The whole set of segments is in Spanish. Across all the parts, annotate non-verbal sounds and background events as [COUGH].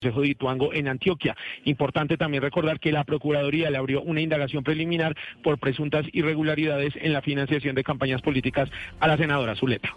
Consejo de Ituango en Antioquia. Importante también recordar que la Procuraduría le abrió una indagación preliminar por presuntas irregularidades en la financiación de campañas políticas a la senadora Zuleta.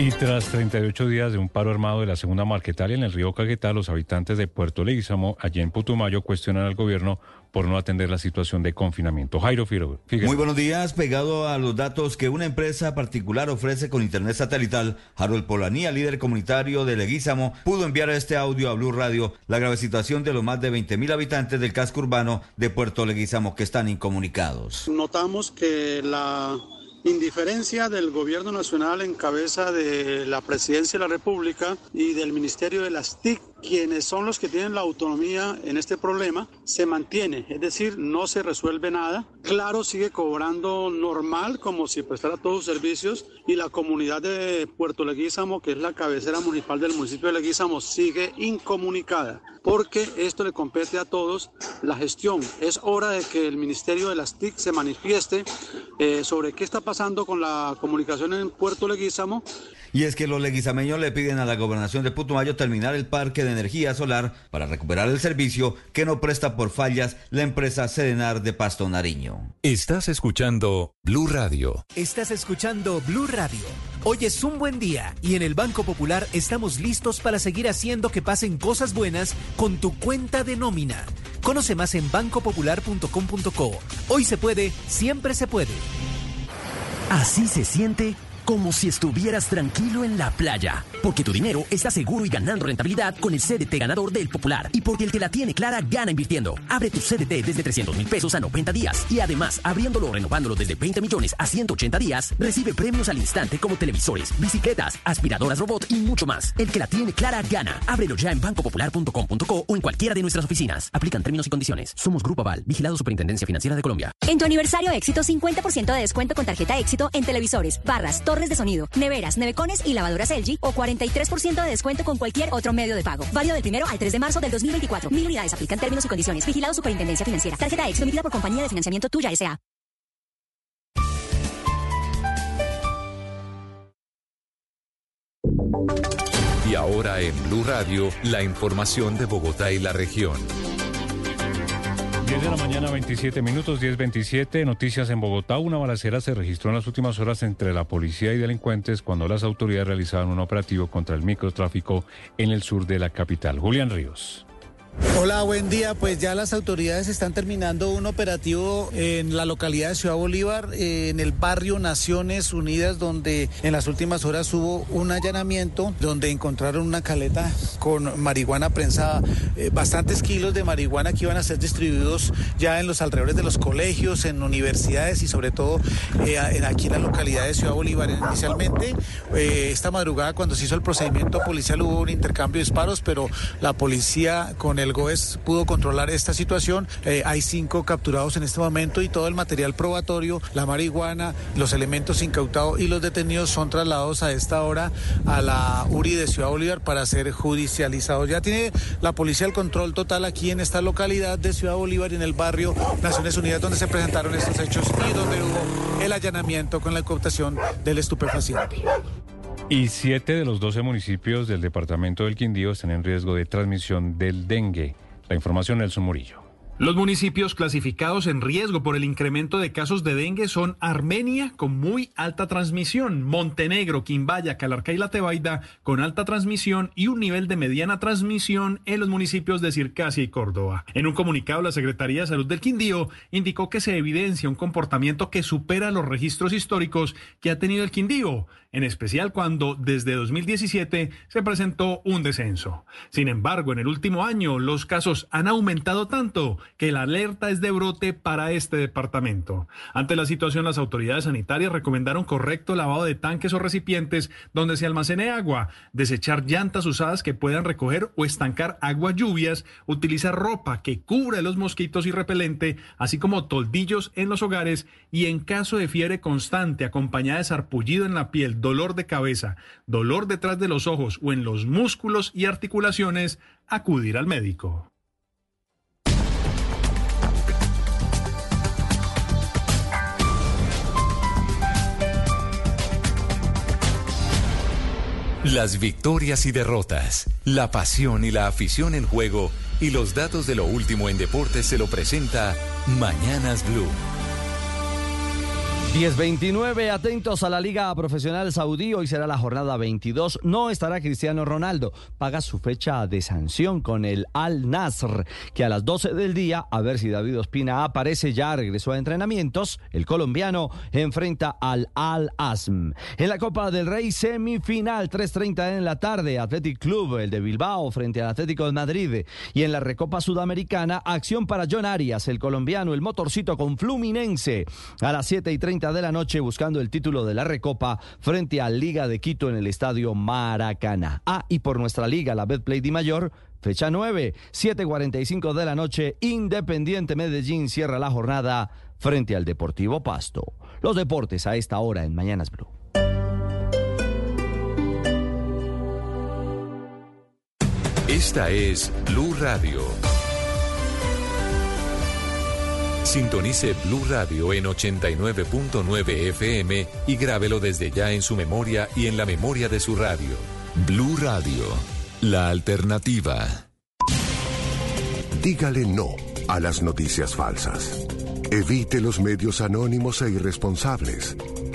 Y tras 38 días de un paro armado de la segunda Marquetalia en el río Caquetá, los habitantes de Puerto Leguizamo, allá en Putumayo, cuestionan al gobierno por no atender la situación de confinamiento. Jairo Figueroa. Muy buenos días. Pegado a los datos que una empresa particular ofrece con internet satelital, Harold Polanía, líder comunitario de Leguízamo, pudo enviar este audio a Blue Radio la grave situación de los más de 20 mil habitantes del casco urbano de Puerto Leguízamo que están incomunicados. Notamos que la indiferencia del gobierno nacional en cabeza de la presidencia de la República y del Ministerio de las TIC, quienes son los que tienen la autonomía en este problema, se mantiene, es decir, no se resuelve nada. Claro, sigue cobrando normal como si prestara todos sus servicios y la comunidad de Puerto Leguízamo, que es la cabecera municipal del municipio de Leguízamo, sigue incomunicada porque esto le compete a todos la gestión. Es hora de que el Ministerio de las TIC se manifieste eh, sobre qué está pasando con la comunicación en Puerto Leguízamo. Y es que los leguizameños le piden a la gobernación de Putumayo terminar el parque de energía solar para recuperar el servicio que no presta por fallas la empresa Sedenar de Pasto Nariño. Estás escuchando Blue Radio. Estás escuchando Blue Radio. Hoy es un buen día y en el Banco Popular estamos listos para seguir haciendo que pasen cosas buenas con tu cuenta de nómina. Conoce más en bancopopular.com.co. Hoy se puede, siempre se puede. Así se siente como si estuvieras tranquilo en la playa. Porque tu dinero está seguro y ganando rentabilidad con el CDT ganador del Popular. Y porque el que la tiene clara gana invirtiendo. Abre tu CDT desde 300 mil pesos a 90 días. Y además, abriéndolo o renovándolo desde 20 millones a 180 días, recibe premios al instante como televisores, bicicletas, aspiradoras robot y mucho más. El que la tiene clara gana. Ábrelo ya en bancopopular.com.co o en cualquiera de nuestras oficinas. Aplican términos y condiciones. Somos Grupo Aval, vigilado Superintendencia Financiera de Colombia. En tu aniversario éxito, 50% de descuento con tarjeta éxito en televisores, barras, torres de sonido, neveras, nevecones y lavadoras LG o 43% de descuento con cualquier otro medio de pago. Válido del primero al 3 de marzo del 2024. Mil unidades aplican términos y condiciones. Vigilado Superintendencia Financiera. Tarjeta éxito emitida por compañía de financiamiento tuya S.A. Y ahora en Blue Radio, la información de Bogotá y la región. 10 de la mañana, 27 minutos, 10.27. Noticias en Bogotá. Una balacera se registró en las últimas horas entre la policía y delincuentes cuando las autoridades realizaban un operativo contra el microtráfico en el sur de la capital. Julián Ríos. Hola, buen día. Pues ya las autoridades están terminando un operativo en la localidad de Ciudad Bolívar, eh, en el barrio Naciones Unidas, donde en las últimas horas hubo un allanamiento donde encontraron una caleta con marihuana prensada, eh, bastantes kilos de marihuana que iban a ser distribuidos ya en los alrededores de los colegios, en universidades y sobre todo eh, en- aquí en la localidad de Ciudad Bolívar. Inicialmente, esta madrugada cuando se hizo el procedimiento policial hubo un intercambio de disparos, pero la policía con el GOES pudo controlar esta situación. Eh, hay cinco capturados en este momento y todo el material probatorio, la marihuana, los elementos incautados y los detenidos son trasladados a esta hora a la URI de Ciudad Bolívar para ser judicializados. Ya tiene la policía el control total aquí en esta localidad de Ciudad Bolívar y en el barrio Naciones Unidas donde se presentaron estos hechos y donde hubo el allanamiento con la incautación del estupefaciente. Y siete de los 12 municipios del departamento del Quindío están en riesgo de transmisión del dengue. La información Nelson Murillo. Los municipios clasificados en riesgo por el incremento de casos de dengue son Armenia con muy alta transmisión, Montenegro, Quimbaya, Calarcá y La Tebaida con alta transmisión y un nivel de mediana transmisión en los municipios de Circasia y Córdoba. En un comunicado, la Secretaría de Salud del Quindío indicó que se evidencia un comportamiento que supera los registros históricos que ha tenido el Quindío, en especial cuando desde 2017 se presentó un descenso. Sin embargo, en el último año los casos han aumentado tanto que la alerta es de brote para este departamento. Ante la situación, las autoridades sanitarias recomendaron correcto lavado de tanques o recipientes donde se almacene agua, desechar llantas usadas que puedan recoger o estancar agua lluvias, utilizar ropa que cubra los mosquitos y repelente, así como toldillos en los hogares y en caso de fiebre constante acompañada de sarpullido en la piel, dolor de cabeza, dolor detrás de los ojos o en los músculos y articulaciones, acudir al médico. Las victorias y derrotas, la pasión y la afición en juego y los datos de lo último en deportes se lo presenta Mañanas Blue. 10-29, atentos a la Liga Profesional Saudí. Hoy será la jornada 22. No estará Cristiano Ronaldo. Paga su fecha de sanción con el Al Nasr, que a las 12 del día, a ver si David Ospina aparece ya, regresó a entrenamientos. El colombiano enfrenta al Al Asm. En la Copa del Rey, semifinal, 3.30 en la tarde. Athletic Club, el de Bilbao, frente al Atlético de Madrid. Y en la Recopa Sudamericana, acción para John Arias, el colombiano, el motorcito con Fluminense. A las 7 y 30 de la noche buscando el título de la Recopa frente al Liga de Quito en el estadio Maracaná. Ah, y por nuestra liga, la Betplay Di Mayor, fecha 9, 7.45 de la noche, Independiente Medellín cierra la jornada frente al Deportivo Pasto. Los deportes a esta hora en Mañanas Blue. Esta es Blue Radio. Sintonice Blue Radio en 89.9 FM y grábelo desde ya en su memoria y en la memoria de su radio. Blue Radio, la alternativa. Dígale no a las noticias falsas. Evite los medios anónimos e irresponsables.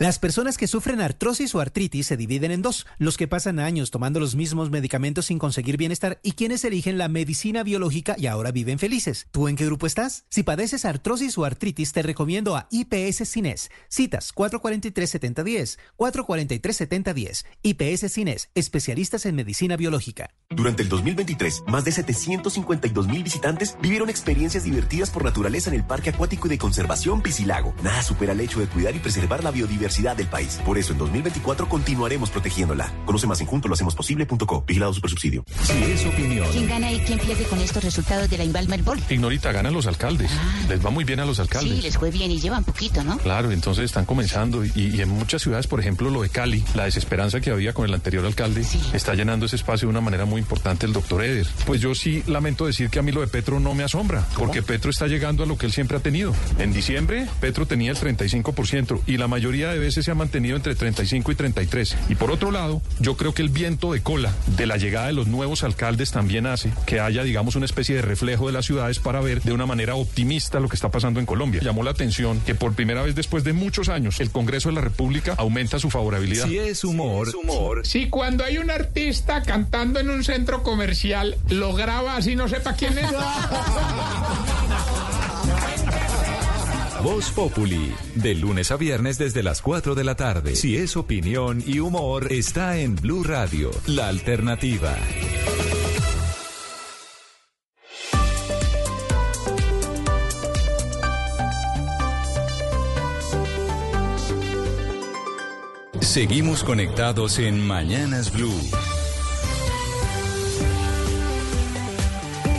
Las personas que sufren artrosis o artritis se dividen en dos, los que pasan años tomando los mismos medicamentos sin conseguir bienestar y quienes eligen la medicina biológica y ahora viven felices. ¿Tú en qué grupo estás? Si padeces artrosis o artritis, te recomiendo a IPS Cines. Citas 443-7010, 443-7010. IPS Cines, especialistas en medicina biológica. Durante el 2023, más de 752 mil visitantes vivieron experiencias divertidas por naturaleza en el Parque Acuático y de Conservación Piscilago. Nada supera el hecho de cuidar y preservar la biodiversidad del país. Por eso en 2024 continuaremos protegiéndola. Conoce más en junto lo hacemos posible.co. Vigilado Supersubsidio. Si es opinión. ¿Quién gana y quién pierde con estos resultados de la Invalmer Ball? Ignorita, ganan los alcaldes. Les va muy bien a los alcaldes. Sí, les fue bien y llevan poquito, ¿no? Claro, entonces están comenzando y, y en muchas ciudades, por ejemplo, lo de Cali, la desesperanza que había con el anterior alcalde, está llenando ese espacio de una manera muy importante el doctor Eder. Pues yo sí lamento decir que a mí lo de Petro no me asombra, porque Petro está llegando a lo que él siempre ha tenido. En diciembre, Petro tenía el 35% y la mayoría de veces se ha mantenido entre 35 y 33. Y por otro lado, yo creo que el viento de cola de la llegada de los nuevos alcaldes también hace que haya, digamos, una especie de reflejo de las ciudades para ver de una manera optimista lo que está pasando en Colombia. Llamó la atención que por primera vez después de muchos años el Congreso de la República aumenta su favorabilidad. Si es humor. humor. Si cuando hay un artista cantando en un centro comercial lo graba así no sepa quién es. [LAUGHS] Voz Populi, de lunes a viernes desde las 4 de la tarde. Si es opinión y humor, está en Blue Radio, la alternativa. Seguimos conectados en Mañanas Blue.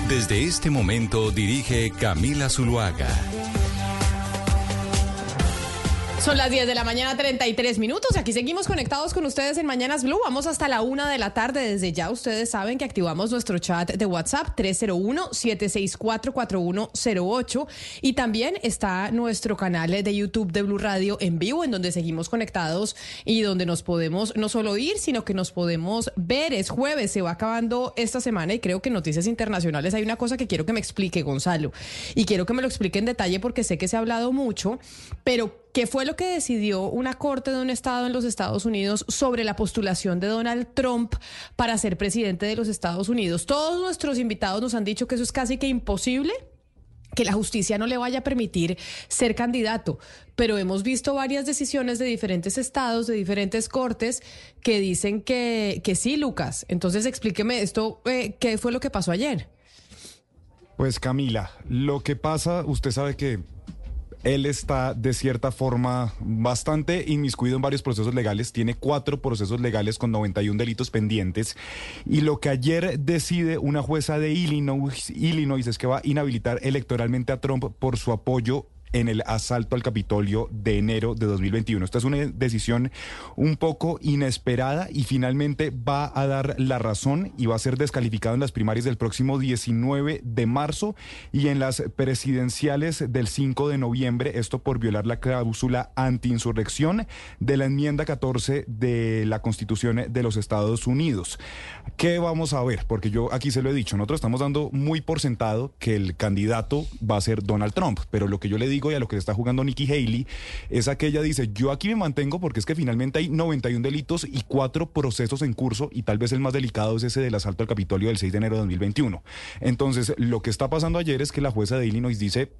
Desde este momento dirige Camila Zuluaga. Son las 10 de la mañana, 33 minutos. Aquí seguimos conectados con ustedes en Mañanas Blue. Vamos hasta la una de la tarde. Desde ya ustedes saben que activamos nuestro chat de WhatsApp 301-764-4108. Y también está nuestro canal de YouTube de Blue Radio en vivo, en donde seguimos conectados y donde nos podemos no solo oír, sino que nos podemos ver. Es jueves, se va acabando esta semana y creo que en Noticias Internacionales hay una cosa que quiero que me explique, Gonzalo. Y quiero que me lo explique en detalle porque sé que se ha hablado mucho, pero ¿Qué fue lo que decidió una corte de un estado en los Estados Unidos sobre la postulación de Donald Trump para ser presidente de los Estados Unidos? Todos nuestros invitados nos han dicho que eso es casi que imposible que la justicia no le vaya a permitir ser candidato, pero hemos visto varias decisiones de diferentes estados, de diferentes cortes, que dicen que, que sí, Lucas. Entonces explíqueme esto, eh, ¿qué fue lo que pasó ayer? Pues Camila, lo que pasa, usted sabe que él está de cierta forma bastante inmiscuido en varios procesos legales, tiene cuatro procesos legales con 91 delitos pendientes y lo que ayer decide una jueza de Illinois, Illinois es que va a inhabilitar electoralmente a Trump por su apoyo en el asalto al Capitolio de enero de 2021. Esta es una decisión un poco inesperada y finalmente va a dar la razón y va a ser descalificado en las primarias del próximo 19 de marzo y en las presidenciales del 5 de noviembre, esto por violar la cláusula antiinsurrección de la enmienda 14 de la Constitución de los Estados Unidos. ¿Qué vamos a ver? Porque yo aquí se lo he dicho, nosotros estamos dando muy por sentado que el candidato va a ser Donald Trump, pero lo que yo le digo y a lo que está jugando Nikki Haley es a que ella dice, yo aquí me mantengo porque es que finalmente hay 91 delitos y cuatro procesos en curso y tal vez el más delicado es ese del asalto al Capitolio del 6 de enero de 2021. Entonces, lo que está pasando ayer es que la jueza de Illinois dice,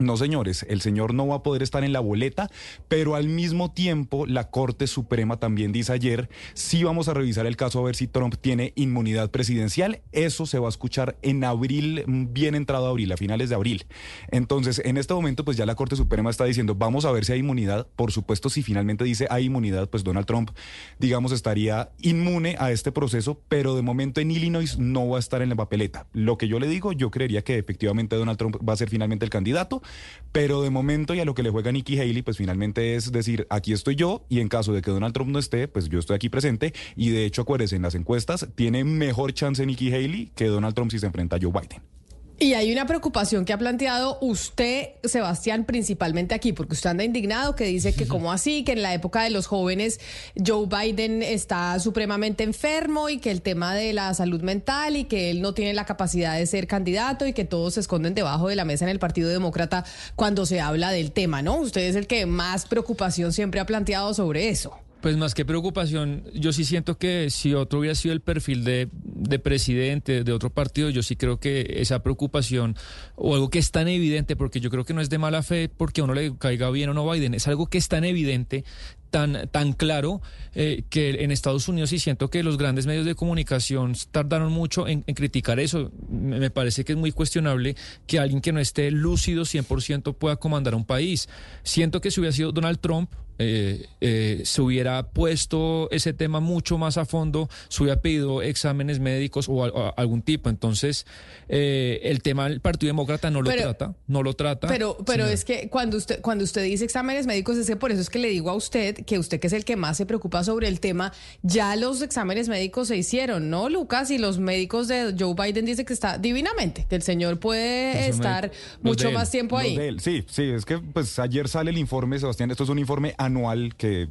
no, señores, el señor no va a poder estar en la boleta, pero al mismo tiempo la Corte Suprema también dice ayer, sí vamos a revisar el caso a ver si Trump tiene inmunidad presidencial. Eso se va a escuchar en abril, bien entrado abril, a finales de abril. Entonces, en este momento, pues ya la Corte Suprema está diciendo, vamos a ver si hay inmunidad. Por supuesto, si finalmente dice hay inmunidad, pues Donald Trump, digamos, estaría inmune a este proceso, pero de momento en Illinois no va a estar en la papeleta. Lo que yo le digo, yo creería que efectivamente Donald Trump va a ser finalmente el candidato pero de momento y a lo que le juega Nikki Haley, pues finalmente es decir, aquí estoy yo y en caso de que Donald Trump no esté, pues yo estoy aquí presente y de hecho acuérdense, en las encuestas tiene mejor chance Nikki Haley que Donald Trump si se enfrenta a Joe Biden. Y hay una preocupación que ha planteado usted, Sebastián, principalmente aquí, porque usted anda indignado, que dice que como así, que en la época de los jóvenes Joe Biden está supremamente enfermo y que el tema de la salud mental y que él no tiene la capacidad de ser candidato y que todos se esconden debajo de la mesa en el Partido Demócrata cuando se habla del tema, ¿no? Usted es el que más preocupación siempre ha planteado sobre eso. Pues más que preocupación, yo sí siento que si otro hubiera sido el perfil de, presidente de otro partido, yo sí creo que esa preocupación o algo que es tan evidente, porque yo creo que no es de mala fe porque a uno le caiga bien o no Biden, es algo que es tan evidente, tan, tan claro, eh, que en Estados Unidos sí siento que los grandes medios de comunicación tardaron mucho en, en criticar eso. Me parece que es muy cuestionable que alguien que no esté lúcido 100% pueda comandar un país. Siento que si hubiera sido Donald Trump, eh, eh, se hubiera puesto ese tema mucho más a fondo, se hubiera pedido exámenes médicos o, algún tipo. Entonces, eh, el tema del Partido Demócrata no lo trata, no lo trata. Pero, pero es que cuando usted, cuando usted dice exámenes médicos, es que por eso es que le digo a usted que usted que es el que más se preocupa sobre el tema, ya los exámenes médicos se hicieron, ¿no, Lucas? Y los médicos de Joe Biden dicen que está divinamente, que el señor puede estar mucho más tiempo ahí. Sí, sí, es que pues ayer sale el informe, Sebastián, esto es un informe anual que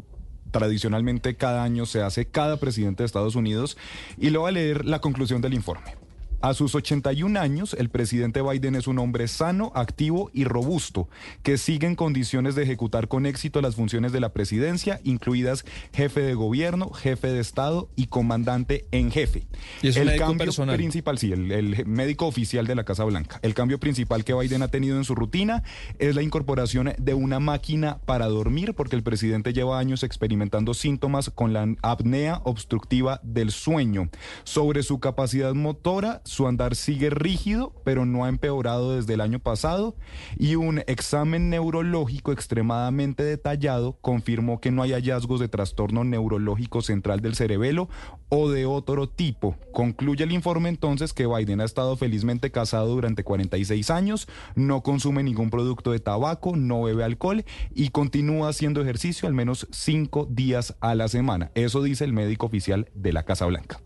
tradicionalmente cada año se hace cada presidente de Estados Unidos y lo voy a leer la conclusión del informe. A sus 81 años, el presidente Biden es un hombre sano, activo y robusto, que sigue en condiciones de ejecutar con éxito las funciones de la presidencia, incluidas jefe de gobierno, jefe de Estado y comandante en jefe. ¿Y es el cambio personal? principal, sí, el, el, médico oficial de la Casa Blanca. El cambio principal que Biden ha tenido en su rutina es la incorporación de una máquina para dormir, porque el presidente lleva años experimentando síntomas con la apnea obstructiva del sueño. Sobre su capacidad motora, su andar sigue rígido, pero no ha empeorado desde el año pasado. Y un examen neurológico extremadamente detallado confirmó que no hay hallazgos de trastorno neurológico central del cerebelo o de otro tipo. Concluye el informe entonces que Biden ha estado felizmente casado durante 46 años, no consume ningún producto de tabaco, no bebe alcohol y continúa haciendo ejercicio al menos cinco días a la semana. Eso dice el médico oficial de la Casa Blanca.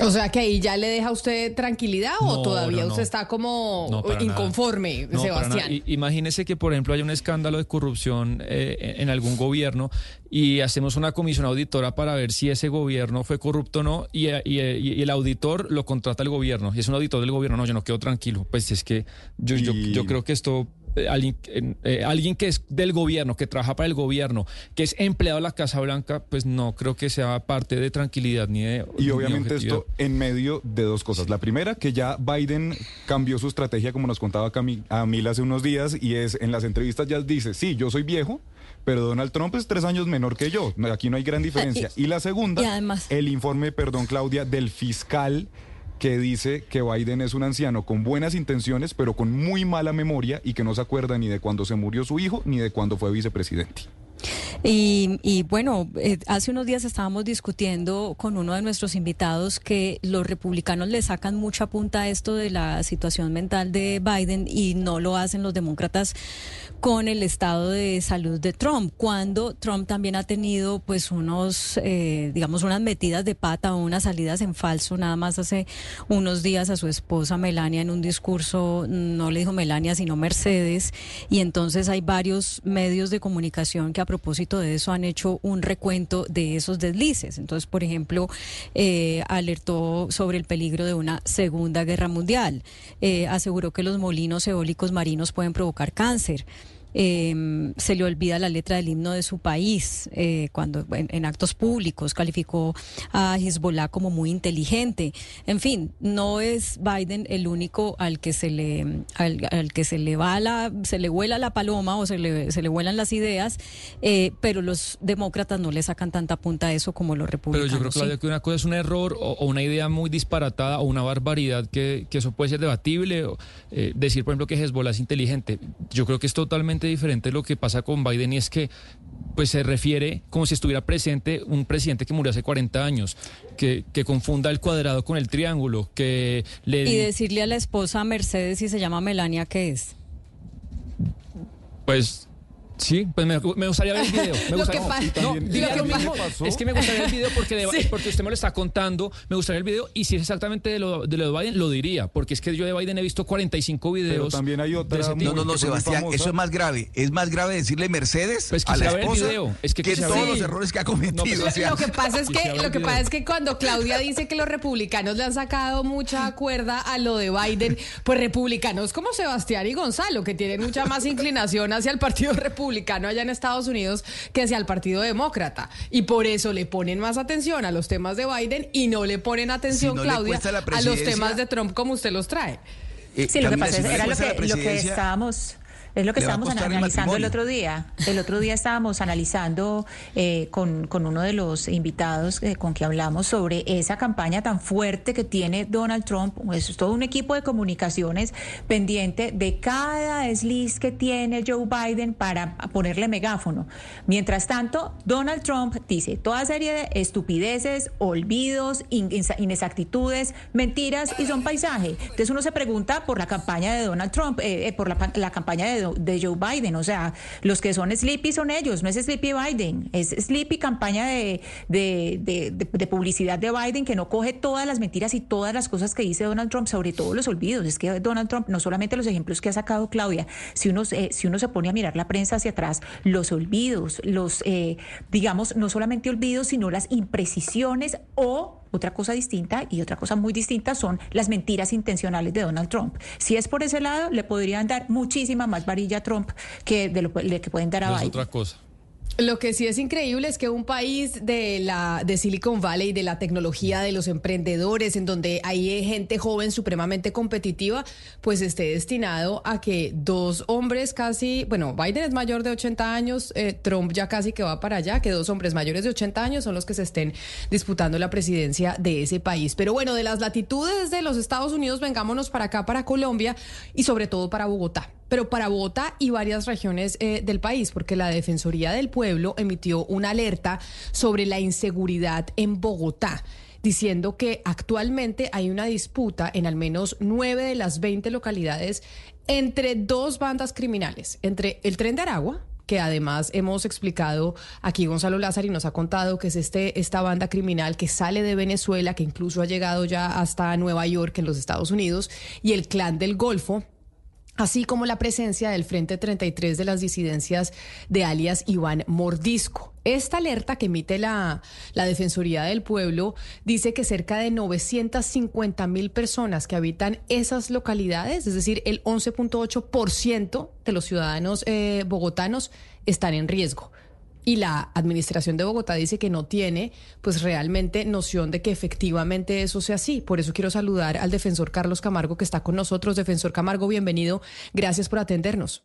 O sea que ahí ya le deja a usted tranquilidad o No, todavía no, no. usted está como inconforme, Sebastián. Imagínese que, por ejemplo, haya un escándalo de corrupción eh, en algún gobierno y hacemos una comisión auditora para ver si ese gobierno fue corrupto o no y, y- y el auditor lo contrata el gobierno y es un auditor del gobierno. No, yo no quedo tranquilo. Pues es que yo, yo, yo creo que esto... eh, Alguien, eh, alguien que es del gobierno, que trabaja para el gobierno, que es empleado de la Casa Blanca, pues no creo que sea parte de tranquilidad ni de. Y ni obviamente esto en medio de dos cosas. La primera, que ya Biden cambió su estrategia, como nos contaba Cami- a Mil hace unos días, y es en las entrevistas ya dice, sí, yo soy viejo, pero Donald Trump es tres años menor que yo. Aquí no hay gran diferencia. y- [LAUGHS] Y la segunda, y además- el informe, perdón Claudia, del fiscal que dice que Biden es un anciano con buenas intenciones, pero con muy mala memoria y que no se acuerda ni de cuando se murió su hijo ni de cuando fue vicepresidente. Y, y bueno, eh, hace unos días estábamos discutiendo con uno de nuestros invitados que los republicanos le sacan mucha punta a esto de la situación mental de Biden y no lo hacen los demócratas con el estado de salud de Trump, cuando Trump también ha tenido pues unos, eh, digamos, unas metidas de pata o unas salidas en falso, nada más hace unos días a su esposa Melania en un discurso, no le dijo Melania, sino Mercedes, y entonces hay varios medios de comunicación que a propósito de eso han hecho un recuento de esos deslices. Entonces, por ejemplo, eh, alertó sobre el peligro de una segunda guerra mundial, eh, aseguró que los molinos eólicos marinos pueden provocar cáncer. Eh, se le olvida la letra del himno de su país eh, cuando en, en actos públicos calificó a Hezbollah como muy inteligente. En fin, no es Biden el único al que se le al, al que se le va la se le vuela la paloma o se le se le vuelan las ideas, eh, pero los demócratas no le sacan tanta punta a eso como los Pero republicanos. yo creo, sí. Que una cosa es un error o, o una idea muy disparatada o una barbaridad que, que eso puede ser debatible. O, eh, decir, por ejemplo, que Hezbollah es inteligente. Yo creo que es totalmente diferente lo que pasa con Biden y es que pues se refiere como si estuviera presente un presidente que murió hace 40 años, que, que confunda el cuadrado con el triángulo, que le... Y decirle a la esposa Mercedes si se llama Melania, ¿qué es? Pues sí, pues me, me gustaría ver el video. Me [LAUGHS] Lo gustaría, que pasa- no, También- diga lo que mismo. Es que me gustaría ver el video porque, de- [LAUGHS] Sí. porque usted me lo está contando. Me gustaría el video y si es exactamente de lo, de lo de Biden, lo diría. Porque es que yo de Biden he visto 45 videos. Pero también hay otra muy-. No, no, no, Sebastián, famosa. eso es más grave. Es más grave decirle Mercedes Pues a la quisiera ver el esposa video. Es que todos los errores que ha No, cometido. pues, o sea, Lo que pasa es que lo que pasa es que cuando Claudia dice que los republicanos le han sacado mucha cuerda a lo de Biden, pues republicanos como Sebastián y Gonzalo que tienen mucha más inclinación hacia el Partido Republicano allá en Estados Unidos que hacia el Partido Demócrata y por eso le ponen más atención a los temas de Biden y no le ponen atención Si no le Claudia a los temas de Trump como usted los trae. eh, Sí, lo que Camila, pasa si es, era lo que, lo que estábamos, es lo que estábamos el analizando el otro día. El otro día estábamos analizando eh, con, con uno de los invitados eh, con que hablamos sobre esa campaña tan fuerte que tiene Donald Trump. Es todo un equipo de comunicaciones pendiente de cada desliz que tiene Joe Biden para ponerle megáfono. Mientras tanto, Donald Trump dice toda serie de estupideces, olvidos, inexactitudes, mentiras y son paisaje. Entonces uno se pregunta por la campaña de Donald Trump, eh, eh, por la, la campaña de, de Joe Biden. O sea, los que son sleepy son ellos, no es sleepy Biden, es sleepy campaña de, de, de- publicidad de Biden que no coge todas las mentiras y todas las cosas que dice Donald Trump, sobre todo los olvidos. Es que Donald Trump, no solamente los ejemplos que ha sacado Claudia, si uno, si uno se pone a mirar la prensa hacia atrás, los olvidos, los, eh, digamos, no solamente olvidos, sino las imprecisiones o otra cosa distinta y otra cosa muy distinta son las mentiras intencionales de Donald Trump. Si es por ese lado, le podrían dar muchísima más varilla a Trump que de lo que pueden dar a Es Biden. otra cosa. Lo que sí es increíble es que un país de la de Silicon Valley, de la tecnología, de los emprendedores, en donde hay gente joven supremamente competitiva, pues esté destinado a que dos hombres casi, bueno, Biden es mayor de 80 años, eh, Trump ya casi que va para allá, que dos hombres mayores de 80 años son los que se estén disputando la presidencia de ese país. Pero bueno, de las latitudes de los Estados Unidos, vengámonos para acá, para Colombia y sobre todo para Bogotá pero para Bogotá y varias regiones eh, del país, porque la Defensoría del Pueblo emitió una alerta sobre la inseguridad en Bogotá diciendo que actualmente hay una disputa en al menos nueve de las 20 localidades entre dos bandas criminales, entre el tren de Aragua, que además hemos explicado aquí Gonzalo Lázaro y nos ha contado que es este esta banda criminal que sale de Venezuela, que incluso ha llegado ya hasta Nueva York en los Estados Unidos, y el clan del Golfo, así como la presencia del Frente 33 de las disidencias de alias Iván Mordisco. Esta alerta que emite la, Defensoría del Pueblo dice que cerca de 950 mil personas que habitan esas localidades, es decir, el 11.8% de los ciudadanos eh, bogotanos, están en riesgo y la administración de Bogotá dice que no tiene pues realmente noción de que efectivamente eso sea así. Por eso quiero saludar al defensor Carlos Camargo que está con nosotros. Defensor Camargo, bienvenido. Gracias por atendernos.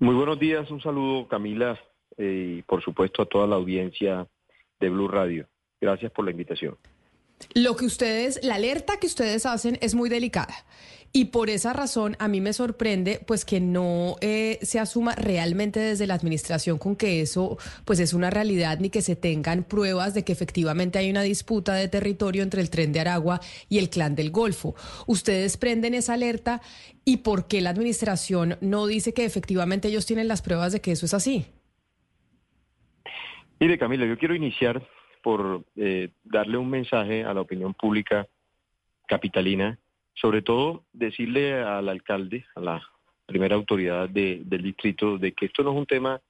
Muy buenos días, un saludo Camila eh, y por supuesto a toda la audiencia de Blue Radio. Gracias por la invitación. Lo que ustedes, la alerta que ustedes hacen es muy delicada. Y por esa razón a mí me sorprende pues que no eh, se asuma realmente desde la administración con que eso pues es una realidad ni que se tengan pruebas de que efectivamente hay una disputa de territorio entre el tren de Aragua y el clan del Golfo. Ustedes prenden esa alerta y por qué la administración no dice que efectivamente ellos tienen las pruebas de que eso es así. Mire Camila, yo quiero iniciar por eh, darle un mensaje a la opinión pública capitalina sobre todo decirle al alcalde, a la primera autoridad del distrito, de que esto no es un tema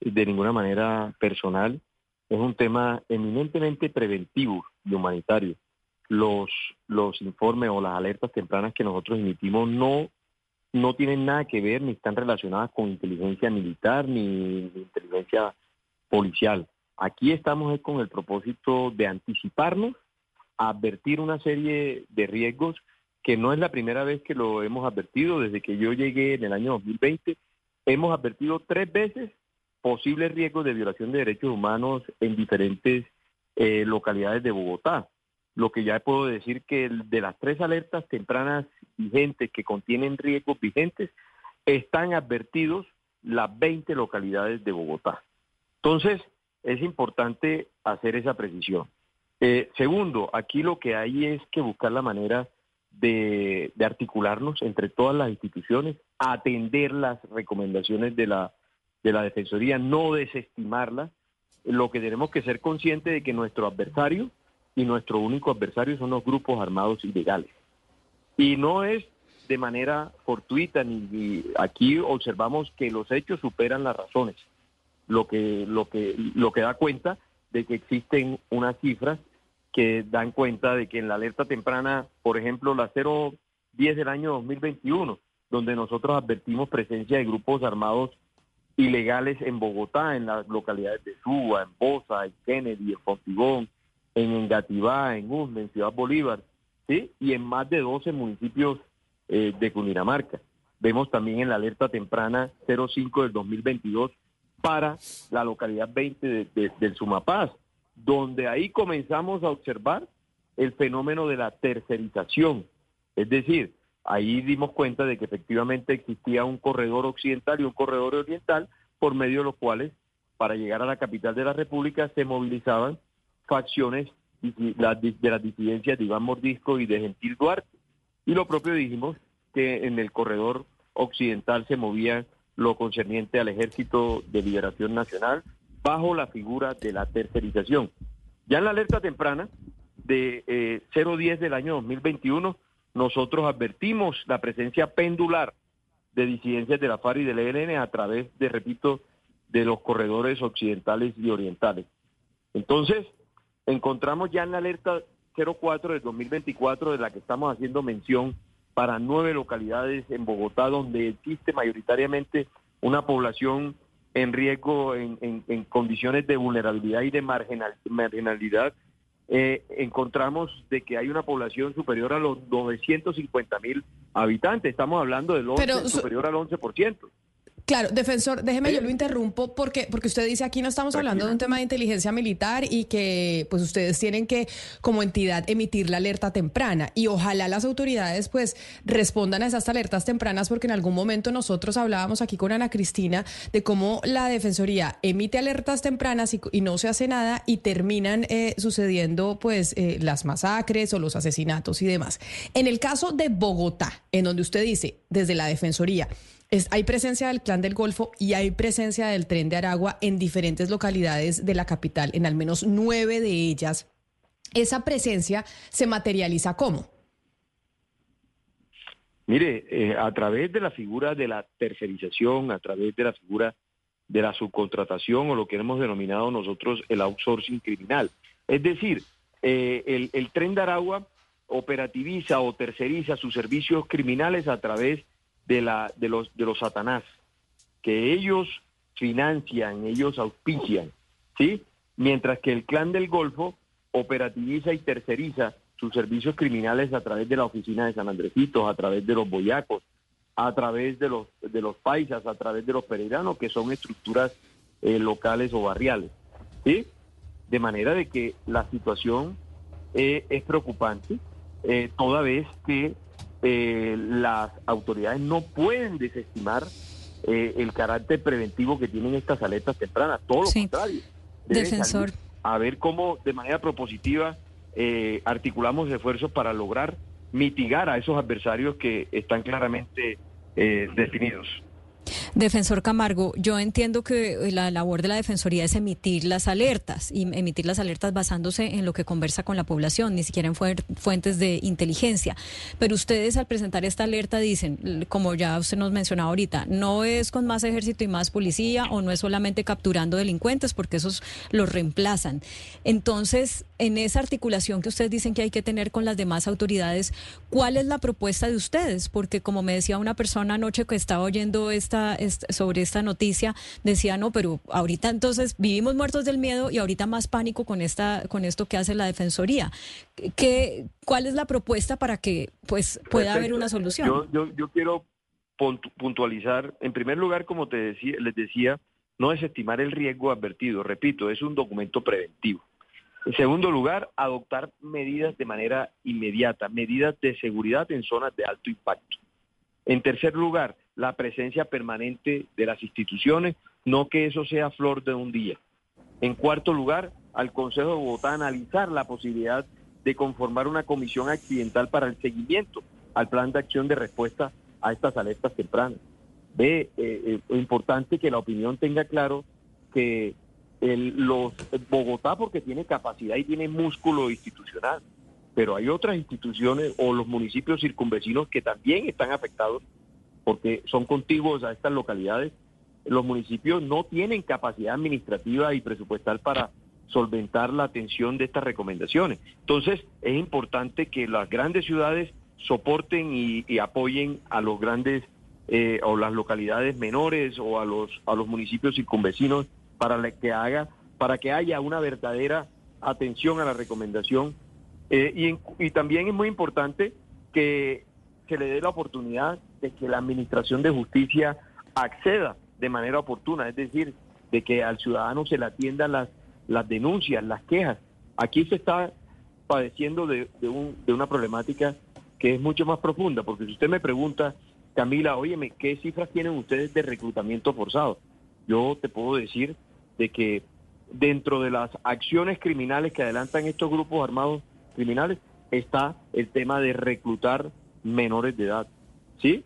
de ninguna manera personal, es un tema eminentemente preventivo y humanitario. Los, los informes o las alertas tempranas que nosotros emitimos no, no tienen nada que ver ni están relacionadas con inteligencia militar ni, inteligencia policial. Aquí estamos con el propósito de anticiparnos, advertir una serie de riesgos que no es la primera vez que lo hemos advertido, desde que yo llegué en el año 2020, hemos advertido tres veces posibles riesgos de violación de derechos humanos en diferentes eh, localidades de Bogotá. Lo que ya puedo decir que de las tres alertas tempranas vigentes que contienen riesgos vigentes, están advertidos las 20 localidades de Bogotá. Entonces, es importante hacer esa precisión. Eh, segundo, aquí lo que hay es que buscar la manera de, articularnos entre todas las instituciones, atender las recomendaciones de la, de la Defensoría, no desestimarlas. Lo que tenemos que ser conscientes de que nuestro adversario y nuestro único adversario son los grupos armados ilegales. Y no es de manera fortuita, ni, aquí observamos que los hechos superan las razones, lo que, lo que, lo que da cuenta de que existen unas cifras que dan cuenta de que en la alerta temprana, por ejemplo, la 010 del año 2021, donde nosotros advertimos presencia de grupos armados ilegales en Bogotá, en las localidades de Suba, en Bosa, en Kennedy, en Fontigón, en Engativá, en Usme, en Ciudad Bolívar, ¿sí? y en más de 12 municipios eh, de Cundinamarca. Vemos también en la alerta temprana 05 del 2022 para la localidad 20 del Sumapaz, donde ahí comenzamos a observar el fenómeno de la tercerización. Es decir, ahí dimos cuenta de que efectivamente existía un corredor occidental y un corredor oriental por medio de los cuales para llegar a la capital de la República se movilizaban facciones de las disidencias de Iván Mordisco y de Gentil Duarte. Y lo propio dijimos que en el corredor occidental se movía lo concerniente al Ejército de Liberación Nacional, bajo la figura de la tercerización. Ya en la alerta temprana de eh, 010 del año 2021, nosotros advertimos la presencia pendular de disidencias de la FARC y del ELN a través de, repito, de los corredores occidentales y orientales. Entonces, encontramos ya en la alerta 04 del 2024, de la que estamos haciendo mención, para nueve localidades en Bogotá, donde existe mayoritariamente una población en riesgo, en, en- en condiciones de vulnerabilidad y de marginal- marginalidad, eh, encontramos de que hay una población superior a los 950 mil habitantes. Estamos hablando del 11, Pero su- superior al 11%. Claro, defensor, déjeme, yo lo interrumpo porque, porque usted dice aquí no estamos hablando de un tema de inteligencia militar y que pues ustedes tienen que como entidad emitir la alerta temprana. Y ojalá las autoridades pues respondan a esas alertas tempranas porque en algún momento nosotros hablábamos aquí con Ana Cristina de cómo la Defensoría emite alertas tempranas y, y no se hace nada y terminan eh, sucediendo pues eh, las masacres o los asesinatos y demás. En el caso de Bogotá, en donde usted dice desde la Defensoría, hay presencia del Clan del Golfo y hay presencia del Tren de Aragua en diferentes localidades de la capital, en al menos nueve de ellas. Esa presencia se materializa cómo? Mire, eh, a través de la figura de la tercerización, a través de la figura de la subcontratación o lo que hemos denominado nosotros el outsourcing criminal. Es decir, eh, el, el tren de Aragua operativiza o terceriza sus servicios criminales a través de, la, de, los, de los satanás, que ellos financian, ellos auspician, ¿sí? Mientras que el clan del Golfo operativiza y terceriza sus servicios criminales a través de la oficina de San Andresitos, a través de los boyacos, a través de los, de los paisas, a través de los pereiranos, que son estructuras eh, locales o barriales. ¿sí? De manera de que la situación eh, es preocupante, eh, toda vez que eh, las autoridades no pueden desestimar eh, el carácter preventivo que tienen estas alertas tempranas, todo lo Sí. contrario. Defensor. A ver cómo de manera propositiva eh, articulamos esfuerzos para lograr mitigar a esos adversarios que están claramente eh, definidos. Defensor Camargo, yo entiendo que la labor de la Defensoría es emitir las alertas y emitir las alertas basándose en lo que conversa con la población, ni siquiera en fuentes de inteligencia. Pero ustedes al presentar esta alerta dicen, como ya usted nos mencionaba ahorita, no es con más ejército y más policía o no es solamente capturando delincuentes porque esos los reemplazan. Entonces, en esa articulación que ustedes dicen que hay que tener con las demás autoridades, ¿cuál es la propuesta de ustedes? Porque como me decía una persona anoche que estaba oyendo esta- sobre esta noticia, decía, no, pero ahorita entonces vivimos muertos del miedo y ahorita más pánico con esta, con esto que hace la Defensoría. ¿Qué, ¿Cuál es la propuesta para que pues pueda haber una solución? Yo, yo, yo quiero puntu- puntualizar, en primer lugar, como te decía, les decía, no desestimar el riesgo advertido. Repito, es un documento preventivo. En segundo lugar, adoptar medidas de manera inmediata, medidas de seguridad en zonas de alto impacto. En tercer lugar, la presencia permanente de las instituciones, no que eso sea flor de un día. En cuarto lugar, al Consejo de Bogotá analizar la posibilidad de conformar una comisión accidental para el seguimiento al plan de acción de respuesta a estas alertas tempranas. Ve, eh, eh, importante que la opinión tenga claro que el- los Bogotá porque tiene capacidad y tiene músculo institucional, pero hay otras instituciones o los municipios circunvecinos que también están afectados porque son contiguos a estas localidades. Los municipios no tienen capacidad administrativa y presupuestal para solventar la atención de estas recomendaciones. Entonces, es importante que las grandes ciudades soporten y, apoyen a los grandes eh, o las localidades menores o a los a los municipios circunvecinos para que haga para que haya una verdadera atención a la recomendación Eh, y, y también es muy importante que se le dé la oportunidad que la administración de justicia acceda de manera oportuna, es decir, de que al ciudadano se le atiendan las, las denuncias, las quejas. Aquí se está padeciendo de, de, un- de una problemática que es mucho más profunda, porque si usted me pregunta, Camila, óyeme, ¿qué cifras tienen ustedes de reclutamiento forzado? Yo te puedo decir de que dentro de las acciones criminales que adelantan estos grupos armados criminales está el tema de reclutar menores de edad, ¿sí?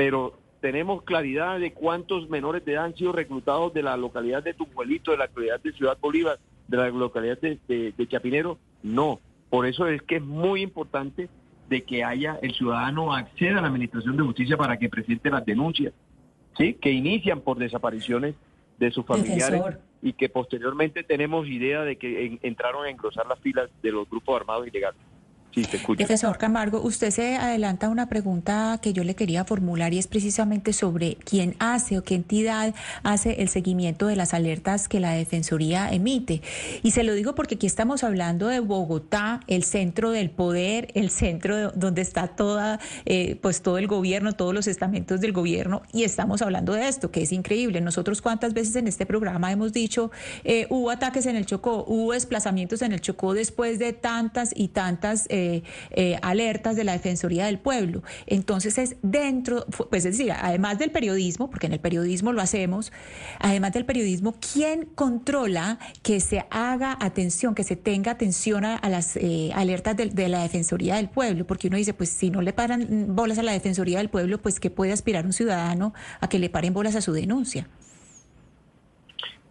Pero tenemos claridad de cuántos menores de edad han sido reclutados de la localidad de Tumbuelito, de la localidad de Ciudad Bolívar, de la localidad de, de- de Chapinero, no. Por eso es que es muy importante de que haya el ciudadano acceda a la administración de justicia para que presente las denuncias, ¿sí? Que inician por desapariciones de sus familiares Defensor. y que posteriormente tenemos idea de que en- entraron a engrosar las filas de los grupos armados ilegales. Sí. Profesor Camargo, usted se adelanta una pregunta que yo le quería formular y es precisamente sobre quién hace o qué entidad hace el seguimiento de las alertas que la Defensoría emite. Y se lo digo porque aquí estamos hablando de Bogotá, el centro del poder, el centro donde está toda, eh, pues todo el gobierno, todos los estamentos del gobierno, y estamos hablando de esto, que es increíble. Nosotros cuántas veces en este programa hemos dicho, eh, hubo ataques en el Chocó, hubo desplazamientos en el Chocó después de tantas y tantas... Eh, eh, alertas de la Defensoría del Pueblo. Entonces es dentro, pues es decir, además del periodismo, porque en el periodismo lo hacemos, además del periodismo, ¿quién controla que se haga atención, que se tenga atención a, las eh, alertas de, la Defensoría del Pueblo? Porque uno dice, pues si no le paran bolas a la Defensoría del Pueblo, pues ¿qué puede aspirar un ciudadano a que le paren bolas a su denuncia?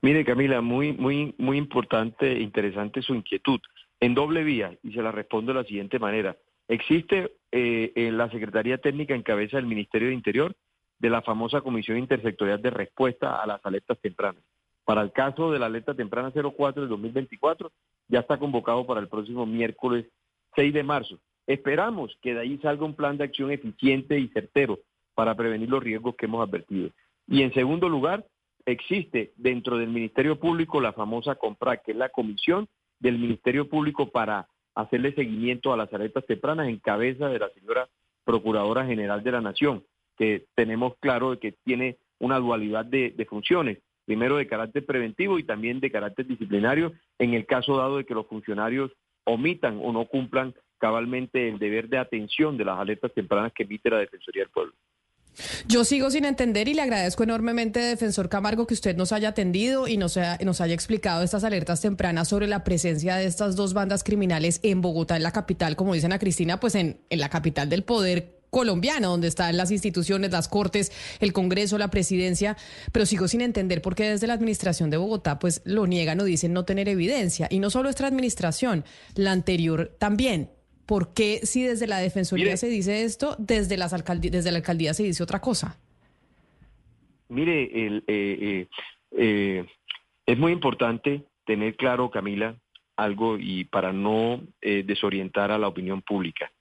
Mire, Camila, muy, muy, muy importante e interesante su inquietud en doble vía y se la respondo de la siguiente manera. Existe eh, en la Secretaría Técnica en cabeza del Ministerio de Interior de la famosa Comisión Intersectorial de Respuesta a las Alertas Tempranas. Para el caso de la alerta temprana 04 del 2024, ya está convocado para el próximo miércoles 6 de marzo. Esperamos que de ahí salga un plan de acción eficiente y certero para prevenir los riesgos que hemos advertido. Y en segundo lugar, existe dentro del Ministerio Público la famosa COMPRA, que es la Comisión del Ministerio Público para hacerle seguimiento a las alertas tempranas en cabeza de la señora Procuradora General de la Nación, que tenemos claro que tiene una dualidad de, funciones, primero de carácter preventivo y también de carácter disciplinario, en el caso dado de que los funcionarios omitan o no cumplan cabalmente el deber de atención de las alertas tempranas que emite la Defensoría del Pueblo. Yo sigo sin entender y le agradezco enormemente, defensor Camargo, que usted nos haya atendido y nos, nos haya explicado estas alertas tempranas sobre la presencia de estas dos bandas criminales en Bogotá, en la capital, como dicen a Cristina, pues en, en la capital del poder colombiano, donde están las instituciones, las cortes, el Congreso, la presidencia, pero sigo sin entender por qué desde la administración de Bogotá pues lo niegan o dicen no tener evidencia. Y no solo esta administración, la anterior también. ¿Por qué si desde la Defensoría se dice esto, desde, las desde la alcaldía se dice otra cosa? Mire, el, eh, eh, eh, es muy importante tener claro, Camila, algo y para no desorientar a la opinión pública.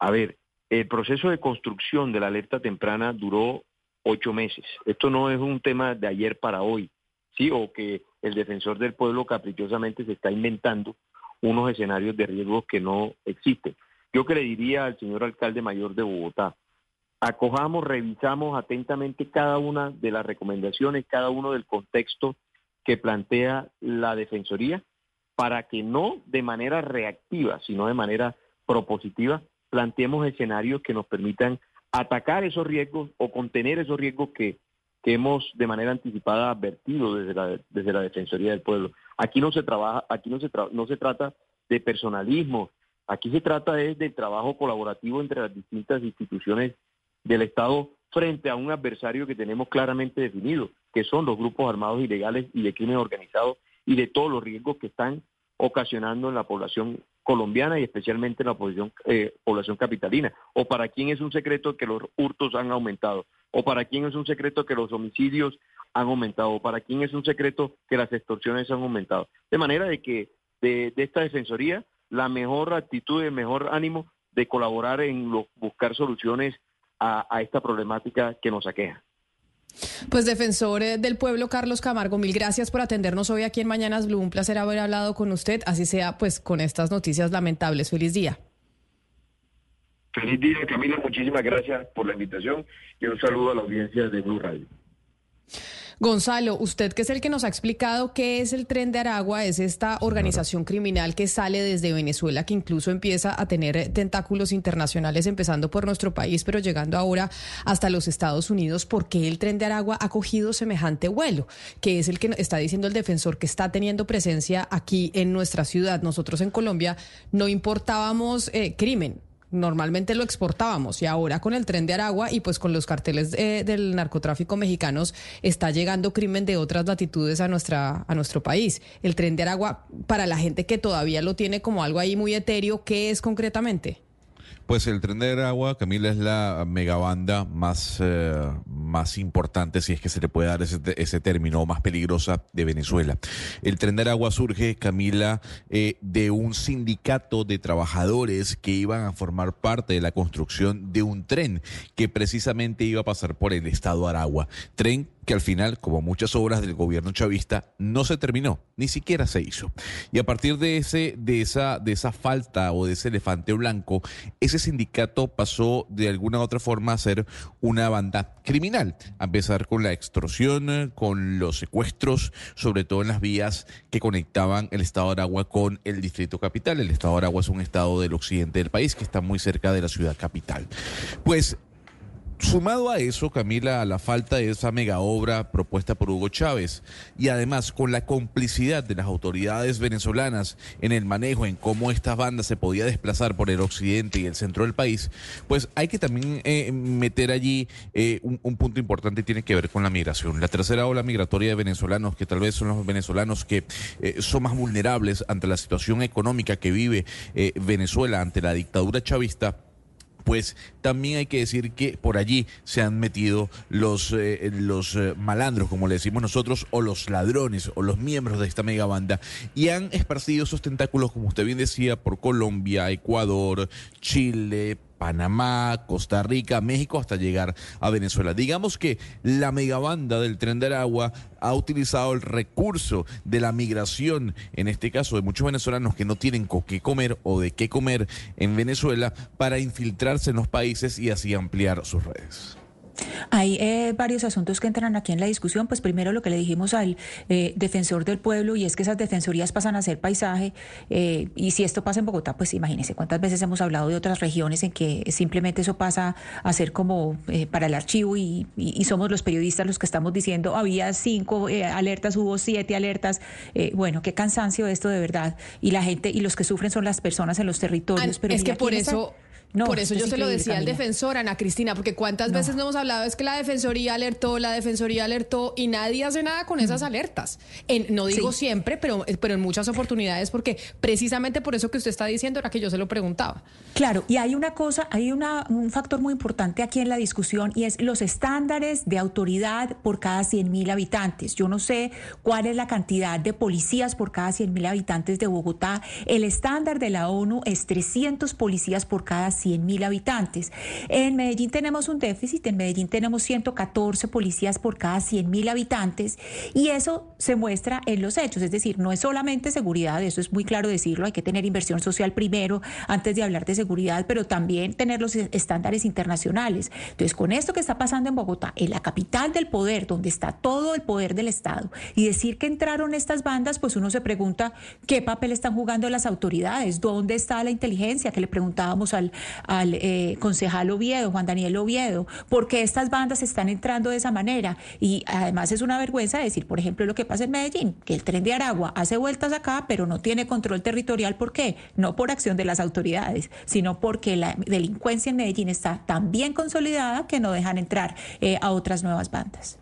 A ver, el proceso de construcción de la alerta temprana duró ocho meses. Esto no es un tema de ayer para hoy, ¿sí? O que el defensor del pueblo caprichosamente se está inventando unos escenarios de riesgo que no existen. Yo que le diría al señor alcalde mayor de Bogotá, acojamos, revisamos atentamente cada una de las recomendaciones, cada uno del contexto que plantea la Defensoría, para que no de manera reactiva, sino de manera propositiva, planteemos escenarios que nos permitan atacar esos riesgos o contener esos riesgos que, que hemos de manera anticipada advertido desde la, desde la Defensoría del Pueblo. Aquí no se trabaja, aquí no se, no se trata de personalismo, aquí se trata de, de trabajo colaborativo entre las distintas instituciones del Estado frente a un adversario que tenemos claramente definido, que son los grupos armados ilegales y de crimen organizado y de todos los riesgos que están ocasionando en la población colombiana y especialmente en la población, eh, población capitalina. O para quién es un secreto que los hurtos han aumentado, o para quién es un secreto que los homicidios han aumentado, o para quién es un secreto que las extorsiones han aumentado. De manera de que de, esta defensoría la mejor actitud y el mejor ánimo de colaborar en buscar soluciones a, a esta problemática que nos aqueja. Pues defensor eh, del pueblo Carlos Camargo, mil gracias por atendernos hoy aquí en Mañanas Blue. Un placer haber hablado con usted, así sea pues con estas noticias lamentables. Feliz día. Feliz día Camila, muchísimas gracias por la invitación y un saludo a la audiencia de Blue Radio. Gonzalo, usted que es el que nos ha explicado qué es el Tren de Aragua, es esta organización criminal que sale desde Venezuela, que incluso empieza a tener tentáculos internacionales, empezando por nuestro país, pero llegando ahora hasta los Estados Unidos. ¿Por qué el Tren de Aragua ha cogido semejante vuelo? Que es el que está diciendo el defensor que está teniendo presencia aquí en nuestra ciudad. Nosotros en Colombia no importábamos eh, crimen, normalmente lo exportábamos y ahora con el tren de Aragua y pues con los carteles eh, del narcotráfico mexicanos está llegando crimen de otras latitudes a nuestra a nuestro país. El tren de Aragua para la gente que todavía lo tiene como algo ahí muy etéreo, ¿qué es concretamente? Pues el tren de Aragua, Camila, es la megabanda más, eh, más importante, si es que se le puede dar ese, ese término, más peligrosa de Venezuela. El tren de Aragua surge, Camila, eh, de un sindicato de trabajadores que iban a formar parte de la construcción de un tren que precisamente iba a pasar por el estado Aragua. Tren que al final, como muchas obras del gobierno chavista, no se terminó, ni siquiera se hizo. Y a partir de ese, de esa, de esa falta o de ese elefante blanco, ese sindicato pasó de alguna u otra forma a ser una banda criminal, a empezar con la extorsión, con los secuestros, sobre todo en las vías que conectaban el estado de Aragua con el distrito capital. El estado de Aragua es un estado del occidente del país que está muy cerca de la ciudad capital. Pues Sumado a eso, Camila, a la falta de esa mega obra propuesta por Hugo Chávez y además con la complicidad de las autoridades venezolanas en el manejo, en cómo esta banda se podía desplazar por el occidente y el centro del país, pues hay que también eh, meter allí eh, un, punto importante y tiene que ver con la migración. La tercera ola migratoria de venezolanos, que tal vez son los venezolanos que eh, son más vulnerables ante la situación económica que vive Venezuela ante la dictadura chavista pues también hay que decir que por allí se han metido los, eh, los eh, malandros, como le decimos nosotros, o los ladrones, o los miembros de esta mega banda, y han esparcido esos tentáculos, como usted bien decía, por Colombia, Ecuador, Chile, Panamá, Costa Rica, México, hasta llegar a Venezuela. Digamos que la megabanda del tren de Aragua ha utilizado el recurso de la migración, en este caso de muchos venezolanos que no tienen con qué comer o de qué comer en Venezuela, para infiltrarse en los países y así ampliar sus redes. Hay eh, varios asuntos que entran aquí en la discusión. Pues primero lo que le dijimos al eh, defensor del pueblo y es que esas defensorías pasan a ser paisaje eh, y si esto pasa en Bogotá, pues imagínese cuántas veces hemos hablado de otras regiones en que simplemente eso pasa a ser como para el archivo y, somos los periodistas los que estamos diciendo había cinco alertas, hubo siete alertas. bueno, qué cansancio esto de verdad. Y la gente y los que sufren son las personas en los territorios. pero es que por eso... Por eso yo se lo decía al defensor, Ana Cristina, porque cuántas veces no hemos hablado es que la defensoría alertó, la defensoría alertó y nadie hace nada con esas alertas. En, no digo siempre, pero, pero en muchas oportunidades, porque precisamente por eso que usted está diciendo era que yo se lo preguntaba. Claro, y hay una cosa, hay una, un factor muy importante aquí en la discusión y es los estándares de autoridad por cada 100 mil habitantes. Yo no sé cuál es la cantidad de policías por cada 100 mil habitantes de Bogotá. El estándar de la ONU es 300 policías por cada 100 mil habitantes. En Medellín tenemos un déficit, en Medellín tenemos 114 policías por cada 100 mil habitantes y eso se muestra en los hechos, es decir, no es solamente seguridad, eso es muy claro decirlo, hay que tener inversión social primero antes de hablar de seguridad, pero también tener los estándares internacionales. Entonces, con esto que está pasando en Bogotá, en la capital del poder, donde está todo el poder del Estado, y decir que entraron estas bandas, pues uno se pregunta qué papel están jugando las autoridades, dónde está la inteligencia, que le preguntábamos al, al eh, concejal Oviedo, Juan Daniel Oviedo, porque estas bandas están entrando de esa manera. Y además es una vergüenza decir, por ejemplo, lo que pasa en Medellín, que el tren de Aragua hace vueltas acá, pero no tiene control territorial. ¿Por qué? No por acción de las autoridades, sino porque la delincuencia en Medellín está tan bien consolidada que no dejan entrar eh, a otras nuevas bandas.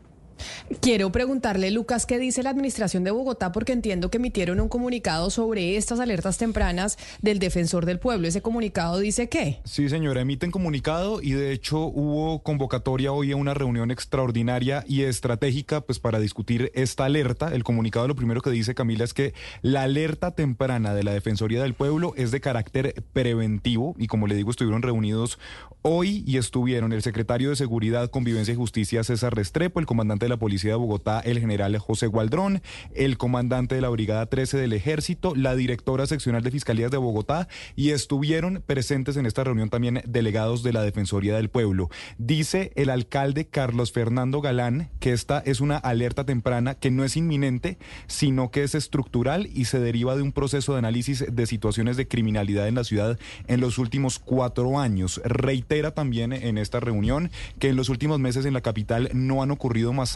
Quiero preguntarle, Lucas, ¿qué dice la administración de Bogotá? Porque entiendo que emitieron un comunicado sobre estas alertas tempranas del defensor del pueblo. ¿Ese comunicado dice qué? Sí, señora, emiten comunicado y de hecho hubo convocatoria hoy a una reunión extraordinaria y estratégica pues para discutir esta alerta. El comunicado lo primero que dice Camila es que la alerta temprana de la Defensoría del Pueblo es de carácter preventivo y como le digo estuvieron reunidos hoy y estuvieron el secretario de Seguridad, Convivencia y Justicia César Restrepo, el comandante de la Policía de Bogotá, el general José Gualdrón, el comandante de la Brigada 13 del Ejército, la directora seccional de Fiscalías de Bogotá y estuvieron presentes en esta reunión también delegados de la Defensoría del Pueblo. Dice el alcalde Carlos Fernando Galán que esta es una alerta temprana que no es inminente, sino que es estructural y se deriva de un proceso de análisis de situaciones de criminalidad en la ciudad en los últimos cuatro años. Reitera también en esta reunión que en los últimos meses en la capital no han ocurrido más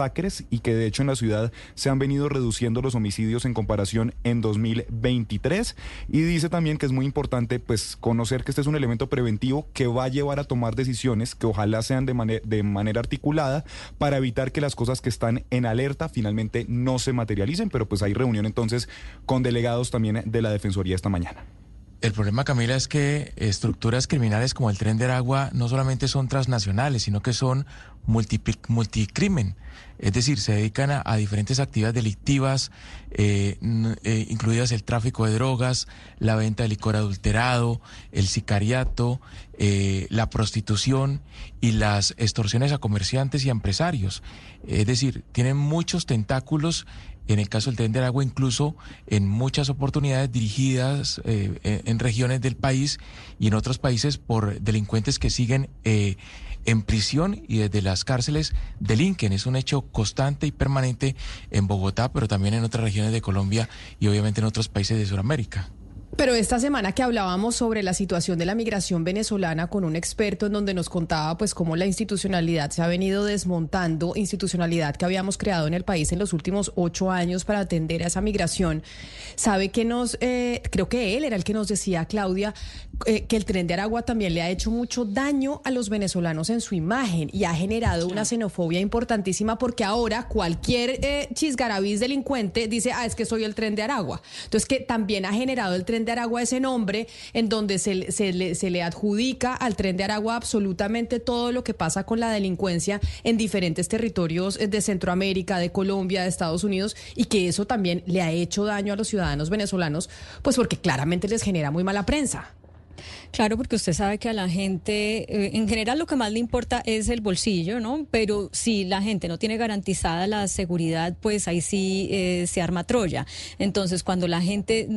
y que de hecho en la ciudad se han venido reduciendo los homicidios en comparación en 2023 y dice también que es muy importante pues conocer que este es un elemento preventivo que va a llevar a tomar decisiones que ojalá sean de, de manera articulada para evitar que las cosas que están en alerta finalmente no se materialicen, pero pues hay reunión entonces con delegados también de la Defensoría esta mañana. el problema, Camila, es que estructuras criminales como el Tren de Aragua no solamente son transnacionales, sino que son multicrimen. Es decir, se dedican a, diferentes actividades delictivas, eh, eh, incluidas el tráfico de drogas, la venta de licor adulterado, el sicariato, eh, la prostitución y las extorsiones a comerciantes y a empresarios. Es decir, tienen muchos tentáculos en el caso del tren del agua, incluso en muchas oportunidades dirigidas en regiones del país y en otros países por delincuentes que siguen en prisión y desde las cárceles delinquen. Es un hecho constante y permanente en Bogotá, pero también en otras regiones de Colombia y obviamente en otros países de Sudamérica. Pero esta semana que hablábamos sobre la situación de la migración venezolana con un experto en donde nos contaba pues cómo la institucionalidad se ha venido desmontando, institucionalidad que habíamos creado en el país en los últimos ocho años para atender a esa migración, sabe que nos, eh, creo que él era el que nos decía, Claudia, eh, que el tren de Aragua también le ha hecho mucho daño a los venezolanos en su imagen y ha generado una xenofobia importantísima porque ahora cualquier eh, chisgarabiz delincuente dice, ah, es que soy el tren de Aragua. Entonces que también ha generado el tren de Aragua ese nombre en donde se, se, le, se le adjudica al tren de Aragua absolutamente todo lo que pasa con la delincuencia en diferentes territorios de Centroamérica, de Colombia, de Estados Unidos y que eso también le ha hecho daño a los ciudadanos venezolanos, pues porque claramente les genera muy mala prensa. Claro, porque usted sabe que a la gente, eh, en general lo que más le importa es el bolsillo, ¿no? Pero si la gente no tiene garantizada la seguridad, pues ahí sí eh, se arma Troya. Entonces, cuando la gente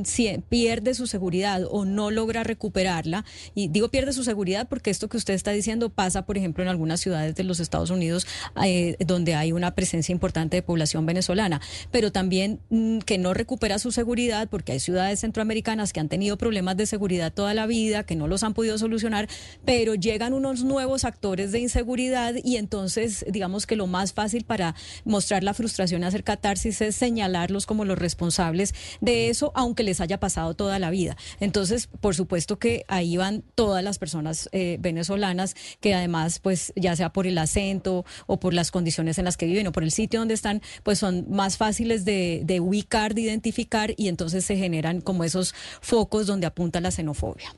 pierde su seguridad o no logra recuperarla, y digo pierde su seguridad porque esto que usted está diciendo pasa, por ejemplo, en algunas ciudades de los Estados Unidos, eh, donde hay una presencia importante de población venezolana, pero también mm, que no recupera su seguridad porque hay ciudades centroamericanas que han tenido problemas de seguridad toda la vida, que no no los han podido solucionar, pero llegan unos nuevos actores de inseguridad y entonces digamos que lo más fácil para mostrar la frustración hacer catarsis es señalarlos como los responsables de eso, aunque les haya pasado toda la vida. Entonces, por supuesto que ahí van todas las personas eh, venezolanas que además, pues ya sea por el acento o por las condiciones en las que viven o por el sitio donde están, pues son más fáciles de ubicar, de identificar y entonces se generan como esos focos donde apunta la xenofobia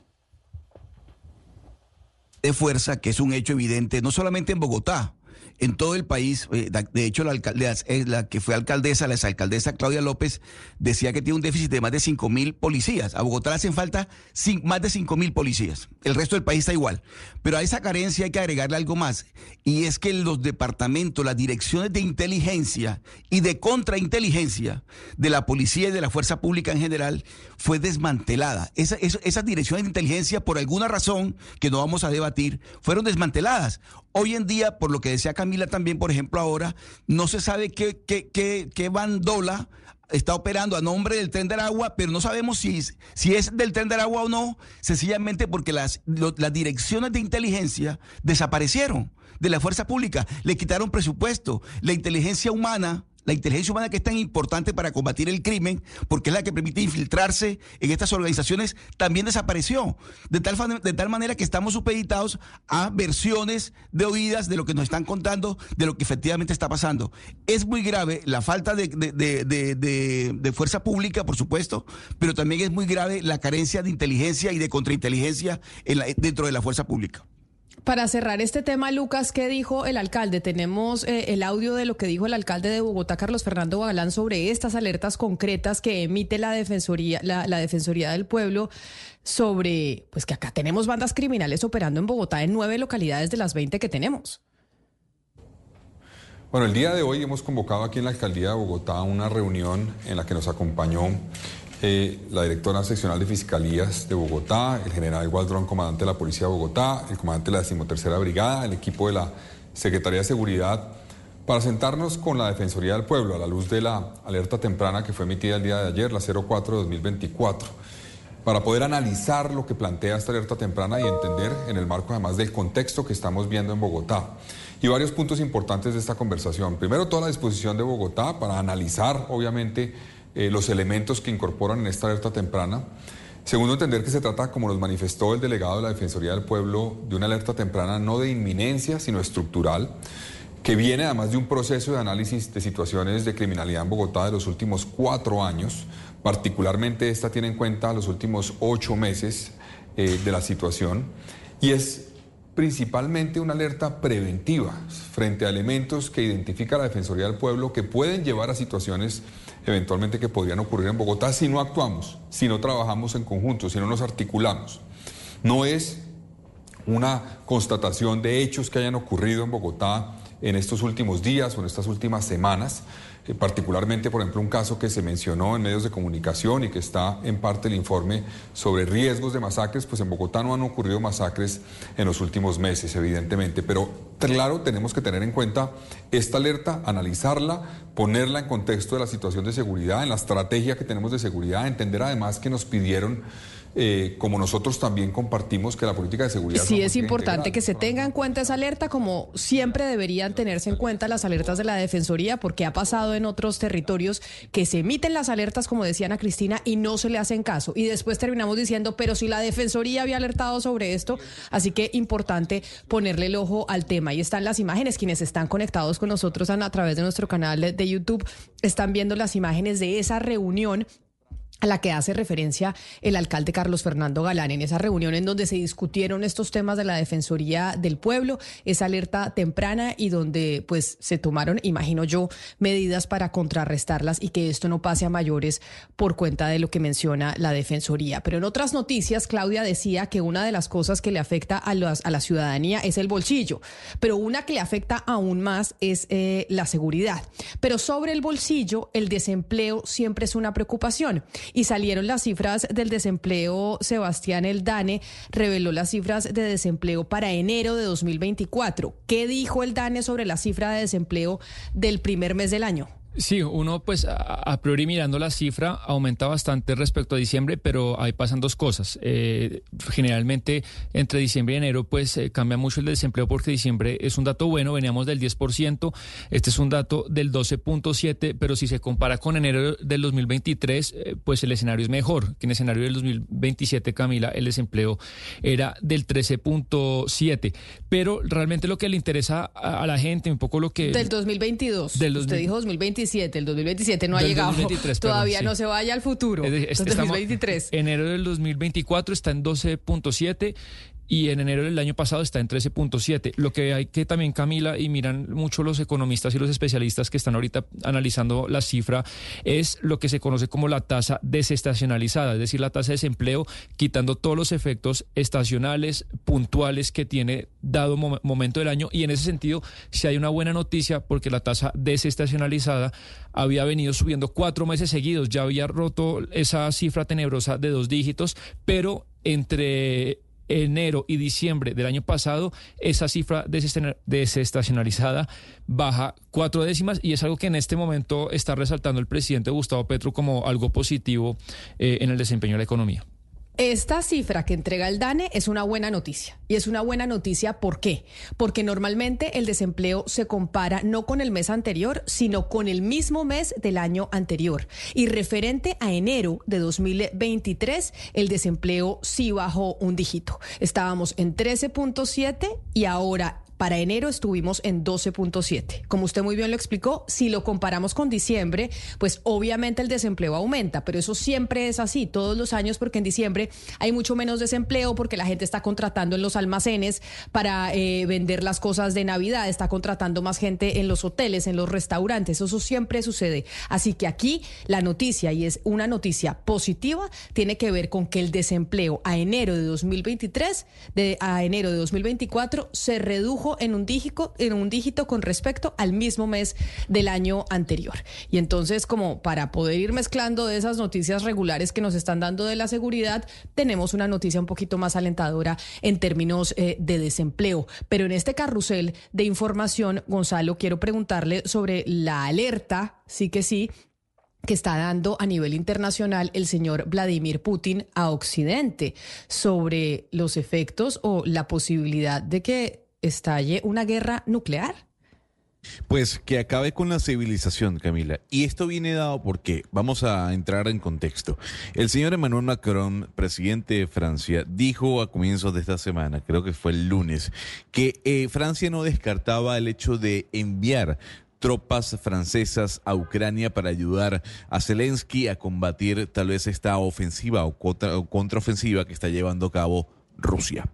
de fuerza, que es un hecho evidente, no solamente en Bogotá, en todo el país. Eh, de hecho, la, eh, la que fue alcaldesa, la exalcaldesa Claudia López, decía que tiene un déficit de más de 5 mil policías. A Bogotá le hacen falta más de 5 mil policías. El resto del país está igual. Pero a esa carencia hay que agregarle algo más. Y es que los departamentos, las direcciones de inteligencia y de contrainteligencia de la policía y de la fuerza pública en general fue desmantelada. Esa, esas direcciones de inteligencia, por alguna razón que no vamos a debatir, fueron desmanteladas. Hoy en día, por lo que decía Camila también, por ejemplo, ahora, no se sabe qué, qué, qué, qué bandola está operando a nombre del tren del agua, pero no sabemos si, si es del tren del agua o no, sencillamente porque las, las direcciones de inteligencia desaparecieron de la fuerza pública, le quitaron presupuesto, la inteligencia humana la inteligencia humana que es tan importante para combatir el crimen, porque es la que permite infiltrarse en estas organizaciones, también desapareció. De tal, de tal manera que estamos supeditados a versiones de oídas de lo que nos están contando, de lo que efectivamente está pasando. Es muy grave la falta de, de fuerza pública, por supuesto, pero también es muy grave la carencia de inteligencia y de contrainteligencia dentro de la fuerza pública. Para cerrar este tema, Lucas, ¿qué dijo el alcalde? Tenemos eh, el audio de lo que dijo el alcalde de Bogotá, Carlos Fernando Bagalán, sobre estas alertas concretas que emite la Defensoría, la, Defensoría del Pueblo sobre, pues que acá tenemos bandas criminales operando en Bogotá en nueve localidades de las 20 que tenemos. Bueno, el día de hoy hemos convocado aquí en la Alcaldía de Bogotá una reunión en la que nos acompañó eh, la directora seccional de Fiscalías de Bogotá, el general Gualdrón, comandante de la Policía de Bogotá, el comandante de la decimotercera Brigada, el equipo de la Secretaría de Seguridad, para sentarnos con la Defensoría del Pueblo a la luz de la alerta temprana que fue emitida el día de ayer, la 04 de 2024, para poder analizar lo que plantea esta alerta temprana y entender en el marco además del contexto que estamos viendo en Bogotá. Y varios puntos importantes de esta conversación. Primero, toda la disposición de Bogotá para analizar, obviamente, eh, los elementos que incorporan en esta alerta temprana. Segundo, entender que se trata, como nos manifestó el delegado de la Defensoría del Pueblo, de una alerta temprana no de inminencia, sino estructural, que viene además de un proceso de análisis de situaciones de criminalidad en Bogotá de los últimos cuatro años, particularmente esta tiene en cuenta los últimos ocho meses eh, de la situación, y es principalmente una alerta preventiva frente a elementos que identifica la Defensoría del Pueblo que pueden llevar a situaciones eventualmente que podrían ocurrir en Bogotá si no actuamos, si no trabajamos en conjunto, si no nos articulamos. No es una constatación de hechos que hayan ocurrido en Bogotá en estos últimos días o en estas últimas semanas, eh, particularmente, por ejemplo, un caso que se mencionó en medios de comunicación y que está en parte del informe sobre riesgos de masacres, pues en Bogotá no han ocurrido masacres en los últimos meses, evidentemente, pero claro, tenemos que tener en cuenta esta alerta, analizarla, ponerla en contexto de la situación de seguridad, en la estrategia que tenemos de seguridad, entender además que nos pidieron eh, como nosotros también compartimos que la política de seguridad... Sí, es importante que se tenga en cuenta esa alerta, como siempre deberían tenerse en cuenta las alertas de la Defensoría, porque ha pasado en otros territorios que se emiten las alertas, como decía Ana Cristina, y no se le hacen caso. Y después terminamos diciendo, pero si la Defensoría había alertado sobre esto, así que importante ponerle el ojo al tema. Ahí están las imágenes, quienes están conectados con nosotros a, a través de nuestro canal de YouTube, están viendo las imágenes de esa reunión a la que hace referencia el alcalde Carlos Fernando Galán en esa reunión en donde se discutieron estos temas de la Defensoría del Pueblo, esa alerta temprana y donde pues se tomaron, imagino yo, medidas para contrarrestarlas y que esto no pase a mayores por cuenta de lo que menciona la Defensoría. Pero en otras noticias, Claudia decía que una de las cosas que le afecta a, a la ciudadanía es el bolsillo, pero una que le afecta aún más es eh, la seguridad. Pero sobre el bolsillo, el desempleo siempre es una preocupación y salieron las cifras del desempleo. Sebastián Eldane reveló las cifras de desempleo para enero de 2024. ¿Qué dijo el DANE sobre la cifra de desempleo del primer mes del año? Sí, uno pues a, priori mirando la cifra aumenta bastante respecto a diciembre, pero ahí pasan dos cosas. Eh, generalmente entre diciembre y enero pues eh, cambia mucho el desempleo porque diciembre es un dato bueno, veníamos del 10%, este es un dato del 12.7%, pero si se compara con enero del 2023 eh, pues el escenario es mejor, que en el escenario del 2027 Camila el desempleo era del 13.7%, pero realmente lo que le interesa a, la gente, un poco lo que... Del 2022, del usted dijo 2027 el 2027 no ha llegado. Todavía no se vaya al futuro. Es, 2023. Enero del 2024 está en 12.7 y en enero del año pasado está en 13.7. Lo que hay que también, Camila, y miran mucho los economistas y los especialistas que están ahorita analizando la cifra, es lo que se conoce como la tasa desestacionalizada, es decir, la tasa de desempleo, quitando todos los efectos estacionales, puntuales que tiene dado momento del año. Y en ese sentido, si hay una buena noticia, porque la tasa desestacionalizada había venido subiendo cuatro meses seguidos, ya había roto esa cifra tenebrosa de dos dígitos, pero entre enero y diciembre del año pasado, esa cifra desestacionalizada baja cuatro décimas y es algo que en este momento está resaltando el presidente Gustavo Petro como algo positivo eh, en el desempeño de la economía. Esta cifra que entrega el DANE es una buena noticia. Y es una buena noticia ¿por qué? Porque normalmente el desempleo se compara no con el mes anterior, sino con el mismo mes del año anterior. Y referente a enero de 2023, el desempleo sí bajó un dígito. Estábamos en 13.7 y ahora para enero estuvimos en 12.7. Como usted muy bien lo explicó, si lo comparamos con diciembre, pues obviamente el desempleo aumenta, pero eso siempre es así todos los años porque en diciembre hay mucho menos desempleo porque la gente está contratando en los almacenes para eh, vender las cosas de Navidad, está contratando más gente en los hoteles, en los restaurantes, eso siempre sucede. Así que aquí la noticia, y es una noticia positiva, tiene que ver con que el desempleo a enero de 2023, de, a enero de 2024, se redujo en un dígito, en un dígito con respecto al mismo mes del año anterior. Y entonces, como para poder ir mezclando de esas noticias regulares que nos están dando de la seguridad, tenemos una noticia un poquito más alentadora en términos eh, de desempleo. Pero en este carrusel de información, Gonzalo, quiero preguntarle sobre la alerta, sí que sí, que está dando a nivel internacional el señor Vladimir Putin a Occidente sobre los efectos o la posibilidad de que estalle una guerra nuclear? Pues que acabe con la civilización, Camila. Y esto viene dado porque, vamos a entrar en contexto. El señor Emmanuel Macron, presidente de Francia, dijo a comienzos de esta semana, creo que fue el lunes, que eh, Francia no descartaba el hecho de enviar tropas francesas a Ucrania para ayudar a Zelensky a combatir tal vez esta ofensiva o contraofensiva que está llevando a cabo Rusia.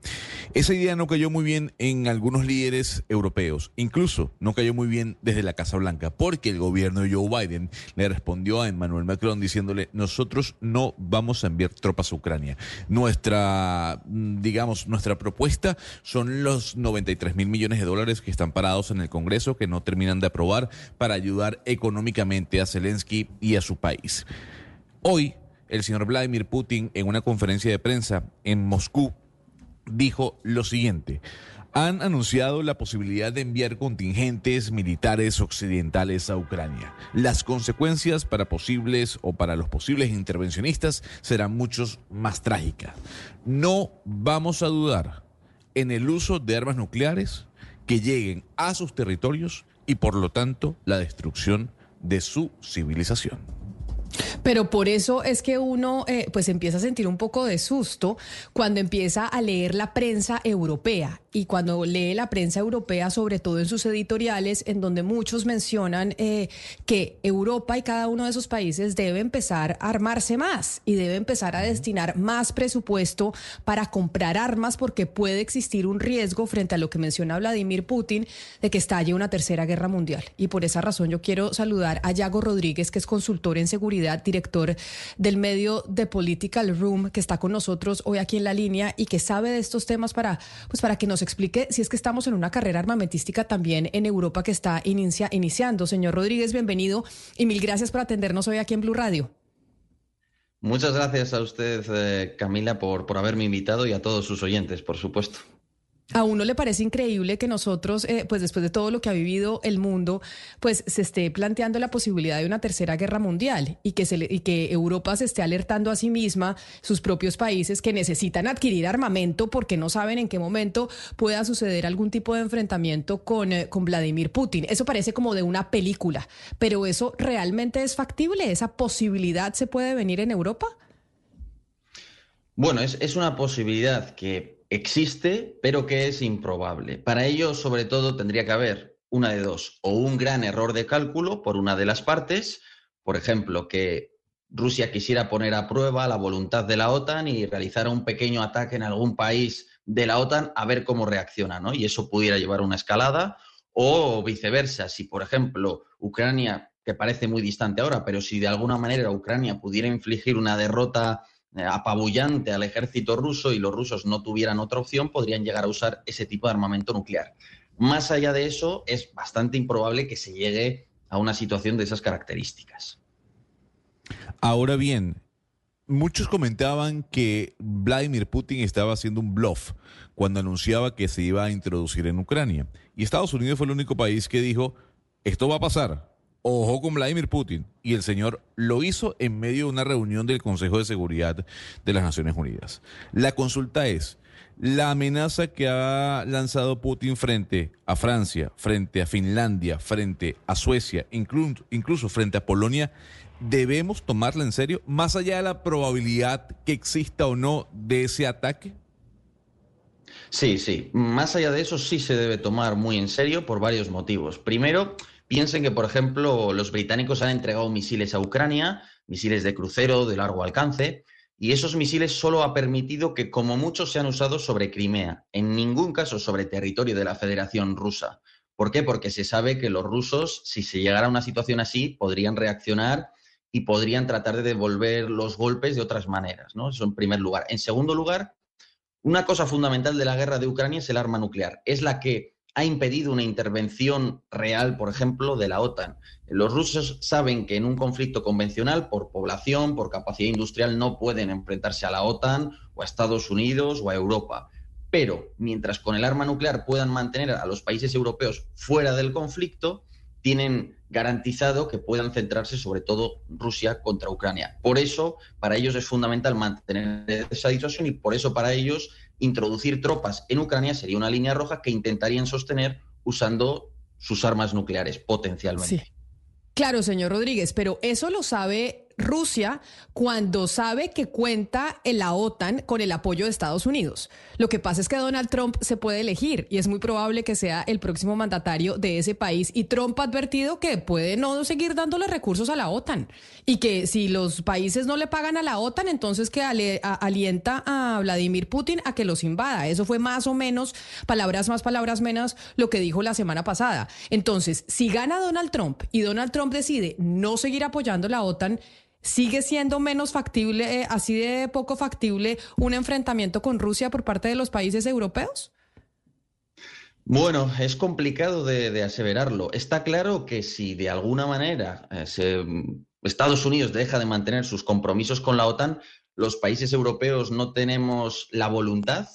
Esa idea no cayó muy bien en algunos líderes europeos, incluso no cayó muy bien desde la Casa Blanca, porque el gobierno de Joe Biden le respondió a Emmanuel Macron diciéndole, nosotros no vamos a enviar tropas a Ucrania. Nuestra, digamos, nuestra propuesta son los 93 mil millones de dólares que están parados en el Congreso, que no terminan de aprobar, para ayudar económicamente a Zelensky y a su país. Hoy, el señor Vladimir Putin, en una conferencia de prensa en Moscú, dijo lo siguiente. Han anunciado la posibilidad de enviar contingentes militares occidentales a Ucrania. Las consecuencias para posibles o para los posibles intervencionistas serán muchos más trágicas. No vamos a dudar en el uso de armas nucleares que lleguen a sus territorios y por lo tanto la destrucción de su civilización. Pero por eso es que uno eh, pues empieza a sentir un poco de susto cuando empieza a leer la prensa europea y cuando lee la prensa europea, sobre todo en sus editoriales, en donde muchos mencionan eh, que Europa y cada uno de esos países debe empezar a armarse más y debe empezar a destinar más presupuesto para comprar armas porque puede existir un riesgo frente a lo que menciona Vladimir Putin de que estalle una tercera guerra mundial. Y por esa razón yo quiero saludar a Yago Rodríguez, que es consultor en seguridad, director del medio de Political Room, que está con nosotros hoy aquí en la línea y que sabe de estos temas para, pues para que nos explique si es que estamos en una carrera armamentística también en Europa que está inicia, iniciando. Señor Rodríguez, bienvenido y mil gracias por atendernos hoy aquí en Blue Radio. Muchas gracias a usted, eh, Camila, por, por haberme invitado y a todos sus oyentes, por supuesto. A uno le parece increíble que nosotros, eh, pues después de todo lo que ha vivido el mundo, pues se esté planteando la posibilidad de una tercera guerra mundial y que, Europa se esté alertando a sí misma, sus propios países que necesitan adquirir armamento porque no saben en qué momento pueda suceder algún tipo de enfrentamiento con, eh, con Vladimir Putin. Eso parece como de una película, pero eso realmente es factible, esa posibilidad se puede venir en Europa. Bueno, es, es una posibilidad que existe, pero que es improbable. Para ello, sobre todo, tendría que haber una de dos, o un gran error de cálculo por una de las partes, por ejemplo, que Rusia quisiera poner a prueba la voluntad de la OTAN y realizara un pequeño ataque en algún país de la OTAN a ver cómo reacciona, ¿no? Y eso pudiera llevar a una escalada, o viceversa, si por ejemplo Ucrania, que parece muy distante ahora, pero si de alguna manera Ucrania pudiera infligir una derrota apabullante al ejército ruso y los rusos no tuvieran otra opción, podrían llegar a usar ese tipo de armamento nuclear. Más allá de eso, es bastante improbable que se llegue a una situación de esas características. Ahora bien, muchos comentaban que Vladimir Putin estaba haciendo un bluff cuando anunciaba que se iba a introducir en Ucrania. Y Estados Unidos fue el único país que dijo, esto va a pasar, ojo con Vladimir Putin. Y el señor lo hizo en medio de una reunión del Consejo de Seguridad de las Naciones Unidas. La consulta es, la amenaza que ha lanzado Putin frente a Francia, frente a Finlandia, frente a Suecia, incluso, incluso frente a Polonia, ¿debemos tomarla en serio, más allá de la probabilidad que exista o no de ese ataque? Sí, sí. Más allá de eso, sí se debe tomar muy en serio por varios motivos. Primero, Piensen que, por ejemplo, los británicos han entregado misiles a Ucrania, misiles de crucero de largo alcance, y esos misiles solo ha permitido que como muchos sean usados sobre Crimea, en ningún caso sobre territorio de la Federación Rusa. ¿Por qué? Porque se sabe que los rusos, si se llegara a una situación así, podrían reaccionar y podrían tratar de devolver los golpes de otras maneras, ¿no? Eso en primer lugar. En segundo lugar, una cosa fundamental de la guerra de Ucrania es el arma nuclear. Es la que ha impedido una intervención real, por ejemplo, de la OTAN. Los rusos saben que en un conflicto convencional, por población, por capacidad industrial, no pueden enfrentarse a la OTAN o a Estados Unidos o a Europa. Pero mientras con el arma nuclear puedan mantener a los países europeos fuera del conflicto, tienen garantizado que puedan centrarse sobre todo Rusia contra Ucrania. Por eso, para ellos es fundamental mantener esa disuasión y por eso para ellos introducir tropas en Ucrania sería una línea roja que intentarían sostener usando sus armas nucleares potencialmente. Sí. Claro, señor Rodríguez, pero eso lo sabe Rusia cuando sabe que cuenta en la OTAN con el apoyo de Estados Unidos. Lo que pasa es que Donald Trump se puede elegir y es muy probable que sea el próximo mandatario de ese país y Trump ha advertido que puede no seguir dándole recursos a la OTAN y que si los países no le pagan a la OTAN, entonces que alienta a Vladimir Putin a que los invada. Eso fue más o menos, palabras más, palabras menos, lo que dijo la semana pasada. Entonces, si gana Donald Trump y Donald Trump decide no seguir apoyando la OTAN, ¿Sigue siendo menos factible, eh, así de poco factible, un enfrentamiento con Rusia por parte de los países europeos? Bueno, es complicado de, aseverarlo. Está claro que si de alguna manera eh, Estados Unidos deja de mantener sus compromisos con la OTAN, los países europeos no tenemos la voluntad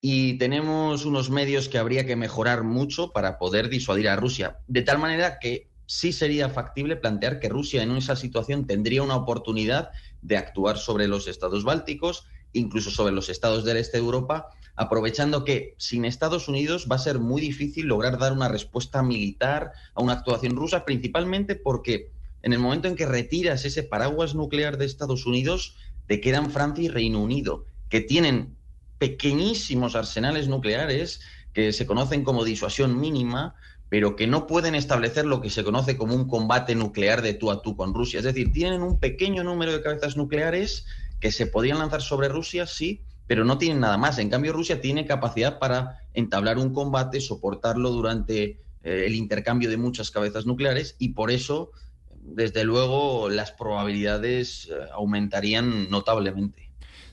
y tenemos unos medios que habría que mejorar mucho para poder disuadir a Rusia. De tal manera que sí sería factible plantear que Rusia en esa situación tendría una oportunidad de actuar sobre los estados bálticos, incluso sobre los estados del este de Europa, aprovechando que sin Estados Unidos va a ser muy difícil lograr dar una respuesta militar a una actuación rusa, principalmente porque en el momento en que retiras ese paraguas nuclear de Estados Unidos, te quedan Francia y Reino Unido, que tienen pequeñísimos arsenales nucleares que se conocen como disuasión mínima, pero que no pueden establecer lo que se conoce como un combate nuclear de tú a tú con Rusia. Es decir, tienen un pequeño número de cabezas nucleares que se podrían lanzar sobre Rusia, sí, pero no tienen nada más. En cambio, Rusia tiene capacidad para entablar un combate, soportarlo durante eh, el intercambio de muchas cabezas nucleares y por eso, desde luego, las probabilidades eh, aumentarían notablemente.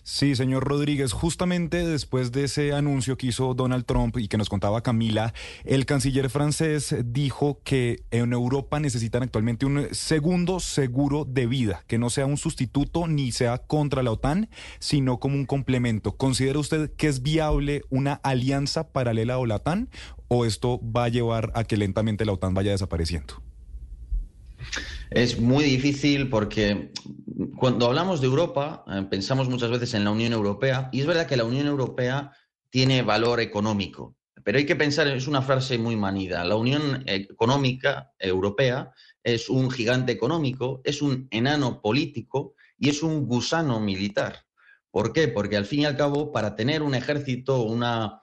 Sí, señor Rodríguez, justamente después de ese anuncio que hizo Donald Trump y que nos contaba Camila, el canciller francés dijo que en Europa necesitan actualmente un segundo seguro de vida, que no sea un sustituto ni sea contra la OTAN, sino como un complemento. ¿Considera usted que es viable una alianza paralela a la OTAN o esto va a llevar a que lentamente la OTAN vaya desapareciendo? Es muy difícil porque cuando hablamos de Europa, eh, pensamos muchas veces en la Unión Europea, y es verdad que la Unión Europea tiene valor económico, pero hay que pensar, es una frase muy manida, la Unión Económica Europea es un gigante económico, es un enano político y es un gusano militar. ¿Por qué? Porque al fin y al cabo, para tener un ejército, una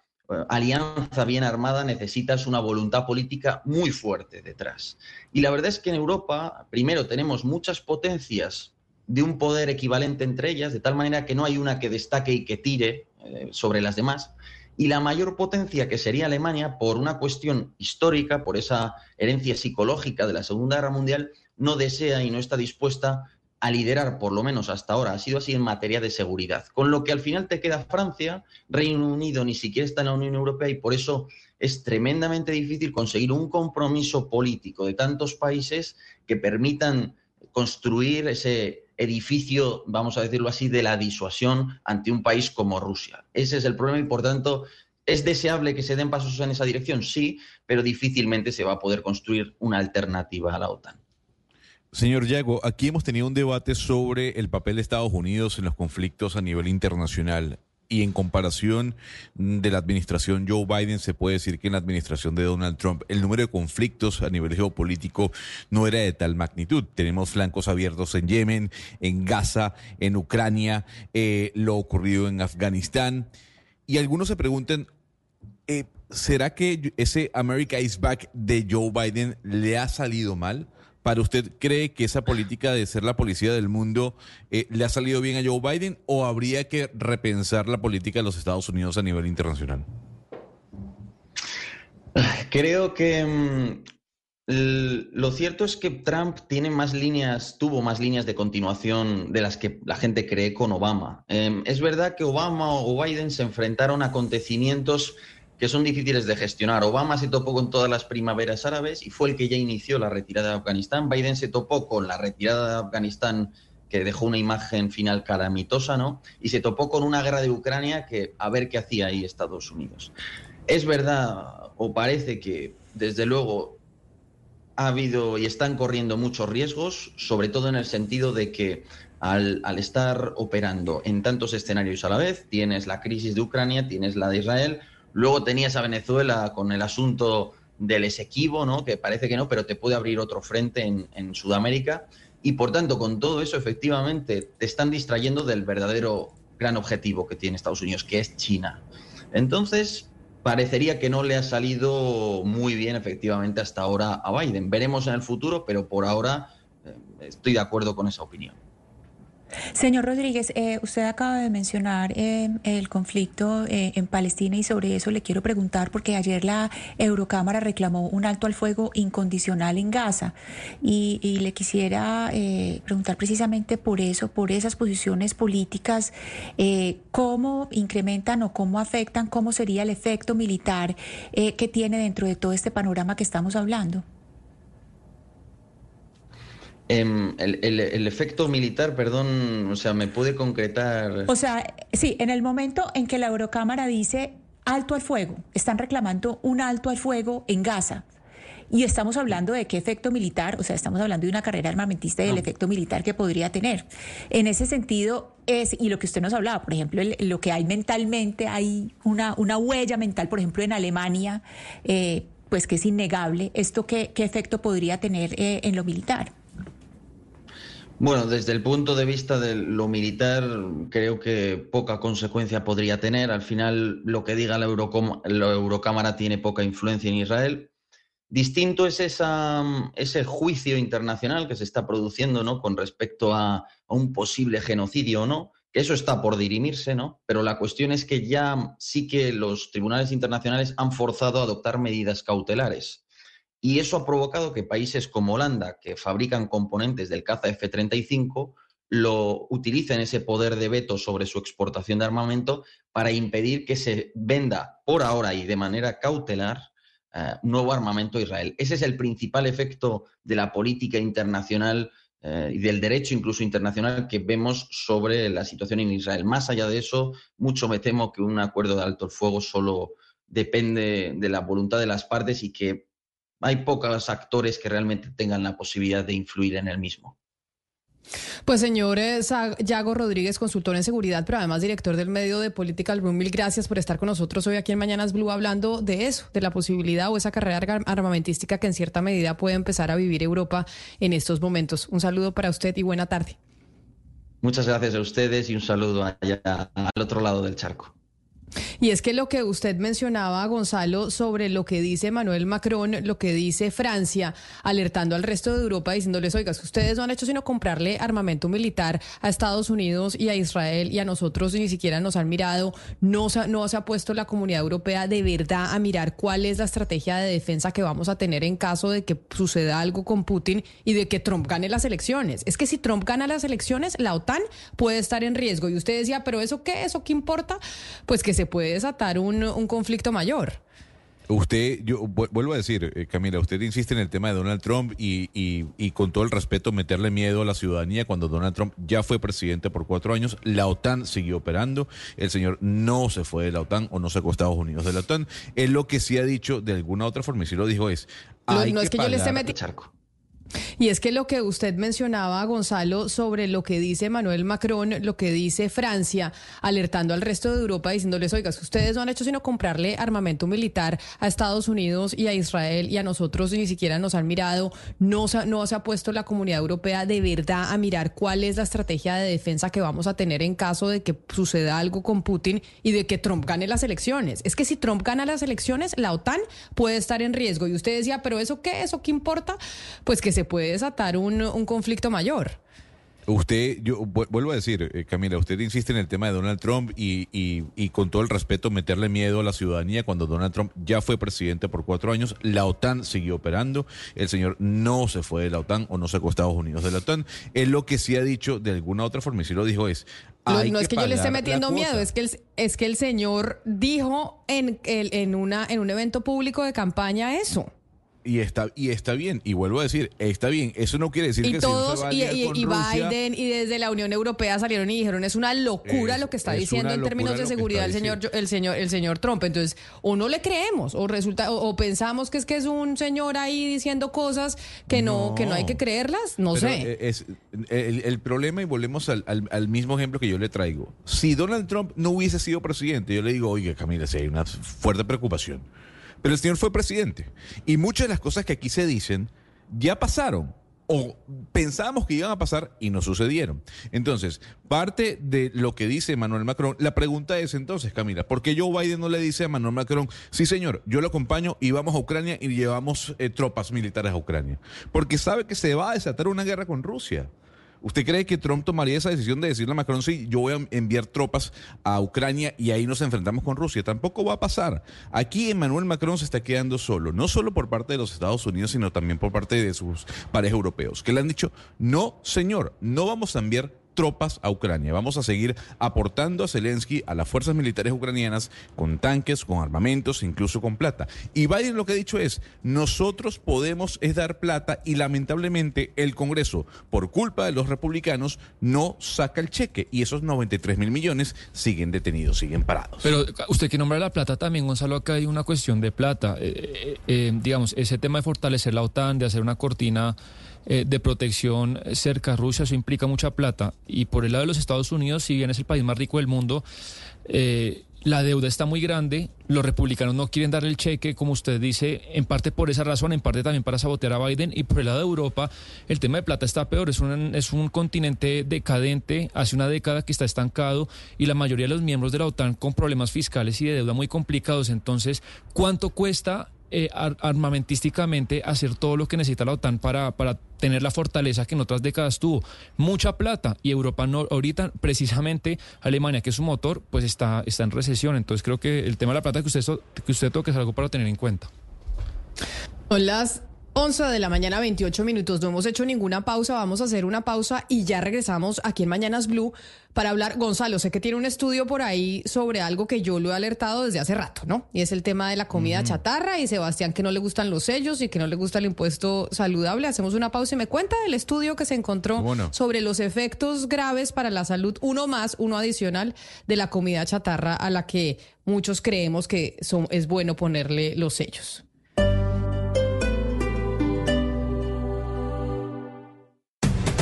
alianza bien armada necesitas una voluntad política muy fuerte detrás. Y la verdad es que en Europa, primero, tenemos muchas potencias de un poder equivalente entre ellas, de tal manera que no hay una que destaque y que tire eh, sobre las demás. Y la mayor potencia, que sería Alemania, por una cuestión histórica, por esa herencia psicológica de la Segunda Guerra Mundial, no desea y no está dispuesta a liderar, por lo menos hasta ahora, ha sido así en materia de seguridad. Con lo que al final te queda Francia, Reino Unido ni siquiera está en la Unión Europea y por eso es tremendamente difícil conseguir un compromiso político de tantos países que permitan construir ese edificio, vamos a decirlo así, de la disuasión ante un país como Rusia. Ese es el problema y por tanto ¿Es deseable que se den pasos en esa dirección? Sí, pero difícilmente se va a poder construir una alternativa a la OTAN. Señor Yago, aquí hemos tenido un debate sobre el papel de Estados Unidos en los conflictos a nivel internacional. Y en comparación de la administración Joe Biden, se puede decir que en la administración de Donald Trump el número de conflictos a nivel geopolítico no era de tal magnitud. Tenemos flancos abiertos en Yemen, en Gaza, en Ucrania, eh, lo ocurrido en Afganistán. Y algunos se preguntan, eh, ¿será que ese America is Back de Joe Biden le ha salido mal? ¿Para usted cree que esa política de ser la policía del mundo eh, le ha salido bien a Joe Biden o habría que repensar la política de los Estados Unidos a nivel internacional? Creo que mm, lo cierto es que Trump tiene más líneas, tuvo más líneas de continuación de las que la gente cree con Obama. Em, es verdad que Obama o Biden se enfrentaron a acontecimientos que son difíciles de gestionar. Obama se topó con todas las primaveras árabes y fue el que ya inició la retirada de Afganistán. Biden se topó con la retirada de Afganistán que dejó una imagen final calamitosa, ¿no? Y se topó con una guerra de Ucrania que a ver qué hacía ahí Estados Unidos. Es verdad, o parece que desde luego ha habido y están corriendo muchos riesgos, sobre todo en el sentido de que al, al, estar operando en tantos escenarios a la vez, tienes la crisis de Ucrania, tienes la de Israel, Luego tenías a Venezuela con el asunto del Esequibo, ¿no? que parece que no, pero te puede abrir otro frente en, Sudamérica. Y por tanto, con todo eso, efectivamente, te están distrayendo del verdadero gran objetivo que tiene Estados Unidos, que es China. Entonces, parecería que no le ha salido muy bien, efectivamente, hasta ahora a Biden. Veremos en el futuro, pero por ahora eh, estoy de acuerdo con esa opinión. Señor Rodríguez, eh, usted acaba de mencionar eh, el conflicto eh, en Palestina y sobre eso le quiero preguntar porque ayer la Eurocámara reclamó un alto al fuego incondicional en Gaza y, y le quisiera preguntar precisamente por eso, por esas posiciones políticas, cómo incrementan o cómo afectan, cómo sería el efecto militar que tiene dentro de todo este panorama que estamos hablando. Em, el, el, efecto militar, perdón, o sea, ¿me puede concretar? O sea, sí, en el momento en que la Eurocámara dice alto al fuego, están reclamando un alto al fuego en Gaza. Y estamos hablando de qué efecto militar, o sea, estamos hablando de una carrera armamentista y del efecto militar que podría tener. En ese sentido, es, y lo que usted nos hablaba, por ejemplo, lo que hay mentalmente, hay una, una huella mental, por ejemplo, en Alemania, eh, pues que es innegable. ¿Esto qué, qué efecto podría tener eh, en lo militar? Bueno, desde el punto de vista de lo militar, creo que poca consecuencia podría tener. Al final, lo que diga la, Eurocámara tiene poca influencia en Israel. Distinto es esa, ese juicio internacional que se está produciendo ¿no? con respecto a, a, un posible genocidio o no, que eso está por dirimirse, ¿no? pero la cuestión es que ya sí que los tribunales internacionales han forzado a adoptar medidas cautelares. Y eso ha provocado que países como Holanda, que fabrican componentes del caza F-35, lo utilicen ese poder de veto sobre su exportación de armamento para impedir que se venda por ahora y de manera cautelar eh, nuevo armamento a Israel. Ese es el principal efecto de la política internacional eh, y del derecho incluso internacional que vemos sobre la situación en Israel. Más allá de eso, mucho me temo que un acuerdo de alto el fuego solo depende de la voluntad de las partes y que hay pocos actores que realmente tengan la posibilidad de influir en el mismo. Pues señores, Yago Rodríguez, consultor en seguridad, pero además director del medio de Political Room, mil gracias por estar con nosotros hoy aquí en Mañanas Blue hablando de eso, de la posibilidad o esa carrera armamentística que en cierta medida puede empezar a vivir Europa en estos momentos. Un saludo para usted y buena tarde. Muchas gracias a ustedes y un saludo allá al otro lado del charco. Y es que lo que usted mencionaba, Gonzalo, sobre lo que dice Manuel Macron, lo que dice Francia, alertando al resto de Europa, diciéndoles, oiga, que ustedes no han hecho sino comprarle armamento militar a Estados Unidos y a Israel y a nosotros ni siquiera nos han mirado, no se, no se ha puesto la comunidad europea de verdad a mirar cuál es la estrategia de defensa que vamos a tener en caso de que suceda algo con Putin y de que Trump gane las elecciones. Es que si Trump gana las elecciones, la OTAN puede estar en riesgo. Y usted decía, pero ¿eso qué? ¿Eso qué importa? Pues que se puede desatar un, un conflicto mayor. Usted, yo vuelvo a decir, eh, Camila, usted insiste en el tema de Donald Trump y, y, con todo el respeto meterle miedo a la ciudadanía cuando Donald Trump ya fue presidente por cuatro años, la OTAN siguió operando, el señor no se fue de la OTAN o no se fue a Estados Unidos de la OTAN. Es lo que sí ha dicho de alguna otra forma y sí lo dijo es... No, no es que yo le esté metiendo... Y es que lo que usted mencionaba, Gonzalo, sobre lo que dice Manuel Macron, lo que dice Francia, alertando al resto de Europa, diciéndoles, oiga, que ustedes no han hecho sino comprarle armamento militar a Estados Unidos y a Israel y a nosotros ni siquiera nos han mirado, no se, no se ha puesto la comunidad europea de verdad a mirar cuál es la estrategia de defensa que vamos a tener en caso de que suceda algo con Putin y de que Trump gane las elecciones. Es que si Trump gana las elecciones, la OTAN puede estar en riesgo. Y usted decía, pero ¿eso qué? ¿Eso qué importa? Pues que se puede desatar un, un conflicto mayor. Usted, yo vuelvo a decir, eh, Camila, usted insiste en el tema de Donald Trump y, y, con todo el respeto meterle miedo a la ciudadanía cuando Donald Trump ya fue presidente por cuatro años, la OTAN siguió operando, el señor no se fue de la OTAN o no se fue a Estados Unidos de la OTAN. Es lo que sí ha dicho de alguna otra forma y sí lo dijo es... No, no es que yo le esté metiendo miedo, es que el, es que el señor dijo en, en, una, en un evento público de campaña eso. Y está, y está bien, y vuelvo a decir, está bien. Eso no quiere decir y que todos, y, y, Biden y desde la Unión Europea salieron y dijeron es una locura lo que está diciendo en términos de seguridad el señor, el señor, el señor Trump. Entonces, o no le creemos, o resulta, o, pensamos que es que es un señor ahí diciendo cosas que no, que no hay que creerlas, no sé. Es, el, problema, y volvemos al, al, mismo ejemplo que yo le traigo. Si Donald Trump no hubiese sido presidente, yo le digo, oye, Camila, si hay una fuerte preocupación Pero el señor fue presidente. Y muchas de las cosas que aquí se dicen ya pasaron o pensábamos que iban a pasar y no sucedieron. Entonces, parte de lo que dice Emmanuel Macron, la pregunta es entonces, Camila, ¿por qué Joe Biden no le dice a Emmanuel Macron, sí señor, yo lo acompaño y vamos a Ucrania y llevamos eh, tropas militares a Ucrania? Porque sabe que se va a desatar una guerra con Rusia. ¿Usted cree que Trump tomaría esa decisión de decirle a Macron, sí, yo voy a enviar tropas a Ucrania y ahí nos enfrentamos con Rusia? Tampoco va a pasar. Aquí Emmanuel Macron se está quedando solo, no solo por parte de los Estados Unidos, sino también por parte de sus pares europeos, que le han dicho, no, señor, no vamos a enviar tropas a Ucrania. Vamos a seguir aportando a Zelensky, a las fuerzas militares ucranianas, con tanques, con armamentos, incluso con plata. Y Biden lo que ha dicho es, nosotros podemos es dar plata y lamentablemente el Congreso, por culpa de los republicanos, no saca el cheque y esos 93 mil millones siguen detenidos, siguen parados. Pero usted que nombra la plata también, Gonzalo, acá hay una cuestión de plata. Eh, eh, eh, digamos, ese tema de fortalecer la OTAN, de hacer una cortina eh, de protección cerca a Rusia, eso implica mucha plata. Y por el lado de los Estados Unidos, si bien es el país más rico del mundo, eh, la deuda está muy grande, los republicanos no quieren dar el cheque, como usted dice, en parte por esa razón, en parte también para sabotear a Biden, y por el lado de Europa, el tema de plata está peor, es un, es un continente decadente, hace una década que está estancado, y la mayoría de los miembros de la OTAN con problemas fiscales y de deuda muy complicados, entonces, ¿cuánto cuesta eh, armamentísticamente hacer todo lo que necesita la OTAN para, para tener la fortaleza que en otras décadas tuvo. Mucha plata y Europa no, ahorita precisamente Alemania, que es su motor, pues está, está en recesión. Entonces creo que el tema de la plata que usted, que usted toca es algo para tener en cuenta. Son las 11 de la mañana, 28 minutos. No hemos hecho ninguna pausa. Vamos a hacer una pausa y ya regresamos aquí en Mañanas Blue para hablar. Gonzalo, sé que tiene un estudio por ahí sobre algo que yo lo he alertado desde hace rato, ¿no? Y es el tema de la comida chatarra y Sebastián que no le gustan los sellos y que no le gusta el impuesto saludable. Hacemos una pausa y me cuenta del estudio que se encontró Bueno. sobre los efectos graves para la salud, uno más, uno adicional de la comida chatarra a la que muchos creemos que son, es bueno ponerle los sellos.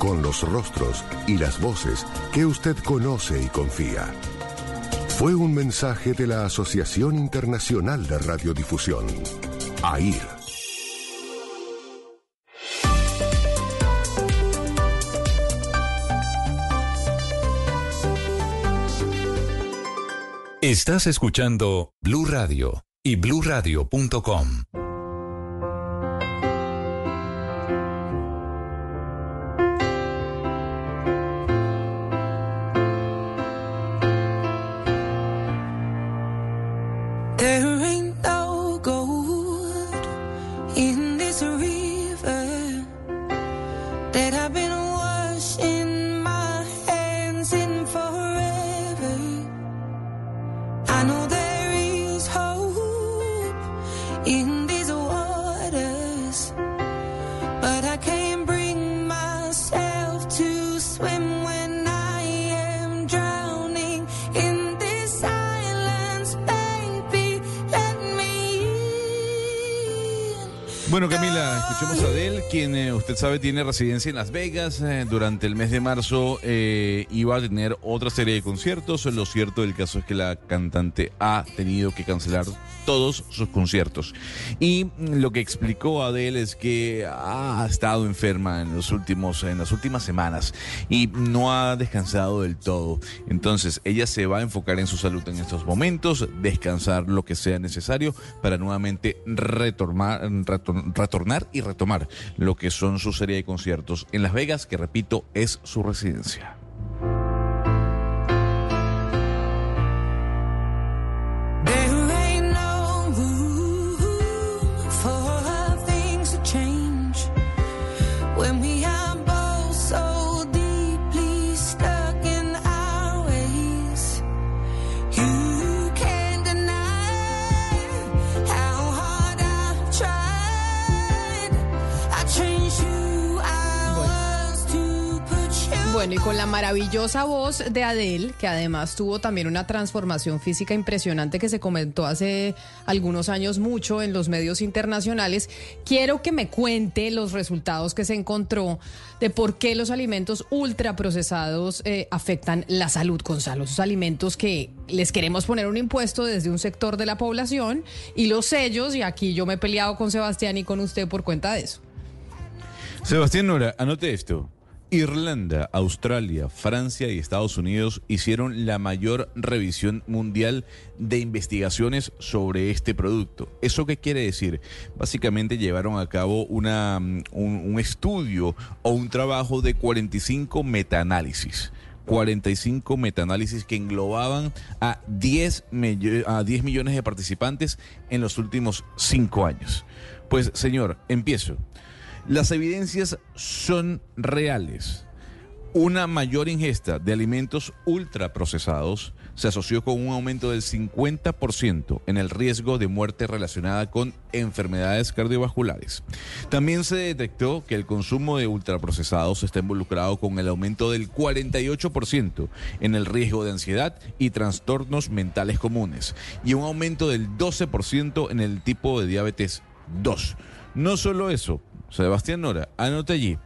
con los rostros y las voces que usted conoce y confía. Fue un mensaje de la Asociación Internacional de Radiodifusión, AIR. Estás escuchando Blue Radio y bluradio.com. sabe tiene residencia en Las Vegas. Eh, durante el mes de marzo eh, iba a tener otra serie de conciertos. Lo cierto del caso es que la cantante ha tenido que cancelar todos sus conciertos. Y lo que explicó Adele es que ha estado enferma en, los últimos, en las últimas semanas y no ha descansado del todo. Entonces, ella se va a enfocar en su salud en estos momentos, descansar lo que sea necesario para nuevamente retornar, retor- retornar y retomar lo que son su serie de conciertos en Las Vegas, que repito, es su residencia. Maravillosa voz de Adele, que además tuvo también una transformación física impresionante que se comentó hace algunos años mucho en los medios internacionales, quiero que me cuente los resultados que se encontró de por qué los alimentos ultraprocesados eh, afectan la salud, Gonzalo. Esos alimentos que les queremos poner un impuesto desde un sector de la población y los sellos, y aquí yo me he peleado con Sebastián y con usted por cuenta de eso. Sebastián Nora, anote esto. Irlanda, Australia, Francia y Estados Unidos hicieron la mayor revisión mundial de investigaciones sobre este producto. ¿Eso qué quiere decir? Básicamente llevaron a cabo una, un, un estudio o un trabajo de 45 metaanálisis. 45 metaanálisis que englobaban a 10, millo- a 10 millones de participantes en los últimos 5 años. Pues señor, empiezo. Las evidencias son reales. Una mayor ingesta de alimentos ultraprocesados se asoció con un aumento del 50% en el riesgo de muerte relacionada con enfermedades cardiovasculares. También se detectó que el consumo de ultraprocesados está involucrado con el aumento del 48% en el riesgo de ansiedad y trastornos mentales comunes y un aumento del 12% en el tipo de diabetes 2. No solo eso, Sebastián Nora, anote allí.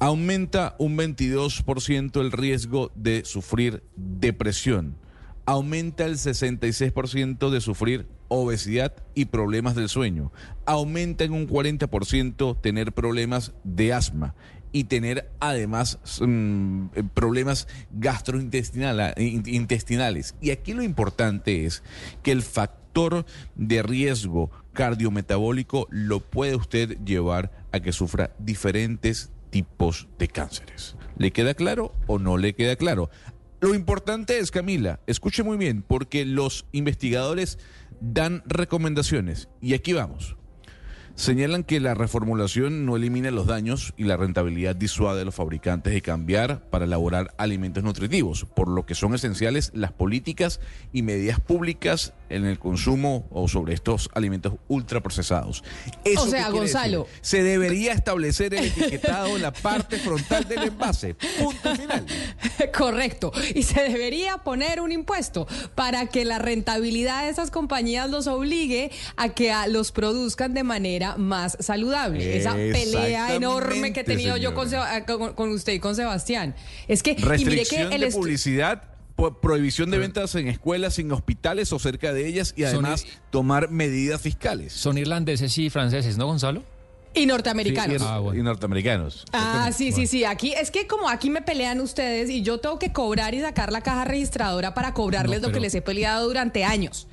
Aumenta un 22% el riesgo de sufrir depresión. Aumenta el 66% de sufrir obesidad y problemas del sueño. Aumenta en un 40% tener problemas de asma y tener además mm, problemas gastrointestinala- in- intestinales. Y aquí lo importante es que el factor de riesgo cardiometabólico lo puede usted llevar a que sufra diferentes tipos de cánceres. ¿Le queda claro o no le queda claro? Lo importante es, Camila, escuche muy bien, porque los investigadores dan recomendaciones. Y aquí vamos. Señalan que la reformulación no elimina los daños y la rentabilidad disuade a los fabricantes de cambiar para elaborar alimentos nutritivos, por lo que son esenciales las políticas y medidas públicas en el consumo o sobre estos alimentos ultraprocesados. ¿Eso O sea, Gonzalo. decir? Se debería establecer el etiquetado en la parte frontal del envase. Punto final. [LAUGHS] Correcto. Y se debería poner un impuesto para que la rentabilidad de esas compañías los obligue a que los produzcan de manera más saludable. Esa pelea enorme que he tenido yo con, Seba- con- con usted y con Sebastián. Es que, y mire que Restricción el de publicidad, prohibición de ventas en escuelas, en hospitales o cerca de ellas y además tomar medidas fiscales. Son irlandeses y franceses, ¿no, Gonzalo? y norteamericanos. y, y norteamericanos. Ah, sí, sí, sí. Aquí es que como aquí me pelean ustedes y yo tengo que cobrar y sacar la caja registradora para cobrarles No, lo que les he peleado durante años.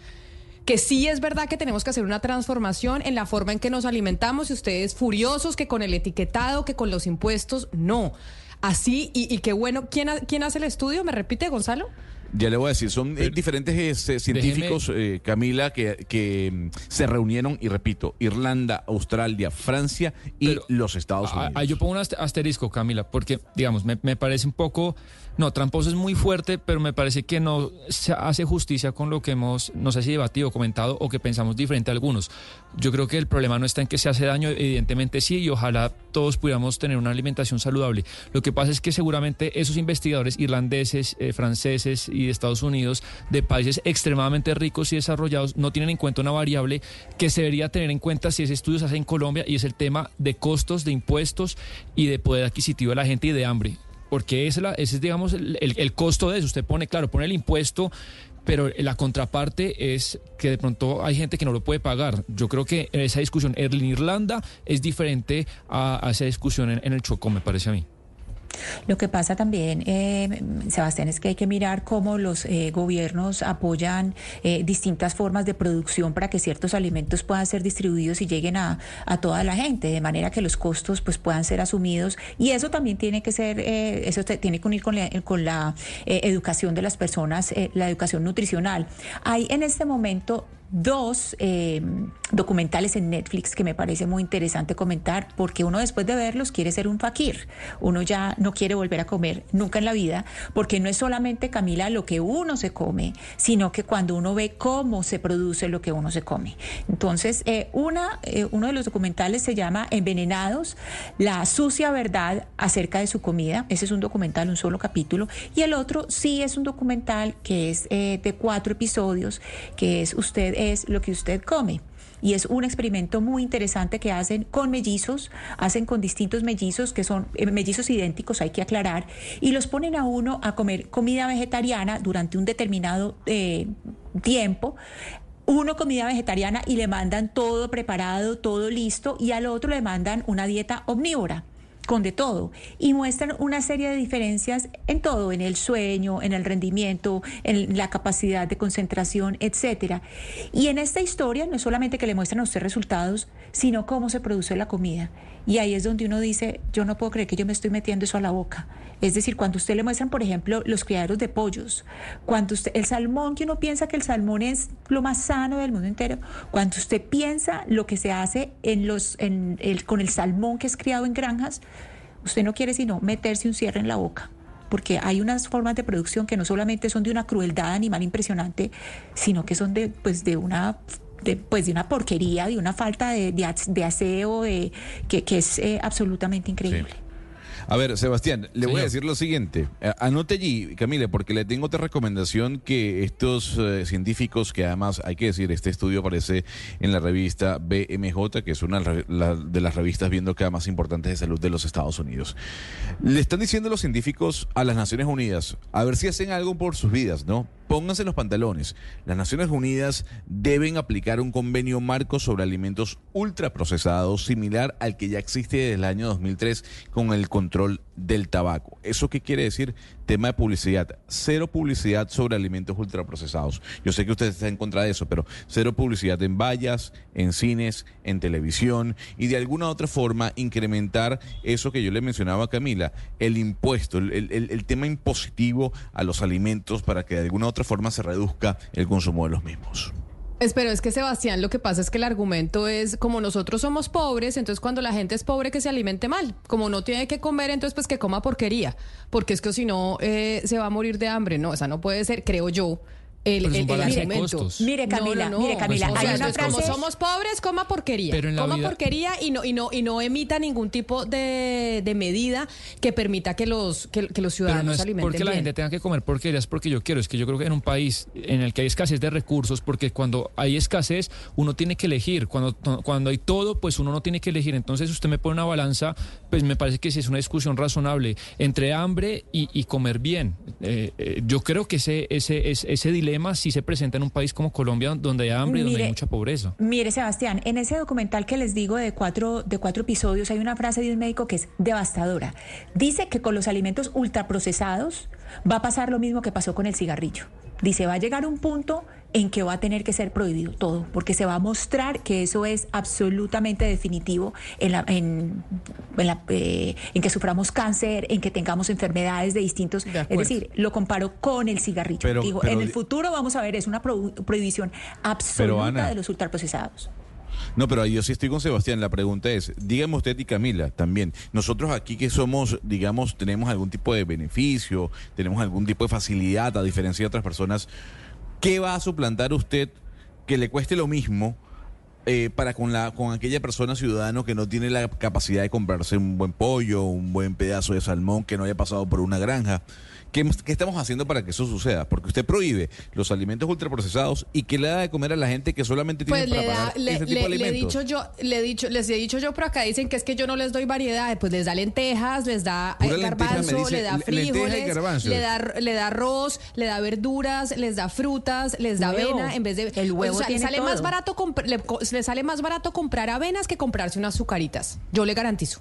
Que sí es verdad que tenemos que hacer una transformación en la forma en que nos alimentamos y ustedes furiosos que con el etiquetado, que con los impuestos, no. Así, y, y qué bueno. ¿Quién, ha- ¿Quién hace el estudio? ¿Me repite, Gonzalo? Ya le voy a decir, son eh, diferentes este, científicos, eh, Camila, que, que mm, se reunieron, y repito, Irlanda, Australia, Francia y los Estados Unidos. ah, yo pongo un aste- asterisco, Camila, porque, digamos, me, me parece un poco. No, tramposo es muy fuerte, pero me parece que no se hace justicia con lo que hemos, no sé si debatido, comentado o que pensamos diferente a algunos. Yo creo que el problema no está en que se hace daño, evidentemente sí, y ojalá todos pudiéramos tener una alimentación saludable. Lo que pasa es que seguramente esos investigadores irlandeses, eh, franceses y de Estados Unidos, de países extremadamente ricos y desarrollados, no tienen en cuenta una variable que se debería tener en cuenta si ese estudio se hace en Colombia y es el tema de costos, de impuestos y de poder adquisitivo de la gente y de hambre. Porque ese es, digamos, el, el- costo de eso. Usted pone, claro, pone el impuesto, pero la contraparte es que de pronto hay gente que no lo puede pagar. Yo creo que esa discusión en Irlanda es diferente a, a esa discusión en, en el Chocó, me parece a mí. Lo que pasa también, eh, Sebastián, es que hay que mirar cómo los eh, gobiernos apoyan eh, distintas formas de producción para que ciertos alimentos puedan ser distribuidos y lleguen a, toda la gente, de manera que los costos pues puedan ser asumidos. Y eso también tiene que ser, eh, eso tiene que unir con la, con la eh, educación de las personas, eh, la educación nutricional. Hay en este momento dos eh, documentales en Netflix que me parece muy interesante comentar, porque uno después de verlos quiere ser un fakir. Uno ya no quiere volver a comer nunca en la vida, porque no es solamente, Camila, lo que uno se come, sino que cuando uno ve cómo se produce lo que uno se come. Entonces, eh, una, eh, uno de los documentales se llama Envenenados, la sucia verdad acerca de su comida. Ese es un documental, un solo capítulo. Y el otro sí es un documental que es de cuatro episodios, que es Usted es lo que usted come. Y es un experimento muy interesante que hacen con mellizos, hacen con distintos mellizos, que son eh, mellizos idénticos, hay que aclarar, y los ponen a uno a comer comida vegetariana durante un determinado eh, tiempo uno comida vegetariana y le mandan todo preparado, todo listo, y al otro le mandan una dieta omnívora con todo y muestran una serie de diferencias en todo, en el sueño, en el rendimiento, en la capacidad de concentración, etcétera. Y en esta historia no es solamente que le muestran a usted resultados, sino cómo se produce la comida. Y ahí es donde uno dice, yo no puedo creer que yo me estoy metiendo eso a la boca. Es decir, cuando usted le muestran, por ejemplo, los criaderos de pollos, cuando usted, el salmón, que uno piensa que el salmón es lo más sano del mundo entero, cuando usted piensa lo que se hace en los, en el, con el salmón que es criado en granjas, usted no quiere sino meterse un cierre en la boca porque hay unas formas de producción que no solamente son de una crueldad animal impresionante, sino que son de, pues, de una de, pues de una porquería, de una falta de, de, aseo, de, que, que es eh, absolutamente increíble. A ver, Sebastián, le voy a decir lo siguiente. Eh, anote allí, Camila, porque le tengo otra recomendación que estos eh, científicos, que además hay que decir, este estudio aparece en la revista BMJ, que es una de las revistas viendo cada más importantes de salud de los Estados Unidos. Le están diciendo los científicos a las Naciones Unidas, a ver si hacen algo por sus vidas, ¿no? Pónganse los pantalones. Las Naciones Unidas deben aplicar un convenio marco sobre alimentos ultraprocesados similar al que ya existe desde el año 2003 con el control del tabaco. ¿Eso qué quiere decir? Tema de publicidad. Cero publicidad sobre alimentos ultraprocesados. Yo sé que usted está en contra de eso, pero cero publicidad en vallas, en cines, en televisión y de alguna otra forma incrementar eso que yo le mencionaba a Camila, el impuesto, el, el tema impositivo a los alimentos para que de alguna otra forma se reduzca el consumo de los mismos. Espero, es que Sebastián, lo que pasa es que el argumento es como nosotros somos pobres, entonces cuando la gente es pobre que se alimente mal, como no tiene que comer, entonces pues que coma porquería, porque es que si no eh, se va a morir de hambre, no, esa no puede ser, creo yo, el, el, Mire, Camila, mire, Camila, hay una frase... como somos pobres, coma porquería. coma porquería y no, y no, y no emita ningún tipo de, de medida que permita que los, que, los ciudadanos Pero no es alimenten porque la gente tenga que comer porquerías porque yo quiero, es que yo creo que en un país en el que hay escasez de recursos, porque cuando hay escasez, uno tiene que elegir. Cuando, cuando hay todo, pues uno no tiene que elegir. Entonces usted me pone una balanza, pues me parece que sí es una discusión razonable entre hambre y, comer bien. Eh, eh, yo creo que ese, ese, ese, ese dilema si se presenta en un país como Colombia donde hay hambre y donde hay mucha pobreza. Mire, Sebastián, en ese documental que les digo de cuatro, de cuatro episodios hay una frase de un médico que es devastadora. Dice que con los alimentos ultraprocesados va a pasar lo mismo que pasó con el cigarrillo. Dice, va a llegar un punto en que va a tener que ser prohibido todo, porque se va a mostrar que eso es absolutamente definitivo en, la, en, eh, en, que suframos cáncer, en que tengamos enfermedades de distintos. es decir, lo comparo con el cigarrillo. Digo, en el futuro vamos a ver, es una prohibición absoluta de los ultraprocesados. No, pero yo sí estoy con Sebastián. La pregunta es, dígame usted y Camila también, nosotros aquí que somos, digamos, tenemos algún tipo de beneficio, tenemos algún tipo de facilidad a diferencia de otras personas, ¿qué va a suplantar usted que le cueste lo mismo? Eh, para con la con aquella persona ciudadano que no tiene la capacidad de comprarse un buen pollo, un buen pedazo de salmón que no haya pasado por una granja. ¿Qué, estamos haciendo para que eso suceda? Porque usted prohíbe los alimentos ultraprocesados y que le da de comer a la gente que solamente tiene pues para pagar ese tipo de alimentos. Le he dicho yo, le he dicho, les he dicho yo por acá, dicen que es que yo no les doy variedad, pues les da lentejas, les da eh, garbanzo, le da frijoles, le da, le da arroz, le da verduras, les da frutas, les da avena, en vez de el huevo tiene sale más barato le, le sale más barato comprar avenas que comprarse unas azucaritas. Yo le garantizo.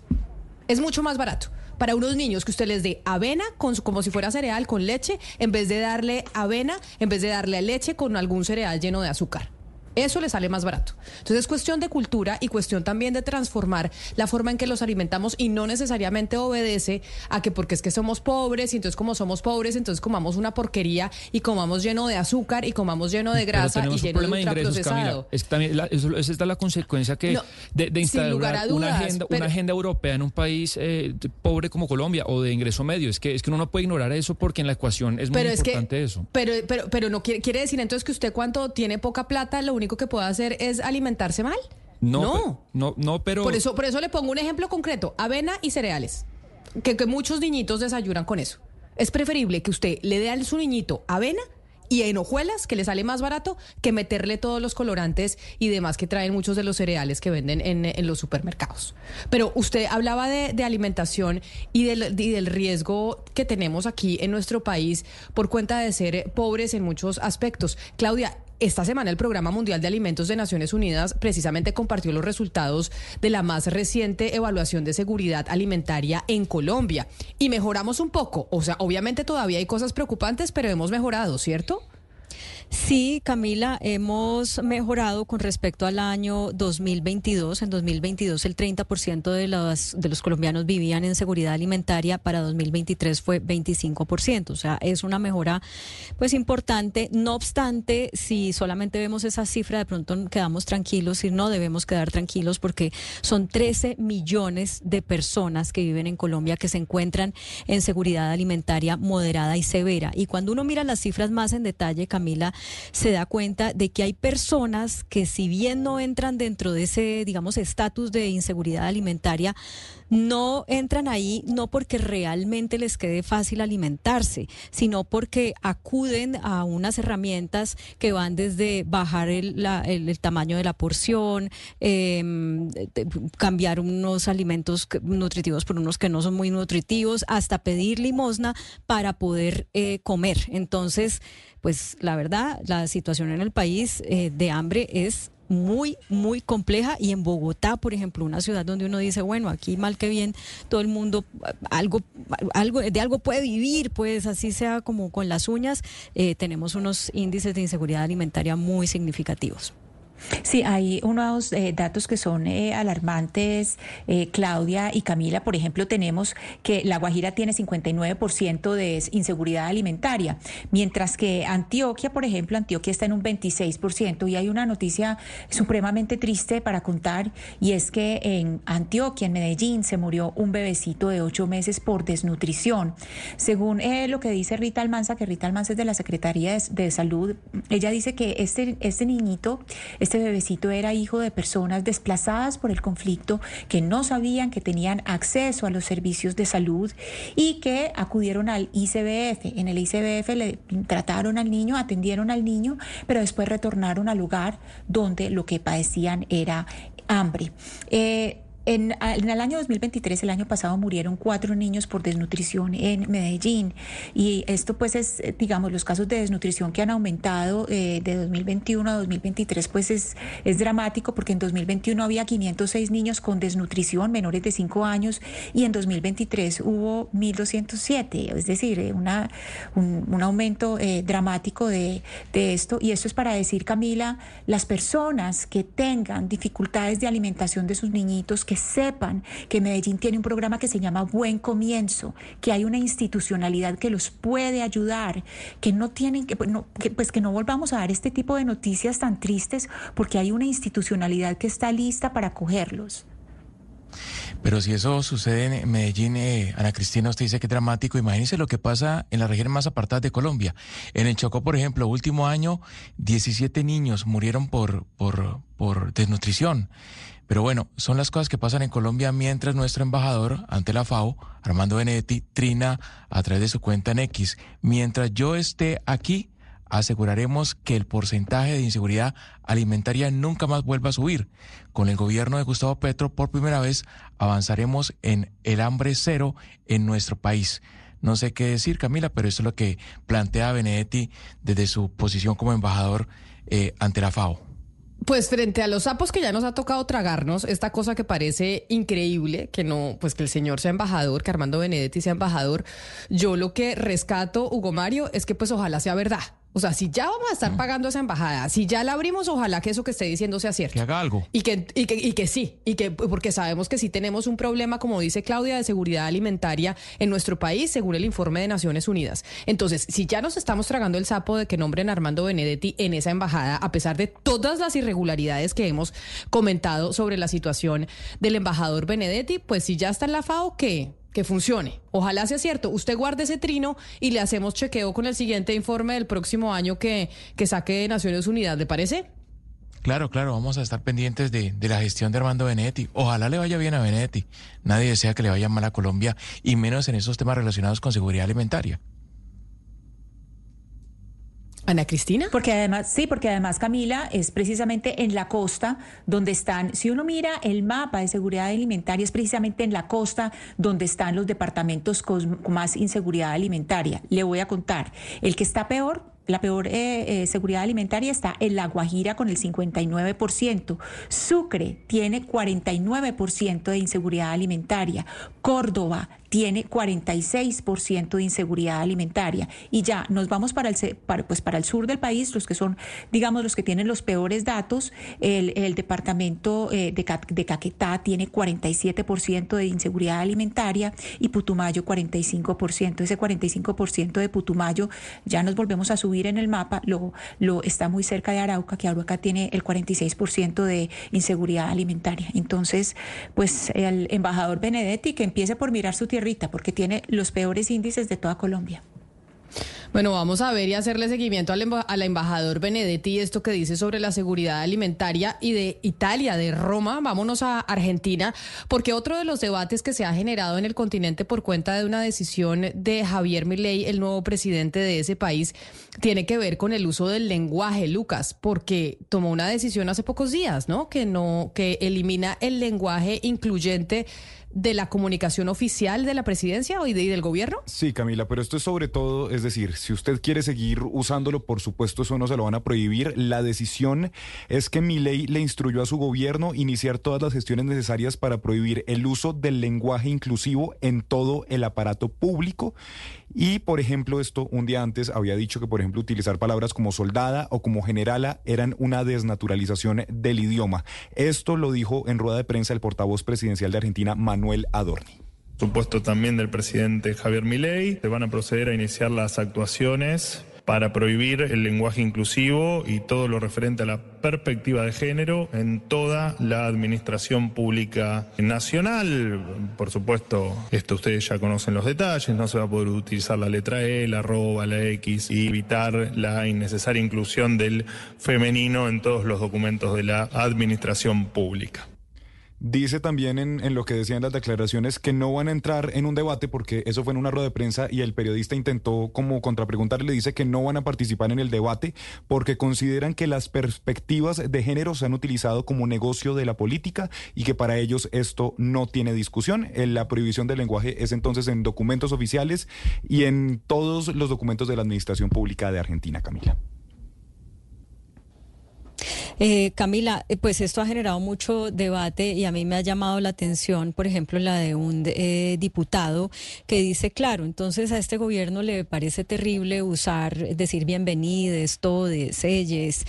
Es mucho más barato para unos niños que usted les dé avena con, como si fuera cereal con leche, en vez de darle avena, en vez de darle leche con algún cereal lleno de azúcar. Eso le sale más barato. Entonces es cuestión de cultura y cuestión también de transformar la forma en que los alimentamos y no necesariamente obedece a que porque es que somos pobres y entonces como somos pobres, entonces comamos una porquería y comamos lleno de azúcar y comamos lleno de grasa y lleno de ultraprocesado. Es que también la, eso, esa es la consecuencia que de, de instalar una, agenda, una agenda europea en un país eh, pobre como Colombia o de ingreso medio. Es que es que uno no puede ignorar eso porque en la ecuación es muy importante eso. Pero pero pero no quiere, quiere decir entonces que usted cuando tiene poca plata lo único que puede hacer es alimentarse mal. No, no, no, pero por eso por eso le pongo un ejemplo concreto: avena y cereales, que, que muchos niñitos desayunan con eso. Es preferible que usted le dé a su niñito avena y en hojuelas, que le sale más barato que meterle todos los colorantes y demás que traen muchos de los cereales que venden en, los supermercados. Pero usted hablaba de, alimentación y del, y del, riesgo que tenemos aquí en nuestro país por cuenta de ser pobres en muchos aspectos. Claudia, esta semana el Programa Mundial de Alimentos de Naciones Unidas precisamente compartió los resultados de la más reciente evaluación de seguridad alimentaria en Colombia. Y mejoramos un poco. O sea, obviamente todavía hay cosas preocupantes, pero hemos mejorado, ¿cierto? Sí, Camila, hemos mejorado con respecto al año 2022. En 2022 el 30% de los, de los colombianos vivían en seguridad alimentaria, para 2023 fue 25%, o sea, es una mejora pues importante. No obstante, si solamente vemos esa cifra, de pronto quedamos tranquilos y no debemos quedar tranquilos porque son 13 millones de personas que viven en Colombia que se encuentran en seguridad alimentaria moderada y severa. Y cuando uno mira las cifras más en detalle, Camila, se da cuenta de que hay personas que si bien no entran dentro de ese, digamos, estatus de inseguridad alimentaria, no entran ahí no porque realmente les quede fácil alimentarse, sino porque acuden a unas herramientas que van desde bajar el, tamaño de la porción, em, cambiar unos alimentos nutritivos por unos que no son muy nutritivos, hasta pedir limosna para poder eh, comer. Entonces, pues la verdad, la situación en el país eh, de hambre es muy, muy compleja y en Bogotá, por ejemplo, una ciudad donde uno dice, bueno, aquí mal que bien, todo el mundo algo, algo de algo puede vivir, pues así sea como con las uñas, eh, tenemos unos índices de inseguridad alimentaria muy significativos. Sí, hay unos eh, datos que son eh, alarmantes, eh, Claudia y Camila. Por ejemplo, tenemos que La Guajira tiene 59% de inseguridad alimentaria, mientras que Antioquia, por ejemplo, Antioquia está en un 26%. Y hay una noticia supremamente triste para contar, y es que en Antioquia, en Medellín, se murió un bebecito de ocho meses por desnutrición. Según lo que dice Rita Almanza, que Rita Almanza es de la Secretaría de, Salud, ella dice que este, este niñito, este bebecito era hijo de personas desplazadas por el conflicto que no sabían que tenían acceso a los servicios de salud y que acudieron al ICBF. En el ICBF le trataron al niño, atendieron al niño, pero después retornaron al lugar donde lo que padecían era hambre. Eh, en, el año 2023, el año pasado, murieron cuatro niños por desnutrición en Medellín. Y esto, pues, es, eh, digamos, los casos de desnutrición que han aumentado eh, de 2021 a 2023, pues es, es dramático porque en 2021 había 506 niños con desnutrición menores de 5 años y en 2023 hubo 1.207. Es decir, eh, una, un, un aumento dramático de, de esto. Y esto es para decir, Camila, las personas que tengan dificultades de alimentación de sus niñitos, que sepan que Medellín tiene un programa que se llama Buen Comienzo, que hay una institucionalidad que los puede ayudar, que no tienen que, pues que no volvamos a dar este tipo de noticias tan tristes porque hay una institucionalidad que está lista para acogerlos. Pero si eso sucede en Medellín, eh, Ana Cristina, usted dice que es dramático. Imagínese lo que pasa en las regiones más apartadas de Colombia. En el Chocó, por ejemplo, último año, 17 niños murieron por, por, por desnutrición. Pero bueno, son las cosas que pasan en Colombia mientras nuestro embajador ante la FAO, Armando Benedetti, trina a través de su cuenta en X. Mientras yo esté aquí, aseguraremos que el porcentaje de inseguridad alimentaria nunca más vuelva a subir. Con el gobierno de Gustavo Petro, por primera vez, avanzaremos en el hambre cero en nuestro país. No sé qué decir, Camila, pero eso es lo que plantea Benedetti desde su posición como embajador eh, ante la FAO. Pues frente a los sapos que ya nos ha tocado tragarnos, esta cosa que parece increíble, que no, pues que el señor sea embajador, que Armando Benedetti sea embajador, yo lo que rescato, Hugo Mario, es que pues ojalá sea verdad O sea, si ya vamos a estar pagando esa embajada, si ya la abrimos, ojalá que eso que esté diciendo sea cierto. Que haga algo. Y que, y que, y que sí, y que porque sabemos que sí tenemos un problema, como dice Claudia, de seguridad alimentaria en nuestro país, según el informe de Naciones Unidas. Entonces, si ya nos estamos tragando el sapo de que nombren a Armando Benedetti en esa embajada, a pesar de todas las irregularidades que hemos comentado sobre la situación del embajador Benedetti, pues si ya está en la FAO, ¿qué? Que funcione. Ojalá sea cierto. Usted guarde ese trino y le hacemos chequeo con el siguiente informe del próximo año que, que saque de Naciones Unidas. ¿Le parece? Claro, claro, vamos a estar pendientes de, de, la gestión de Armando Benedetti. Ojalá le vaya bien a Benedetti. Nadie desea que le vaya mal a Colombia y menos en esos temas relacionados con seguridad alimentaria. Ana Cristina. Porque además, sí, porque además Camila es precisamente en la costa donde están, si uno mira el mapa de seguridad alimentaria, es precisamente en la costa donde están los departamentos con, más inseguridad alimentaria. Le voy a contar, el que está peor la peor eh, eh, seguridad alimentaria está en La Guajira con el 59%. Sucre tiene 49% de inseguridad alimentaria. Córdoba tiene 46% de inseguridad alimentaria. Y ya nos vamos para el, para, pues para el sur del país, los que son, digamos, los que tienen los peores datos. El, departamento eh, de, de, Caquetá tiene 47% de inseguridad alimentaria y Putumayo 45%. Ese 45% de Putumayo ya nos volvemos a subir en el mapa, lo, lo está muy cerca de Arauca, que Arauca tiene el 46% de inseguridad alimentaria. Entonces, pues el embajador Benedetti que empiece por mirar su tierra porque tiene los peores índices de toda Colombia. Bueno, vamos a ver y hacerle seguimiento al, al embajador Benedetti esto que dice sobre la seguridad alimentaria y de Italia, de Roma. Vámonos a Argentina, porque otro de los debates que se ha generado en el continente por cuenta de una decisión de Javier Milei, el nuevo presidente de ese país, tiene que ver con el uso del lenguaje, Lucas, porque tomó una decisión hace pocos días, ¿no? Que no, que elimina el lenguaje incluyente de la comunicación oficial de la presidencia y, del gobierno? Sí, Camila, pero esto es sobre todo, es decir, si usted quiere seguir usándolo, por supuesto eso no se lo van a prohibir. La decisión es que mi ley le instruyó a su gobierno iniciar todas las gestiones necesarias para prohibir el uso del lenguaje inclusivo en todo el aparato público y, por ejemplo, esto un día antes había dicho que, por ejemplo, utilizar palabras como soldada o como generala eran una desnaturalización del idioma. Esto lo dijo en rueda de prensa el portavoz presidencial de Argentina, Manuel Adorni supuesto también del presidente Javier Milei. Se van a proceder a iniciar las actuaciones para prohibir el lenguaje inclusivo y todo lo referente a la perspectiva de género en toda la administración pública nacional. Por supuesto, esto ustedes ya conocen los detalles, no se va a poder utilizar la letra E, la arroba, la X y evitar la innecesaria inclusión del femenino en todos los documentos de la administración pública. Dice también en, lo que decían las declaraciones que no van a entrar en un debate porque eso fue en una rueda de prensa y el periodista intentó como contrapreguntarle, le dice que no van a participar en el debate porque consideran que las perspectivas de género se han utilizado como negocio de la política y que para ellos esto no tiene discusión. La prohibición del lenguaje es entonces en documentos oficiales y en todos los documentos de la Administración Pública de Argentina, Camila. Eh, Camila, eh, pues esto ha generado mucho debate y a mí me ha llamado la atención, por ejemplo, la de un eh, diputado que dice, claro, entonces a este gobierno le parece terrible usar, decir bienvenides, todes, selles,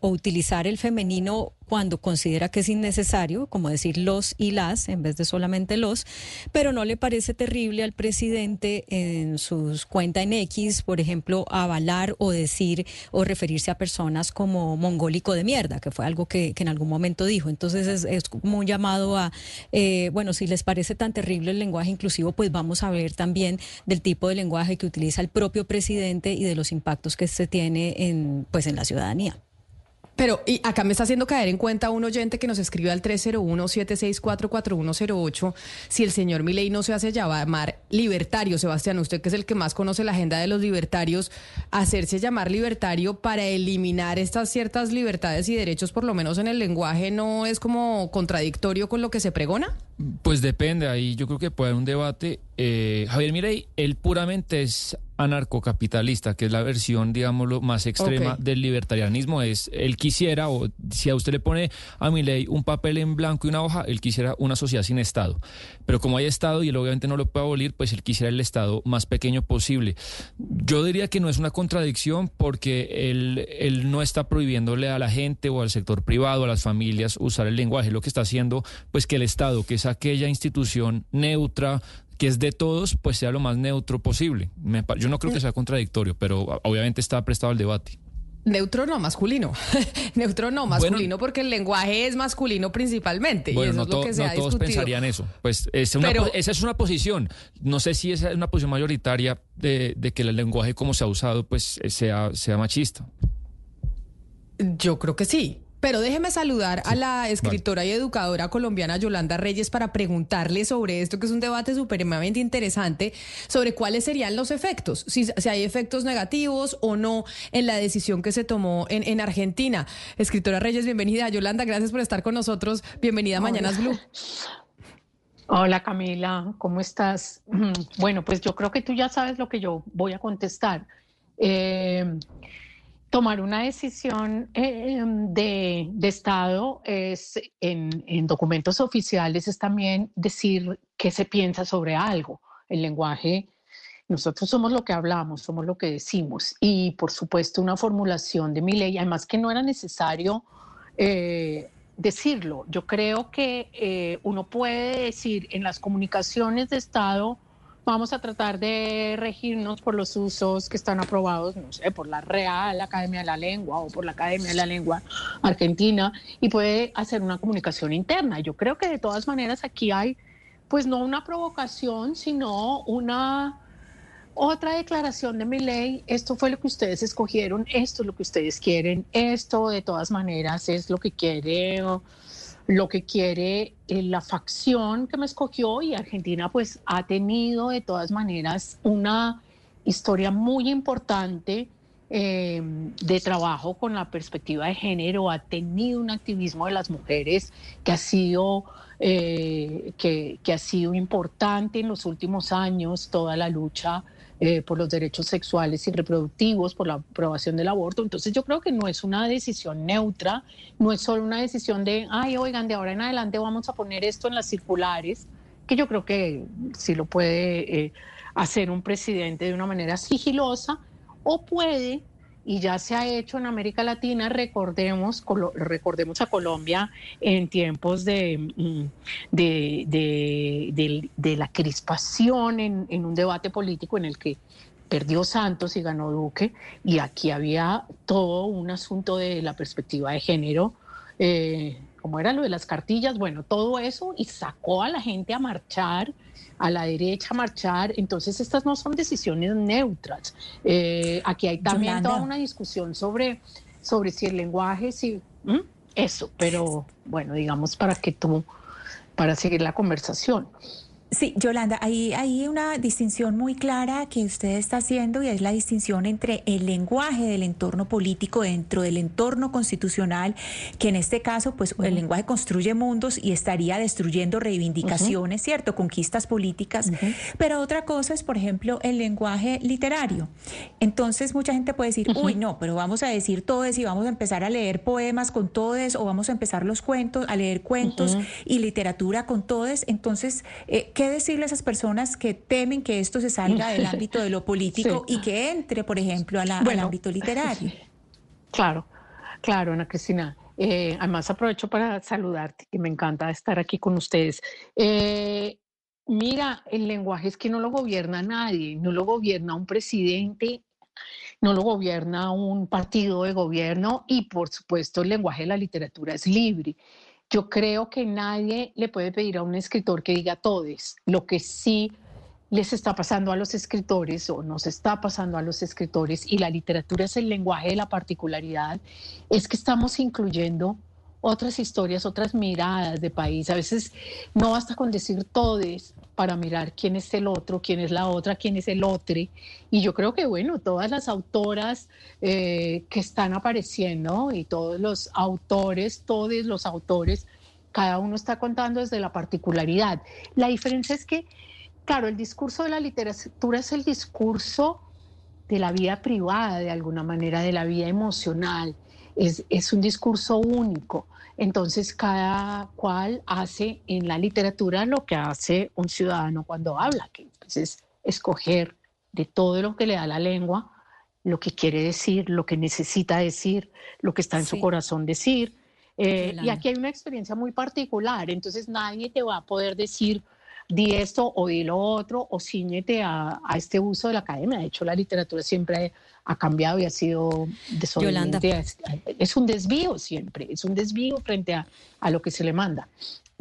o utilizar el femenino cuando considera que es innecesario, como decir los y las en vez de solamente los, pero no le parece terrible al presidente en sus cuentas en X, por ejemplo, avalar o decir o referirse a personas como mongólico de mierda, que fue algo que, en algún momento dijo. Entonces es, es como un llamado a, eh, bueno, si les parece tan terrible el lenguaje inclusivo, pues vamos a ver también del tipo de lenguaje que utiliza el propio presidente y de los impactos que se tiene en, pues, en la ciudadanía. Pero y acá me está haciendo caer en cuenta un oyente que nos escribe al 301-764-4108 si el señor Milei no se hace llamar libertario, Sebastián, usted que es el que más conoce la agenda de los libertarios, hacerse llamar libertario para eliminar estas ciertas libertades y derechos, por lo menos en el lenguaje, ¿no es como contradictorio con lo que se pregona? Pues depende, ahí yo creo que puede haber un debate. Eh, Javier Mirey, él puramente es anarcocapitalista, que es la versión, digámoslo, más extrema del libertarianismo. Es, él quisiera, o si a usted le pone a Milei un papel en blanco y una hoja, él quisiera una sociedad sin Estado. Pero como hay Estado y él obviamente no lo puede abolir, pues él quisiera el Estado más pequeño posible. Yo diría que no es una contradicción porque él, él no está prohibiéndole a la gente o al sector privado, a las familias, usar el lenguaje. Lo que está haciendo, pues que el Estado, que es aquella institución neutra, que es de todos, pues sea lo más neutro posible. Me yo no creo que sea contradictorio, pero obviamente está prestado al debate. Neutro no masculino. [LAUGHS] Neutro no masculino porque el lenguaje es masculino principalmente. y Bueno, eso no, es lo que se no ha todos discutido. pensarían eso. Pues es una Pero- esa es una posición. No sé si esa es una posición mayoritaria de, de que el lenguaje como se ha usado, pues eh, sea, sea machista. Yo creo que sí. Pero déjeme saludar a la escritora y educadora colombiana Yolanda Reyes para preguntarle sobre esto, que es un debate supremamente interesante, sobre cuáles serían los efectos, si, si hay efectos negativos o no en la decisión que se tomó en, en Argentina. Escritora Reyes, bienvenida. Yolanda, gracias por estar con nosotros. Bienvenida a Mañanas Blue. Hola Camila, ¿cómo estás? [CLEARS THROAT] Bueno, pues yo creo que tú ya sabes lo que yo voy a contestar. Eh, tomar una decisión eh, de, de Estado es en, en documentos oficiales es también decir qué se piensa sobre algo. El lenguaje, nosotros somos lo que hablamos, somos lo que decimos. Y por supuesto una formulación de mi ley, además que no era necesario eh, decirlo. Yo creo que eh, uno puede decir en las comunicaciones de Estado, vamos a tratar de regirnos por los usos que están aprobados, no sé, por la Real Academia de la Lengua o por la Academia de la Lengua Argentina y puede hacer una comunicación interna. Yo creo que de todas maneras aquí hay, pues no una provocación, sino una otra declaración de mi ley, esto fue lo que ustedes escogieron, esto es lo que ustedes quieren, esto de todas maneras es lo que quiere lo que quiere eh, la facción que me escogió y Argentina pues ha tenido de todas maneras una historia muy importante eh, de trabajo con la perspectiva de género, ha tenido un activismo de las mujeres que ha sido, eh, que, que ha sido importante en los últimos años, toda la lucha eh, por los derechos sexuales y reproductivos, por la aprobación del aborto. Entonces yo creo que no es una decisión neutra, no es solo una decisión de, ay, oigan, de ahora en adelante vamos a poner esto en las circulares, que yo creo que sí lo puede eh, hacer un presidente de una manera sigilosa, o puede, y ya se ha hecho en América Latina, recordemos, recordemos a Colombia en tiempos de, mm, de- de la crispación en, en un debate político en el que perdió Santos y ganó Duque, y aquí había todo un asunto de la perspectiva de género, eh, como era lo de las cartillas, bueno, todo eso, y sacó a la gente a marchar, a la derecha marchar, entonces estas no son decisiones neutras. Eh, aquí hay también Yolanda. toda una discusión sobre, sobre si el lenguaje, si ¿Mm? eso, pero bueno, digamos para que tú, para seguir la conversación. Sí, Yolanda, ahí hay una distinción muy clara que usted está haciendo y es la distinción entre el lenguaje del entorno político dentro del entorno constitucional, que en este caso, pues el lenguaje construye mundos y estaría destruyendo reivindicaciones, ¿cierto? Conquistas políticas. Pero otra cosa es, por ejemplo, el lenguaje literario. Entonces, mucha gente puede decir, uy, no, pero vamos a decir todes y vamos a empezar a leer poemas con todes o vamos a empezar los cuentos, a leer cuentos y literatura con todes. Entonces, eh, ¿qué decirle a esas personas que temen que esto se salga del [LAUGHS] ámbito de lo político Sí. y que entre, por ejemplo, a la- al ámbito literario? [LAUGHS] Claro, claro, Ana Cristina. Eh, además aprovecho para saludarte, que me encanta estar aquí con ustedes. Eh, mira, el lenguaje es que no lo gobierna nadie, no lo gobierna un presidente, no lo gobierna un partido de gobierno y por supuesto el lenguaje de la literatura es libre. Yo creo que nadie le puede pedir a un escritor que diga todes. Lo que sí les está pasando a los escritores o nos está pasando a los escritores y la literatura es el lenguaje de la particularidad, es que estamos incluyendo otras historias, otras miradas de país. A veces no basta con decir todes para mirar quién es el otro, quién es la otra, quién es el otro. Y yo creo que, bueno, todas las autoras eh, que están apareciendo y todos los autores, todos los autores cada uno está contando desde la particularidad. La diferencia es que, claro, el discurso de la literatura es el discurso de la vida privada, de alguna manera, de la vida emocional. Es, es un discurso único. Entonces, cada cual hace en la literatura lo que hace un ciudadano cuando habla, que pues, es escoger de todo lo que le da la lengua, lo que quiere decir, lo que necesita decir, lo que está en su corazón decir. Eh, y aquí hay una experiencia muy particular, entonces nadie te va a poder decir di esto o di lo otro o ciñete a, a este uso de la academia. De hecho, la literatura siempre ha cambiado y ha sido desobediente. Es, es un desvío siempre, es un desvío frente a, a lo que se le manda.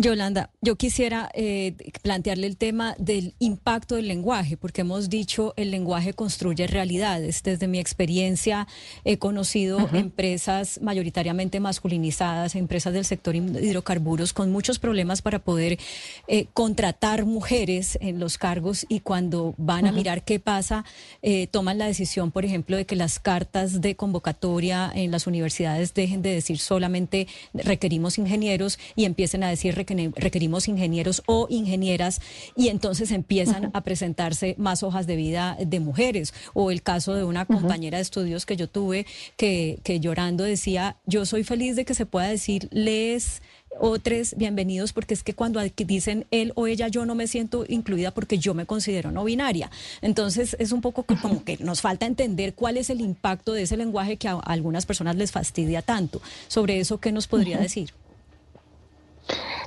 Yolanda, yo quisiera eh, plantearle el tema del impacto del lenguaje, porque hemos dicho el lenguaje construye realidades. Desde mi experiencia he conocido empresas mayoritariamente masculinizadas, empresas del sector hidrocarburos con muchos problemas para poder eh, contratar mujeres en los cargos y cuando van a mirar qué pasa, eh, toman la decisión, por ejemplo, de que las cartas de convocatoria en las universidades dejen de decir solamente requerimos ingenieros y empiecen a decir requerimos ingenieros o ingenieras y entonces empiezan a presentarse más hojas de vida de mujeres. O el caso de una compañera de estudios que yo tuve que, que llorando decía, yo soy feliz de que se pueda decir les otros bienvenidos porque es que cuando dicen él o ella yo no me siento incluida porque yo me considero no binaria. Entonces es un poco como que nos falta entender cuál es el impacto de ese lenguaje que a algunas personas les fastidia tanto. Sobre eso, ¿qué nos podría decir?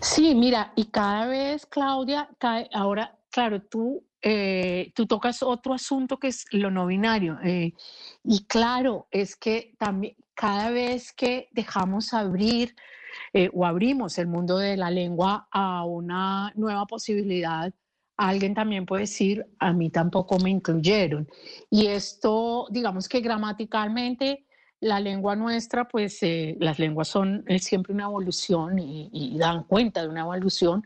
Sí, mira, y cada vez, Claudia, ahora, claro, tú, eh, tú tocas otro asunto que es lo no binario. Eh, y claro, es que también cada vez que dejamos abrir eh, o abrimos el mundo de la lengua a una nueva posibilidad, alguien también puede decir, a mí tampoco me incluyeron. Y esto, digamos que gramaticalmente la lengua nuestra, pues eh, las lenguas son siempre una evolución y, dan cuenta de una evolución.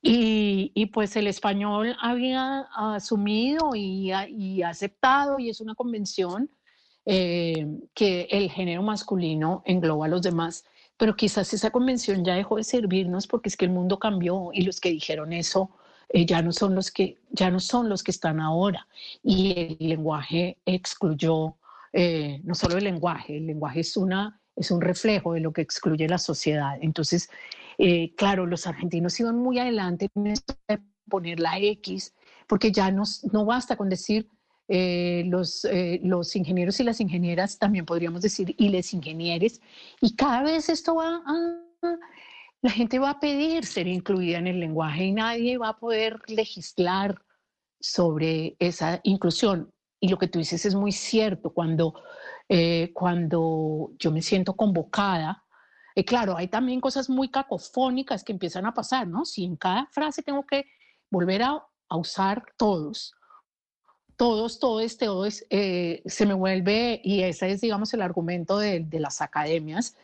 Y, pues el español había asumido y, aceptado, y es una convención, eh, que el género masculino engloba a los demás. Pero quizás esa convención ya dejó de servirnos porque es que el mundo cambió y los que dijeron eso eh, ya no son los que ya no son los que están ahora y el lenguaje excluyó eh, no solo el lenguaje, el lenguaje es, una, es un reflejo de lo que excluye la sociedad. Entonces, eh, claro, los argentinos iban muy adelante en poner la X, porque ya no, no basta con decir eh, los, los ingenieros y las ingenieras, también podríamos decir, y les ingenieres, y cada vez esto va a, la gente va a pedir ser incluida en el lenguaje y nadie va a poder legislar sobre esa inclusión y lo que tú dices es muy cierto, cuando, eh, cuando yo me siento convocada, eh, claro, hay también cosas muy cacofónicas que empiezan a pasar, ¿no? Si en cada frase tengo que volver a, usar todos, todos, todos, todos, eh, se me vuelve, y ese es, digamos, el argumento de, de las academias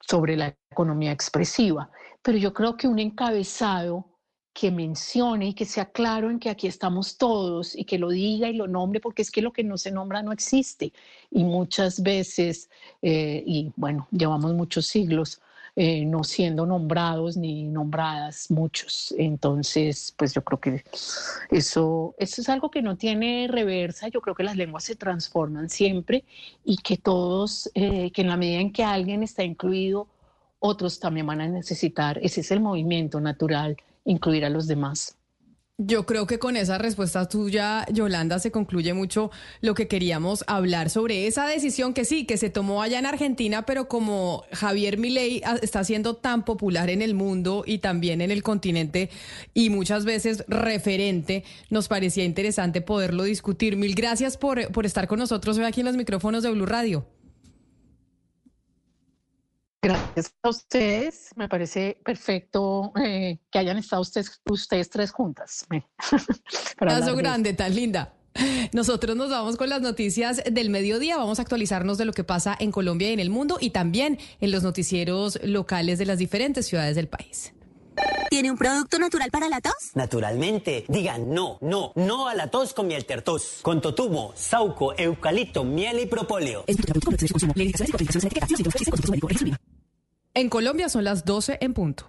sobre la economía expresiva. Pero yo creo que un encabezado que mencione y que sea claro en que aquí estamos todos y que lo diga y lo nombre, porque es que lo que no se nombra no existe. Y muchas veces, eh, y bueno, llevamos muchos siglos eh, no siendo nombrados ni nombradas muchos. Entonces, pues yo creo que eso, eso es algo que no tiene reversa. Yo creo que las lenguas se transforman siempre y que todos, eh, que en la medida en que alguien está incluido, otros también van a necesitar. Ese es el movimiento natural incluir a los demás. Yo creo que con esa respuesta tuya, Yolanda, se concluye mucho lo que queríamos hablar sobre esa decisión que sí, que se tomó allá en Argentina, pero como Javier Milei está siendo tan popular en el mundo y también en el continente y muchas veces referente, nos parecía interesante poderlo discutir. Mil gracias por, por estar con nosotros hoy aquí en los micrófonos de Blue Radio. Gracias a ustedes. Me parece perfecto eh, que hayan estado ustedes, ustedes tres juntas. [LAUGHS] Abrazo grande, tan linda. Nosotros nos vamos con las noticias del mediodía. Vamos a actualizarnos de lo que pasa en Colombia y en el mundo y también en los noticieros locales de las diferentes ciudades del país. ¿Tiene un producto natural para la tos? Naturalmente. Digan no, no, no a la tos con miel tertos. Con totumo, sauco, eucalipto, miel y propóleo. En Colombia son las 12 en punto.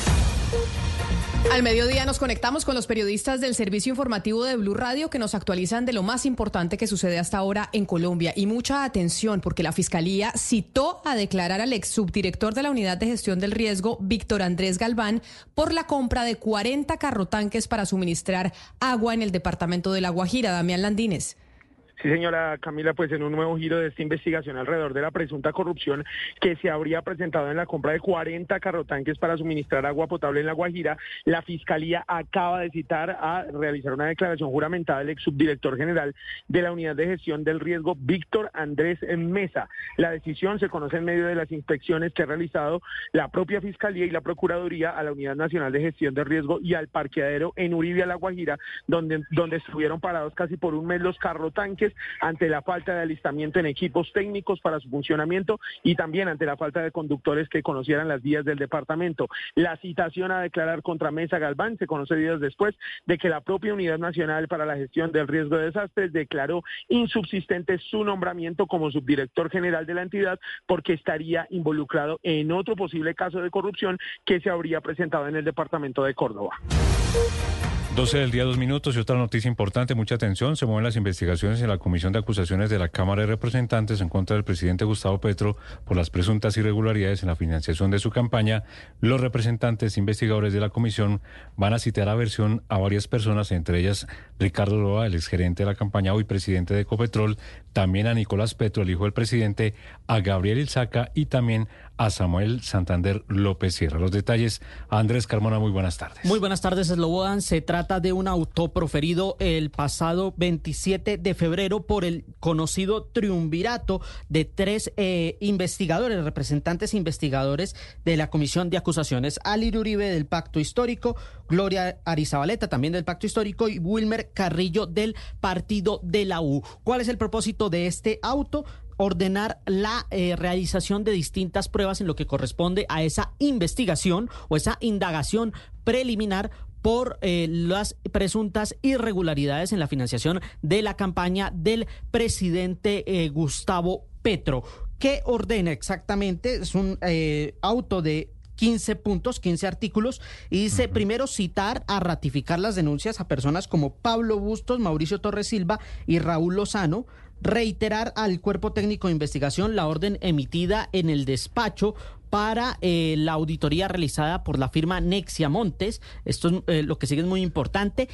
Al mediodía nos conectamos con los periodistas del servicio informativo de Blue Radio que nos actualizan de lo más importante que sucede hasta ahora en Colombia. Y mucha atención porque la Fiscalía citó a declarar al ex subdirector de la Unidad de Gestión del Riesgo, Víctor Andrés Galván, por la compra de 40 carrotanques para suministrar agua en el departamento de La Guajira. Damián Landines. Sí, señora Camila, pues en un nuevo giro de esta investigación alrededor de la presunta corrupción que se habría presentado en la compra de 40 carrotanques para suministrar agua potable en La Guajira, la Fiscalía acaba de citar a realizar una declaración juramentada del ex subdirector general de la Unidad de Gestión del Riesgo, Víctor Andrés Mesa. La decisión se conoce en medio de las inspecciones que ha realizado la propia Fiscalía y la Procuraduría a la Unidad Nacional de Gestión del Riesgo y al parqueadero en Uribia, La Guajira, donde, donde estuvieron parados casi por un mes los carrotanques ante la falta de alistamiento en equipos técnicos para su funcionamiento y también ante la falta de conductores que conocieran las vías del departamento. La citación a declarar contra Mesa Galván se conoce días después de que la propia Unidad Nacional para la Gestión del Riesgo de Desastres declaró insubsistente su nombramiento como subdirector general de la entidad porque estaría involucrado en otro posible caso de corrupción que se habría presentado en el departamento de Córdoba. 12 del día, dos minutos y otra noticia importante, mucha atención, se mueven las investigaciones en la Comisión de Acusaciones de la Cámara de Representantes en contra del presidente Gustavo Petro por las presuntas irregularidades en la financiación de su campaña. Los representantes investigadores de la comisión van a citar a versión a varias personas, entre ellas Ricardo Loa, el exgerente de la campaña, hoy presidente de Ecopetrol, también a Nicolás Petro, el hijo del presidente, a Gabriel Ilzaca y también a Samuel Santander López Sierra. Los detalles, Andrés Carmona, muy buenas tardes. Muy buenas tardes, Slobodan. Se trata de un auto proferido el pasado 27 de febrero por el conocido triunvirato de tres eh, investigadores, representantes investigadores de la Comisión de Acusaciones, Ali Uribe del Pacto Histórico, Gloria Arizabaleta también del Pacto Histórico y Wilmer Carrillo del Partido de la U. ¿Cuál es el propósito de este auto? ordenar la eh, realización de distintas pruebas en lo que corresponde a esa investigación o esa indagación preliminar por eh, las presuntas irregularidades en la financiación de la campaña del presidente eh, Gustavo Petro. ¿Qué ordena exactamente? Es un auto de 15 puntos, 15 artículos, y dice primero citar a ratificar las denuncias a personas como Pablo Bustos, Mauricio Torres Silva y Raúl Lozano, reiterar al cuerpo técnico de investigación la orden emitida en el despacho para eh, la auditoría realizada por la firma Nexia Montes. Esto es eh, lo que sigue es muy importante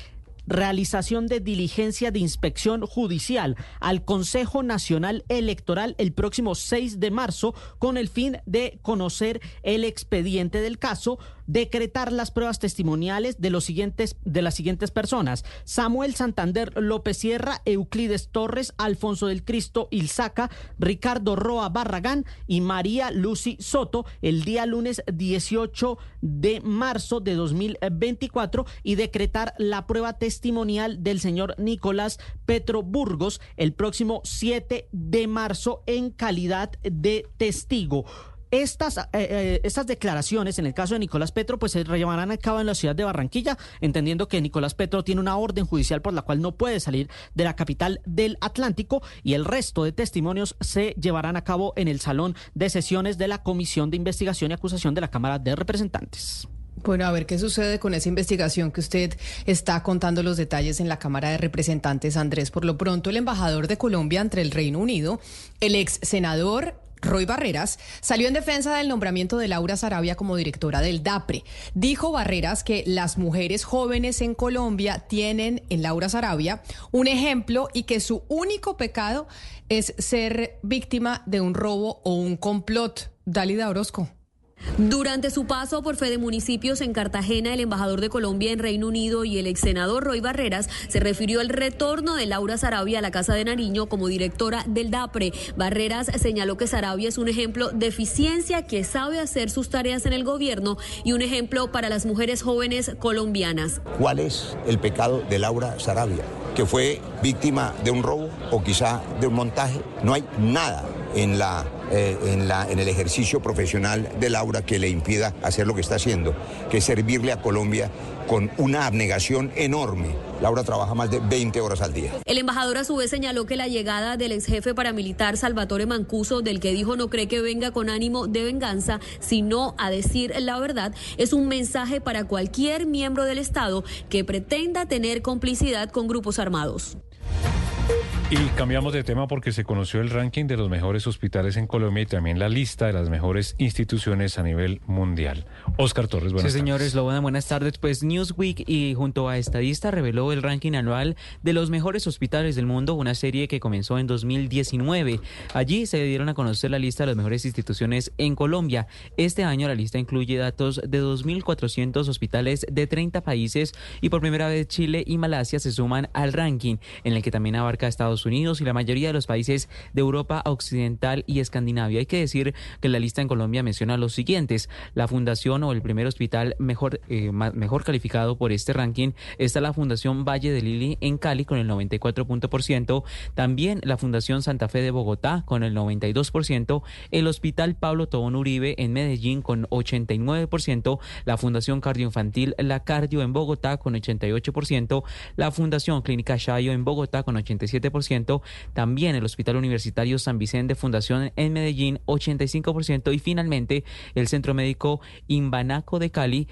realización de diligencia de inspección judicial al Consejo Nacional Electoral el próximo 6 de marzo con el fin de conocer el expediente del caso, decretar las pruebas testimoniales de los siguientes de las siguientes personas: Samuel Santander López Sierra, Euclides Torres, Alfonso del Cristo Ilzaca, Ricardo Roa Barragán y María Lucy Soto el día lunes 18 de marzo de 2024 y decretar la prueba testimonial del señor Nicolás Petro Burgos el próximo 7 de marzo en calidad de testigo. Estas, eh, eh, estas declaraciones, en el caso de Nicolás Petro, pues se llevarán a cabo en la ciudad de Barranquilla, entendiendo que Nicolás Petro tiene una orden judicial por la cual no puede salir de la capital del Atlántico y el resto de testimonios se llevarán a cabo en el salón de sesiones de la Comisión de Investigación y Acusación de la Cámara de Representantes. Bueno, a ver qué sucede con esa investigación que usted está contando los detalles en la Cámara de Representantes, Andrés. Por lo pronto, el embajador de Colombia entre el Reino Unido, el ex senador Roy Barreras salió en defensa del nombramiento de Laura Sarabia como directora del DAPRE. Dijo Barreras que las mujeres jóvenes en Colombia tienen en Laura Sarabia un ejemplo y que su único pecado es ser víctima de un robo o un complot. Dalida Orozco. Durante su paso por Fede Municipios en Cartagena, el embajador de Colombia en Reino Unido y el ex senador Roy Barreras se refirió al retorno de Laura Sarabia a la Casa de Nariño como directora del DAPRE. Barreras señaló que Sarabia es un ejemplo de eficiencia que sabe hacer sus tareas en el gobierno y un ejemplo para las mujeres jóvenes colombianas. ¿Cuál es el pecado de Laura Sarabia? que fue víctima de un robo o quizá de un montaje. No hay nada en, la, eh, en, la, en el ejercicio profesional de Laura que le impida hacer lo que está haciendo, que es servirle a Colombia con una abnegación enorme. Laura trabaja más de 20 horas al día. El embajador a su vez señaló que la llegada del ex jefe paramilitar Salvatore Mancuso, del que dijo no cree que venga con ánimo de venganza, sino a decir la verdad, es un mensaje para cualquier miembro del Estado que pretenda tener complicidad con grupos armados. Y cambiamos de tema porque se conoció el ranking de los mejores hospitales en Colombia y también la lista de las mejores instituciones a nivel mundial. Oscar Torres, buenas sí, señores, tardes. lo buenas, buenas tardes. Pues Newsweek y junto a Estadista reveló el ranking anual de los mejores hospitales del mundo, una serie que comenzó en 2019. Allí se dieron a conocer la lista de las mejores instituciones en Colombia. Este año la lista incluye datos de 2.400 hospitales de 30 países y por primera vez Chile y Malasia se suman al ranking, en el que también abarca Estados Unidos y la mayoría de los países de Europa Occidental y Escandinavia. Hay que decir que la lista en Colombia menciona los siguientes. La fundación o el primer hospital mejor, eh, mejor calificado por este ranking está la Fundación Valle de Lili en Cali con el 94%, también la Fundación Santa Fe de Bogotá con el 92%, el Hospital Pablo Tobón Uribe en Medellín con 89%, la Fundación Cardioinfantil La Cardio en Bogotá con 88%, la Fundación Clínica Shayo en Bogotá con 87%, también el Hospital Universitario San Vicente Fundación en Medellín 85% y finalmente el Centro Médico Imbanaco de Cali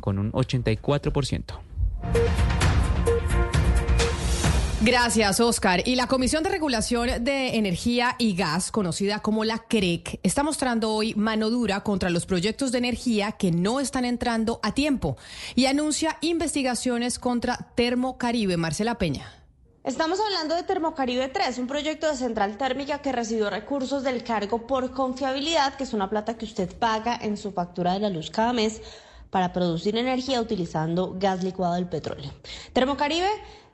con un 84%. Gracias, Oscar. Y la Comisión de Regulación de Energía y Gas, conocida como la CREC, está mostrando hoy mano dura contra los proyectos de energía que no están entrando a tiempo y anuncia investigaciones contra Termocaribe. Marcela Peña. Estamos hablando de Termocaribe 3, un proyecto de central térmica que recibió recursos del cargo por confiabilidad, que es una plata que usted paga en su factura de la luz cada mes para producir energía utilizando gas licuado del petróleo. Termocaribe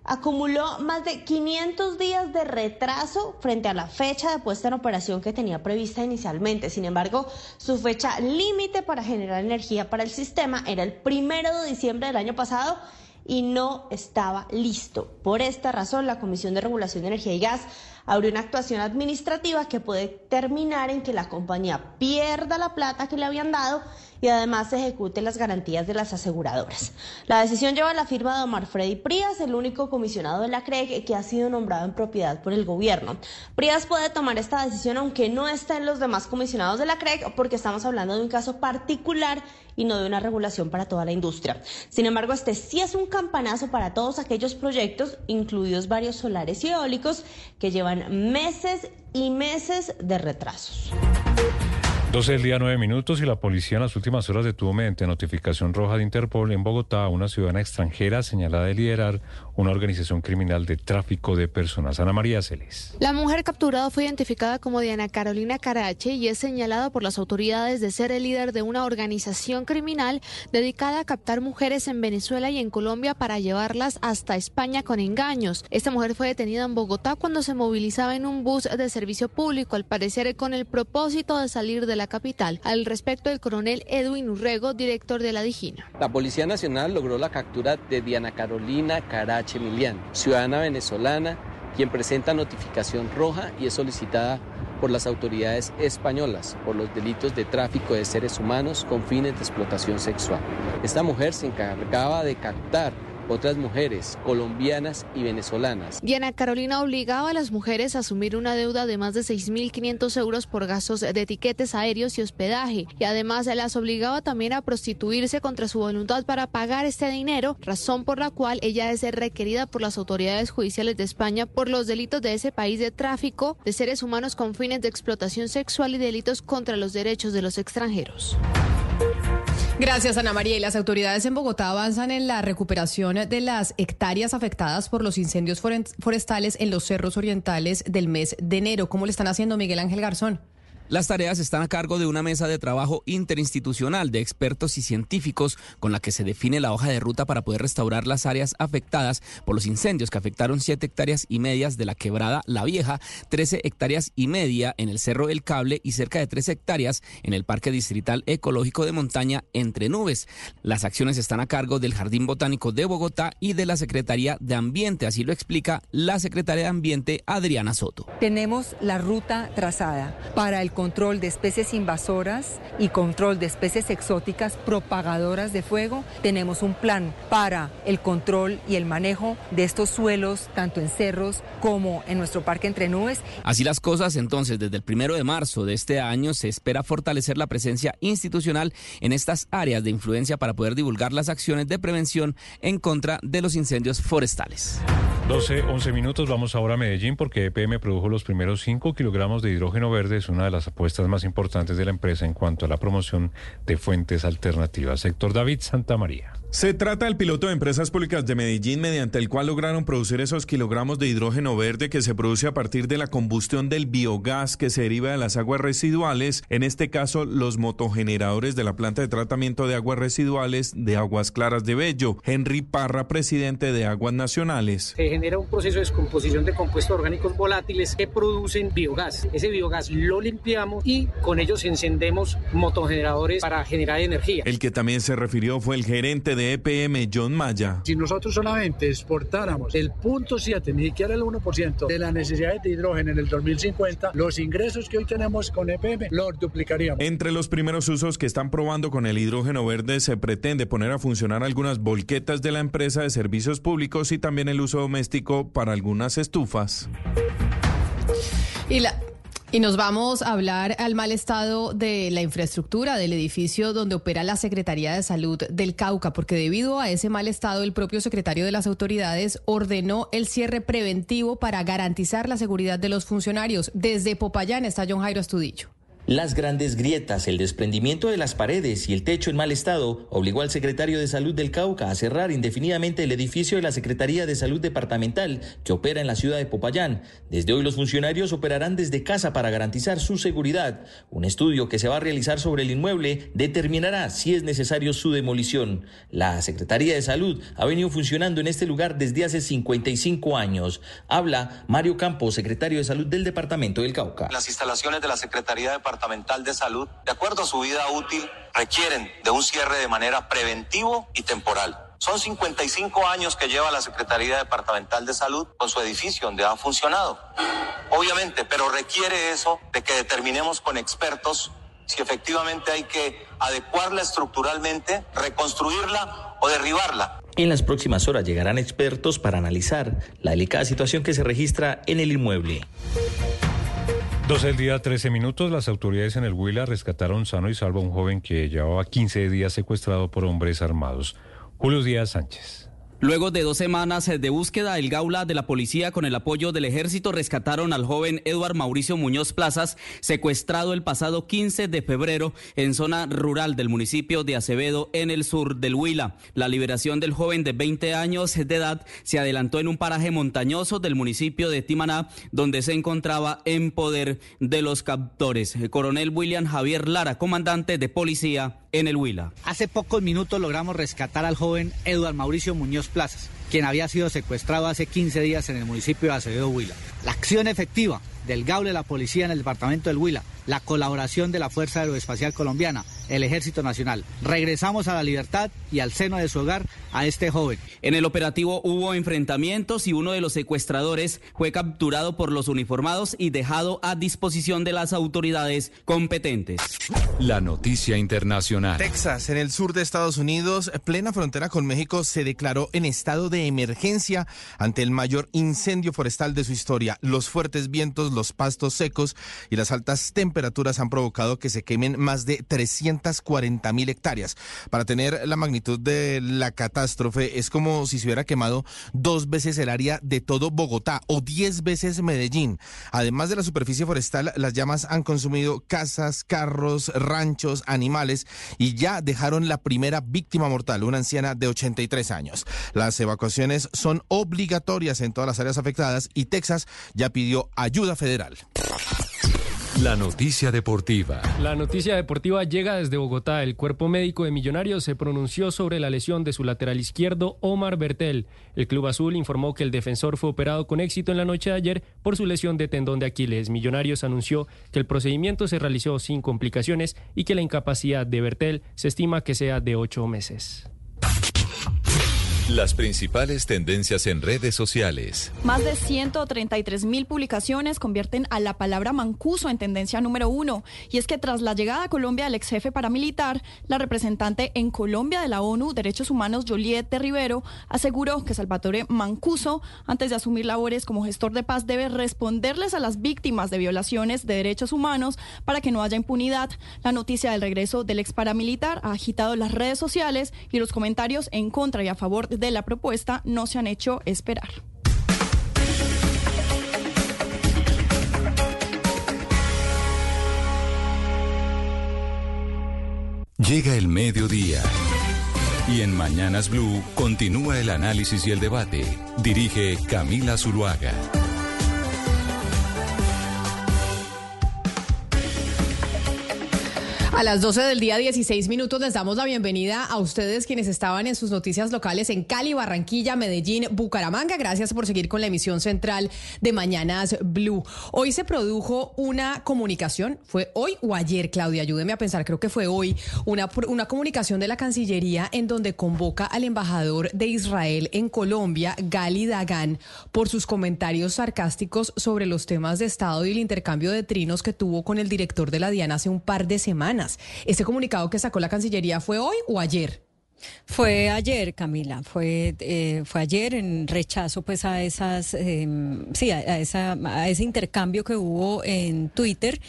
acumuló más de 500 días de retraso frente a la fecha de puesta en operación que tenía prevista inicialmente. Sin embargo, su fecha límite para generar energía para el sistema era el primero de diciembre del año pasado y no estaba listo. Por esta razón, la Comisión de Regulación de Energía y Gas abrió una actuación administrativa que puede terminar en que la compañía pierda la plata que le habían dado y además se ejecuten las garantías de las aseguradoras. La decisión lleva la firma de Omar Freddy Prías, el único comisionado de la CREG que ha sido nombrado en propiedad por el gobierno. Prías puede tomar esta decisión aunque no esté en los demás comisionados de la CREG porque estamos hablando de un caso particular y no de una regulación para toda la industria. Sin embargo, este sí es un campanazo para todos aquellos proyectos, incluidos varios solares y eólicos, que llevan meses y meses de retrasos. 12 del día, 9 minutos y la policía en las últimas horas detuvo mediante notificación roja de Interpol en Bogotá a una ciudadana extranjera señalada de liderar una organización criminal de tráfico de personas. Ana María Celis. La mujer capturada fue identificada como Diana Carolina Carache y es señalada por las autoridades de ser el líder de una organización criminal dedicada a captar mujeres en Venezuela y en Colombia para llevarlas hasta España con engaños. Esta mujer fue detenida en Bogotá cuando se movilizaba en un bus de servicio público, al parecer con el propósito de salir de la capital. Al respecto, el coronel Edwin Urrego, director de la Digina. La Policía Nacional logró la captura de Diana Carolina Carache Milian, ciudadana venezolana, quien presenta notificación roja y es solicitada por las autoridades españolas por los delitos de tráfico de seres humanos con fines de explotación sexual. Esta mujer se encargaba de captar otras mujeres colombianas y venezolanas. Diana Carolina obligaba a las mujeres a asumir una deuda de más de 6.500 euros por gastos de etiquetes aéreos y hospedaje y además las obligaba también a prostituirse contra su voluntad para pagar este dinero, razón por la cual ella es requerida por las autoridades judiciales de España por los delitos de ese país de tráfico de seres humanos con fines de explotación sexual y delitos contra los derechos de los extranjeros. Gracias, Ana María. Y las autoridades en Bogotá avanzan en la recuperación de las hectáreas afectadas por los incendios forestales en los cerros orientales del mes de enero. ¿Cómo le están haciendo, Miguel Ángel Garzón? Las tareas están a cargo de una mesa de trabajo interinstitucional de expertos y científicos con la que se define la hoja de ruta para poder restaurar las áreas afectadas por los incendios que afectaron 7 hectáreas y medias de la quebrada La Vieja, 13 hectáreas y media en el Cerro El Cable y cerca de 3 hectáreas en el Parque Distrital Ecológico de Montaña Entre Nubes. Las acciones están a cargo del Jardín Botánico de Bogotá y de la Secretaría de Ambiente, así lo explica la Secretaria de Ambiente Adriana Soto. Tenemos la ruta trazada para el control de especies invasoras y control de especies exóticas propagadoras de fuego. Tenemos un plan para el control y el manejo de estos suelos, tanto en cerros como en nuestro parque entre nubes. Así las cosas, entonces, desde el primero de marzo de este año se espera fortalecer la presencia institucional en estas áreas de influencia para poder divulgar las acciones de prevención en contra de los incendios forestales. 12, 11 minutos, vamos ahora a Medellín porque EPM produjo los primeros 5 kilogramos de hidrógeno verde, es una de las apuestas más importantes de la empresa en cuanto a la promoción de fuentes alternativas. Sector David Santa María. Se trata del piloto de empresas públicas de Medellín mediante el cual lograron producir esos kilogramos de hidrógeno verde que se produce a partir de la combustión del biogás que se deriva de las aguas residuales, en este caso los motogeneradores de la planta de tratamiento de aguas residuales de Aguas Claras de Bello. Henry Parra, presidente de Aguas Nacionales. Se genera un proceso de descomposición de compuestos orgánicos volátiles que producen biogás. Ese biogás lo limpiamos y con ellos encendemos motogeneradores para generar energía. El que también se refirió fue el gerente de EPM, John Maya. Si nosotros solamente exportáramos el punto 7, ni siquiera el 1% de las necesidades de hidrógeno en el 2050, los ingresos que hoy tenemos con EPM los duplicaríamos. Entre los primeros usos que están probando con el hidrógeno verde se pretende poner a funcionar algunas volquetas de la empresa de servicios públicos y también el uso doméstico para algunas estufas. Y la y nos vamos a hablar al mal estado de la infraestructura del edificio donde opera la Secretaría de Salud del Cauca, porque debido a ese mal estado, el propio secretario de las autoridades ordenó el cierre preventivo para garantizar la seguridad de los funcionarios. Desde Popayán está John Jairo Astudillo. Las grandes grietas, el desprendimiento de las paredes y el techo en mal estado obligó al secretario de Salud del Cauca a cerrar indefinidamente el edificio de la Secretaría de Salud Departamental que opera en la ciudad de Popayán. Desde hoy los funcionarios operarán desde casa para garantizar su seguridad. Un estudio que se va a realizar sobre el inmueble determinará si es necesario su demolición. La Secretaría de Salud ha venido funcionando en este lugar desde hace 55 años. Habla Mario Campos, secretario de Salud del Departamento del Cauca. Las instalaciones de la Secretaría de Departamental de Salud, de acuerdo a su vida útil, requieren de un cierre de manera preventivo y temporal. Son 55 años que lleva la Secretaría Departamental de Salud con su edificio donde ha funcionado. Obviamente, pero requiere eso de que determinemos con expertos si efectivamente hay que adecuarla estructuralmente, reconstruirla o derribarla. En las próximas horas llegarán expertos para analizar la delicada situación que se registra en el inmueble. 12 del día, 13 minutos. Las autoridades en el Huila rescataron sano y salvo a un joven que llevaba 15 días secuestrado por hombres armados. Julio Díaz Sánchez. Luego de dos semanas de búsqueda, el Gaula de la policía con el apoyo del ejército rescataron al joven Eduard Mauricio Muñoz Plazas, secuestrado el pasado 15 de febrero en zona rural del municipio de Acevedo, en el sur del Huila. La liberación del joven de 20 años de edad se adelantó en un paraje montañoso del municipio de Timaná, donde se encontraba en poder de los captores. El coronel William Javier Lara, comandante de policía en el Huila. Hace pocos minutos logramos rescatar al joven Eduard Mauricio Muñoz Plazas, quien había sido secuestrado hace 15 días en el municipio de Acevedo Huila. La acción efectiva del GAULE de la policía en el departamento del Huila, la colaboración de la Fuerza Aeroespacial Colombiana, el Ejército Nacional. Regresamos a la libertad y al seno de su hogar a este joven. En el operativo hubo enfrentamientos y uno de los secuestradores fue capturado por los uniformados y dejado a disposición de las autoridades competentes. La noticia internacional. Texas, en el sur de Estados Unidos, plena frontera con México, se declaró en estado de emergencia ante el mayor incendio forestal de su historia. Los fuertes vientos, los pastos secos y las altas temperaturas han provocado que se quemen más de 340 mil hectáreas. Para tener la magnitud de la catástrofe, es como si se hubiera quemado dos veces el área de todo Bogotá o diez veces Medellín. Además de la superficie forestal, las llamas han consumido casas, carros, ranchos, animales y ya dejaron la primera víctima mortal, una anciana de 83 años. Las evacuaciones son obligatorias en todas las áreas afectadas y Texas ya pidió ayuda federal. La noticia deportiva. La noticia deportiva llega desde Bogotá. El cuerpo médico de Millonarios se pronunció sobre la lesión de su lateral izquierdo, Omar Bertel. El Club Azul informó que el defensor fue operado con éxito en la noche de ayer por su lesión de tendón de Aquiles. Millonarios anunció que el procedimiento se realizó sin complicaciones y que la incapacidad de Bertel se estima que sea de ocho meses. Las principales tendencias en redes sociales. Más de 133 mil publicaciones convierten a la palabra mancuso en tendencia número uno. Y es que tras la llegada a Colombia del ex jefe paramilitar, la representante en Colombia de la ONU Derechos Humanos, Joliette Rivero, aseguró que Salvatore Mancuso, antes de asumir labores como gestor de paz, debe responderles a las víctimas de violaciones de derechos humanos para que no haya impunidad. La noticia del regreso del ex paramilitar ha agitado las redes sociales y los comentarios en contra y a favor de la propuesta no se han hecho esperar. Llega el mediodía. Y en Mañanas Blue continúa el análisis y el debate. Dirige Camila Zuluaga. A las 12 del día, 16 minutos, les damos la bienvenida a ustedes quienes estaban en sus noticias locales en Cali, Barranquilla, Medellín, Bucaramanga. Gracias por seguir con la emisión central de Mañanas Blue. Hoy se produjo una comunicación, ¿fue hoy o ayer, Claudia? Ayúdeme a pensar, creo que fue hoy, una, una comunicación de la Cancillería en donde convoca al embajador de Israel en Colombia, Gali Dagan, por sus comentarios sarcásticos sobre los temas de Estado y el intercambio de trinos que tuvo con el director de la DIAN hace un par de semanas. ¿Ese comunicado que sacó la Cancillería fue hoy o ayer? Fue ayer, Camila, fue, eh, fue ayer en rechazo pues a esas, em, sí, a, esa, a ese intercambio que hubo en Twitter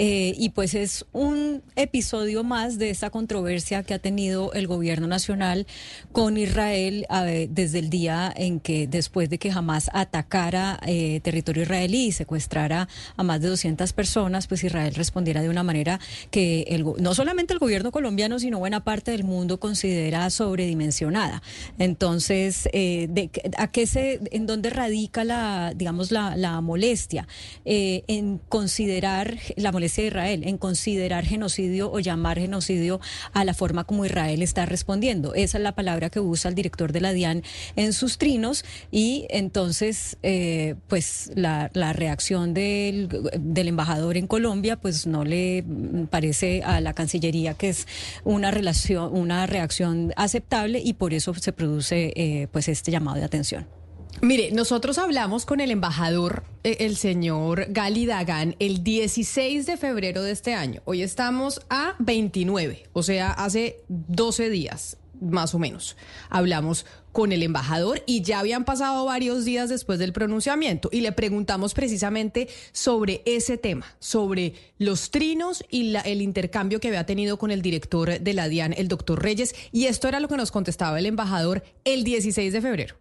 eh, y pues es un episodio más de esta controversia que ha tenido el gobierno nacional con Israel desde el día en que después de que jamás atacara eh, territorio israelí y secuestrara a más de 200 personas, pues Israel respondiera de una manera que el, no solamente el gobierno colombiano, sino buena parte del mundo considera sobredimensionada. Entonces, eh, de, ¿a qué se, en dónde radica la, digamos, la, la molestia? En considerar, la molestia Israel, en considerar genocidio o llamar genocidio a la forma como Israel está respondiendo. Esa es la palabra que usa el director de la DIAN en sus trinos y entonces, eh, pues la, la reacción del, del embajador en Colombia, pues no le parece a la Cancillería que es una relación, una reacción aceptable y por eso se produce eh, pues este llamado de atención. Mire, nosotros hablamos con el embajador, eh, el señor Gali Dagan, el 16 de febrero de este año. Hoy estamos a 29, o sea, hace 12 días más o menos. Hablamos con el embajador y ya habían pasado varios días después del pronunciamiento y le preguntamos precisamente sobre ese tema, sobre los trinos y el intercambio que había tenido con el director de la DIAN, el doctor Reyes, y esto era lo que nos contestaba el embajador el 16 de febrero.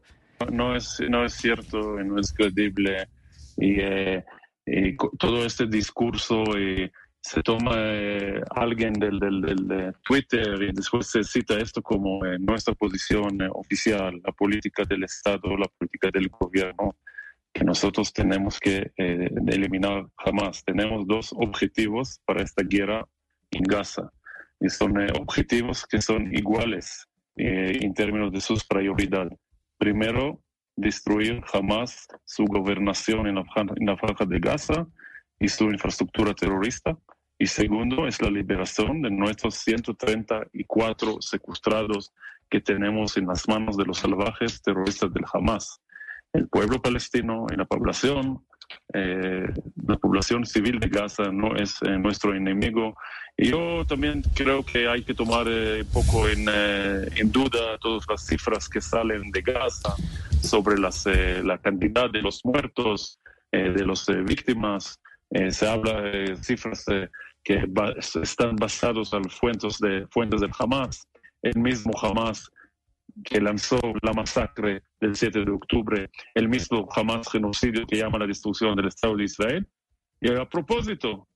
No es, no es cierto, no es credible y, eh, todo este discurso... Eh, se toma eh, alguien del, Twitter y después se cita esto como nuestra posición oficial, la política del Estado, la política del gobierno, que nosotros tenemos que eliminar jamás. Tenemos dos objetivos para esta guerra en Gaza y son objetivos que son iguales en términos de sus prioridades. Primero, destruir jamás su gobernación en la, en franja de Gaza y su infraestructura terrorista y segundo es la liberación de nuestros 134 secuestrados que tenemos en las manos de los salvajes terroristas del Hamas. El pueblo palestino y la población, eh, la población civil de Gaza no es eh, nuestro enemigo. Yo también creo que hay que tomar eh, un poco en, en, duda todas las cifras que salen de Gaza sobre las, la cantidad de los muertos, de las víctimas. se habla de cifras que están basados en fuentes, de, fuentes del Hamas. El mismo Hamas que lanzó la masacre del 7 de octubre, el mismo Hamas genocidio que llama la destrucción del Estado de Israel. Y a propósito,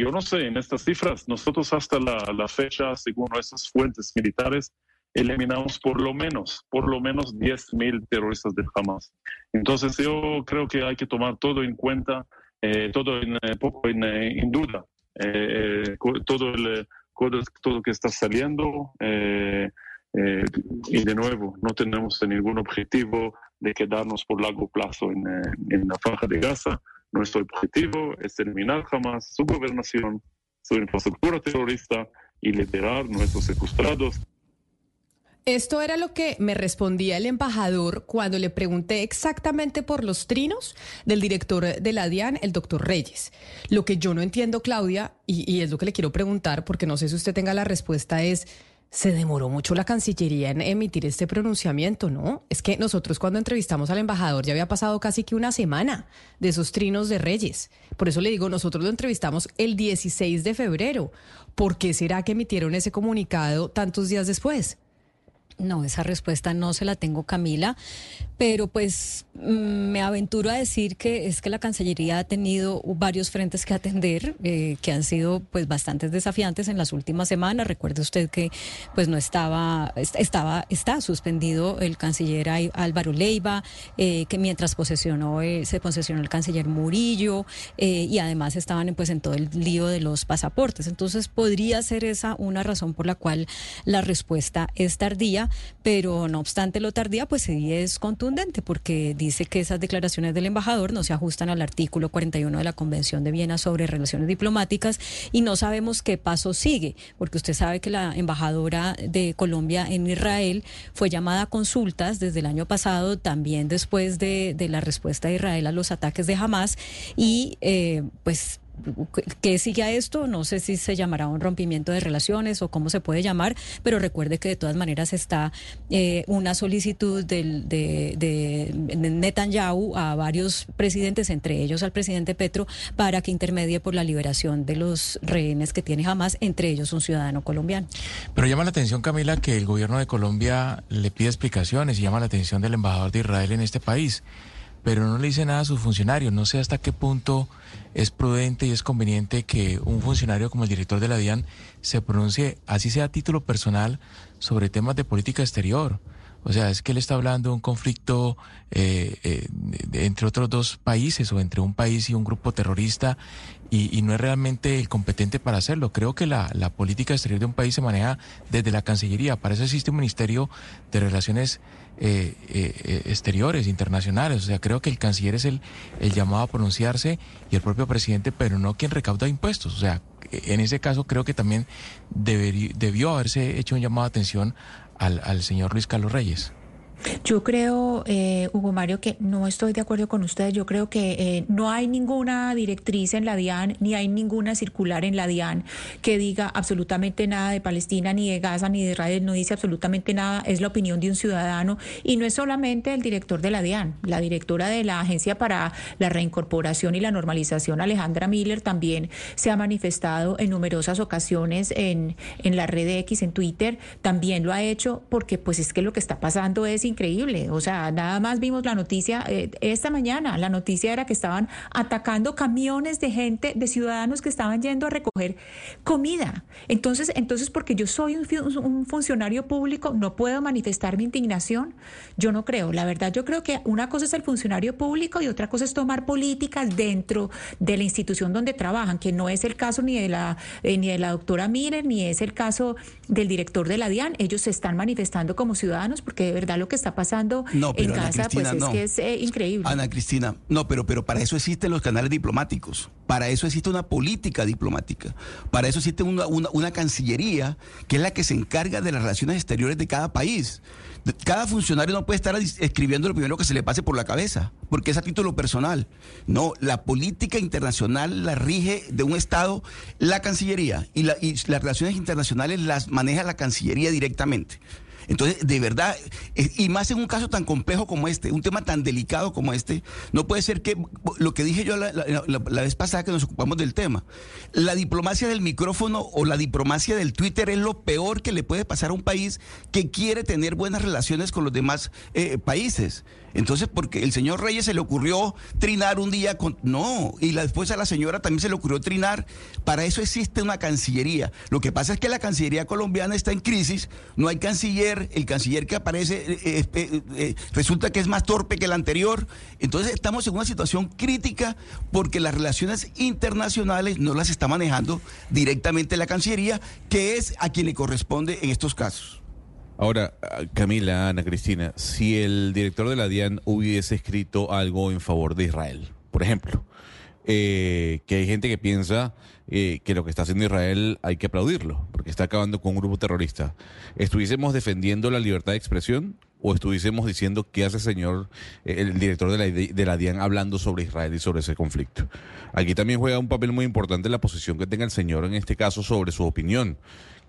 yo no sé, en estas cifras, nosotros hasta la, la fecha, según nuestras fuentes militares, eliminamos por lo menos, por lo menos 10.000 terroristas del Hamas. Entonces yo creo que hay que tomar todo en cuenta todo en, poco en, en duda. todo el todo que está saliendo eh, y de nuevo, no tenemos ningún objetivo de quedarnos por largo plazo en, eh, en la franja de Gaza. Nuestro objetivo es terminar jamás su gobernación, su infraestructura terrorista y liberar nuestros secuestrados. Esto era lo que me respondía el embajador cuando le pregunté exactamente por los trinos del director de la DIAN, el doctor Reyes. Lo que yo no entiendo, Claudia, y, y es lo que le quiero preguntar, porque no sé si usted tenga la respuesta, es se demoró mucho la Cancillería en emitir este pronunciamiento, ¿no? Es que nosotros cuando entrevistamos al embajador ya había pasado casi que una semana de esos trinos de Reyes. Por eso le digo, nosotros lo entrevistamos el 16 de febrero. ¿Por qué será que emitieron ese comunicado tantos días después? No, esa respuesta no se la tengo, Camila, pero pues mm, me aventuro a decir que es que la Cancillería ha tenido varios frentes que atender, eh, que han sido pues bastante desafiantes en las últimas semanas. Recuerde usted que pues no estaba, estaba, está suspendido el canciller Álvaro Leiva, eh, que mientras posesionó, eh, se posesionó el canciller Murillo, y además estaban pues en todo el lío de los pasaportes. Entonces podría ser esa una razón por la cual la respuesta es tardía pero no obstante lo tardía, pues sí es contundente porque dice que esas declaraciones del embajador no se ajustan al artículo 41 de la Convención de Viena sobre relaciones diplomáticas y no sabemos qué paso sigue, porque usted sabe que la embajadora de Colombia en Israel fue llamada a consultas desde el año pasado, también después de, la respuesta de Israel a los ataques de Hamas y eh, pues ¿Qué sigue a esto? No sé si se llamará un rompimiento de relaciones o cómo se puede llamar, pero recuerde que de todas maneras está eh, una solicitud del, de, de, Netanyahu a varios presidentes, entre ellos al presidente Petro, para que intermedie por la liberación de los rehenes que tiene jamás, entre ellos un ciudadano colombiano. Pero llama la atención, Camila, que el gobierno de Colombia le pide explicaciones y llama la atención del embajador de Israel en este país pero no le dice nada a sus funcionarios. No sé hasta qué punto es prudente y es conveniente que un funcionario como el director de la DIAN se pronuncie, así sea a título personal, sobre temas de política exterior. O sea, es que él está hablando de un conflicto eh, eh, entre otros dos países o entre un país y un grupo terrorista y, no es realmente el competente para hacerlo. Creo que la, política exterior de un país se maneja desde la Cancillería. Para eso existe un Ministerio de Relaciones eh, Exteriores, internacionales. O sea, creo que el canciller es el, el llamado a pronunciarse y el propio presidente, pero no quien recauda impuestos. O sea, en ese caso creo que también debió haberse hecho un llamado de atención al, al señor Luis Carlos Reyes. Yo creo, eh, Hugo Mario, que no estoy de acuerdo con ustedes. Yo creo que eh, no hay ninguna directriz en la DIAN, ni hay ninguna circular en la DIAN que diga absolutamente nada de Palestina, ni de Gaza, ni de Israel. No dice absolutamente nada. Es la opinión de un ciudadano. Y no es solamente el director de la DIAN. La directora de la Agencia para la Reincorporación y la Normalización, Alejandra Miller, también se ha manifestado en numerosas ocasiones en, en la red X, en Twitter. También lo ha hecho porque, pues, es que lo que está pasando es increíble. O sea, nada más vimos la noticia eh, esta mañana. La noticia era que estaban atacando camiones de gente, de ciudadanos que estaban yendo a recoger comida. Entonces, entonces porque yo soy un, un funcionario público, no puedo manifestar mi indignación. Yo no creo. La verdad, yo creo que una cosa es el funcionario público y otra cosa es tomar políticas dentro de la institución donde trabajan, que no es el caso ni de la eh, ni de la doctora Miller, ni es el caso del director de la DIAN. Ellos se están manifestando como ciudadanos porque de verdad lo que está pasando en casa, pues es que es eh, increíble. Ana Cristina, no, pero, pero para eso existen los canales diplomáticos, para eso existe una política diplomática, para eso existe una, una, cancillería que es la que se encarga de las relaciones exteriores de cada país. Cada funcionario no puede estar escribiendo lo primero que se le pase por la cabeza, porque es a título personal. No, la política internacional la rige de un Estado la Cancillería y, la, y las relaciones internacionales las maneja la Cancillería directamente. Entonces, de verdad, eh, y más en un caso tan complejo como este, un tema tan delicado como este, no puede ser que lo que dije yo la, vez pasada que nos ocupamos del tema, la diplomacia del micrófono o la diplomacia del Twitter es lo peor que le puede pasar a un país que quiere tener buenas relaciones con los demás eh, países. Entonces, porque el señor Reyes se le ocurrió trinar un día con... No, y la, después a la señora también se le ocurrió trinar. Para eso existe una Cancillería. Lo que pasa es que la Cancillería colombiana está en crisis, no hay canciller el canciller que aparece eh, eh, eh, resulta que es más torpe que el anterior. Entonces estamos en una situación crítica porque las relaciones internacionales no las está manejando directamente la Cancillería, que es a quien le corresponde en estos casos. Ahora, Camila, Ana Cristina, si el director de la DIAN hubiese escrito algo en favor de Israel, por ejemplo, que hay gente que piensa eh, que lo que está haciendo Israel hay que aplaudirlo, porque está acabando con un grupo terrorista. ¿Estuviésemos defendiendo la libertad de expresión o estuviésemos diciendo qué hace el señor, eh, el director de la, de la DIAN, hablando sobre Israel y sobre ese conflicto? Aquí también juega un papel muy importante la posición que tenga el señor en este caso sobre su opinión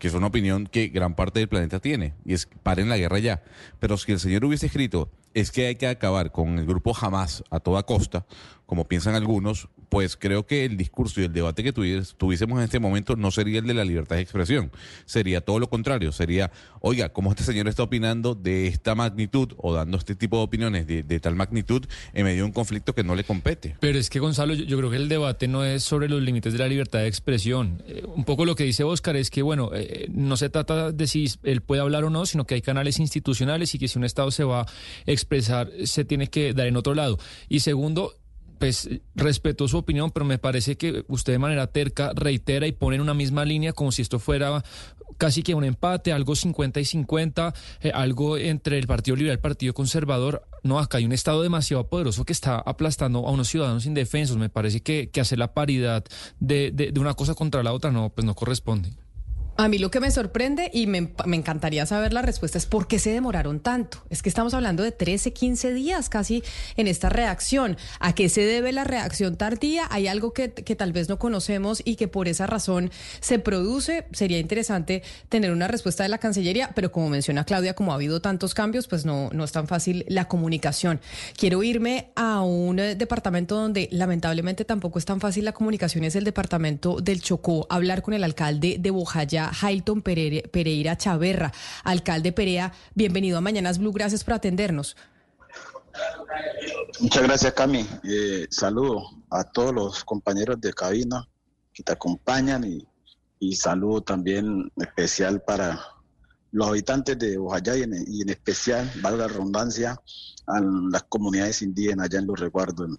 que es una opinión que gran parte del planeta tiene, y es paren la guerra ya. Pero si el señor hubiese escrito, es que hay que acabar con el grupo Hamas a toda costa, como piensan algunos, pues creo que el discurso y el debate que tuviésemos en este momento no sería el de la libertad de expresión, sería todo lo contrario, sería, oiga, ¿cómo este señor está opinando de esta magnitud o dando este tipo de opiniones de, tal magnitud en medio de un conflicto que no le compete? Pero es que, Gonzalo, yo, creo que el debate no es sobre los límites de la libertad de expresión. Eh, un poco lo que dice Oscar es que, bueno, eh, no se trata de si él puede hablar o no, sino que hay canales institucionales y que si un Estado se va a expresar, se tiene que dar en otro lado. Y segundo, pues respeto su opinión, pero me parece que usted de manera terca reitera y pone en una misma línea como si esto fuera casi que un empate, algo 50 y 50, eh, algo entre el Partido Liberal y el Partido Conservador. No, acá hay un Estado demasiado poderoso que está aplastando a unos ciudadanos indefensos. Me parece que, que hacer la paridad de, de, de una cosa contra la otra no, pues no corresponde. A mí lo que me sorprende y me, encantaría saber la respuesta es por qué se demoraron tanto. Es que estamos hablando de 13, 15 días casi en esta reacción. ¿A qué se debe la reacción tardía? ¿Hay algo que, tal vez no conocemos y que por esa razón se produce? Sería interesante tener una respuesta de la Cancillería, pero como menciona Claudia, como ha habido tantos cambios, pues no, no es tan fácil la comunicación. Quiero irme a un eh, departamento donde lamentablemente tampoco es tan fácil la comunicación, es el departamento del Chocó. Hablar con el alcalde de Bojayá Jailton Pereira Chaverra. Alcalde Perea, bienvenido a Mañanas Blue, gracias por atendernos. Muchas gracias, Cami. Eh, saludo a todos los compañeros de cabina que te acompañan y, y saludo también especial para los habitantes de Ojayá y en, especial, valga la redundancia, a las comunidades indígenas allá en los recuerdos.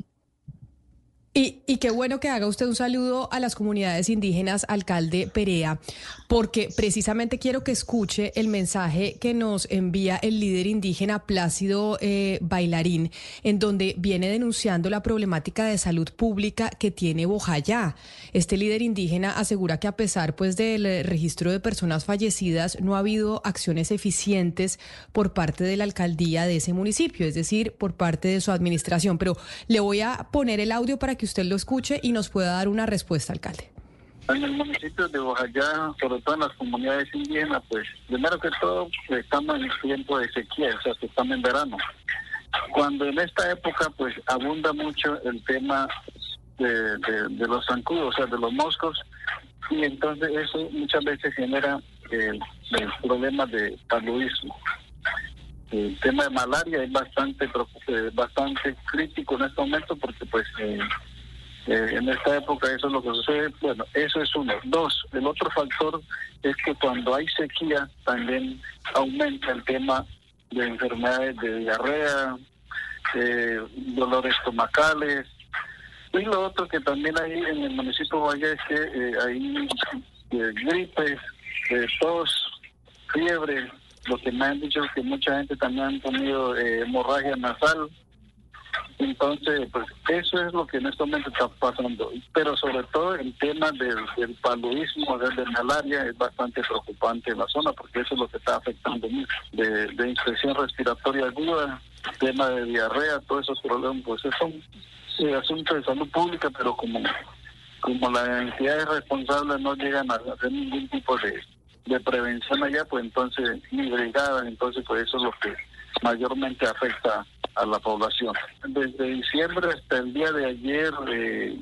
Y, y, qué bueno que haga usted un saludo a las comunidades indígenas, alcalde Perea, porque precisamente quiero que escuche el mensaje que nos envía el líder indígena Plácido eh, Bailarín, en donde viene denunciando la problemática de salud pública que tiene Bojayá. Este líder indígena asegura que a pesar pues del eh, registro de personas fallecidas, no ha habido acciones eficientes por parte de la alcaldía de ese municipio, es decir, por parte de su administración. Pero le voy a poner el audio para que que usted lo escuche y nos pueda dar una respuesta, alcalde. En el municipio de Bojayá, sobre todo en las comunidades indígenas, pues primero que todo estamos en tiempo de sequía, o sea, estamos en verano. Cuando en esta época pues abunda mucho el tema de, los zancudos, o sea, de los moscos, y entonces eso muchas veces genera el, problema de paludismo. El tema de malaria es bastante eh, bastante crítico en este momento porque pues eh, eh, en esta época eso es lo que sucede. Bueno, eso es uno. Dos, el otro factor es que cuando hay sequía también aumenta el tema de enfermedades de diarrea, dolores estomacales. Y lo otro que también hay en el municipio de Valle es que eh, hay eh, gripes, tos, fiebre. Lo que me han dicho es que mucha gente también ha tenido hemorragia nasal entonces, pues eso es lo que en este momento está pasando. Pero sobre todo el tema del, del paludismo, del malaria, es bastante preocupante en la zona porque eso es lo que está afectando mucho. De, infección respiratoria aguda, tema de diarrea, todos esos problemas, pues son eh, asuntos de salud pública, pero como, como las entidades responsables no llegan a hacer ningún tipo de, prevención allá, pues entonces, ni brigada, entonces pues eso es lo que mayormente afecta a la población. Desde diciembre hasta el día de ayer eh,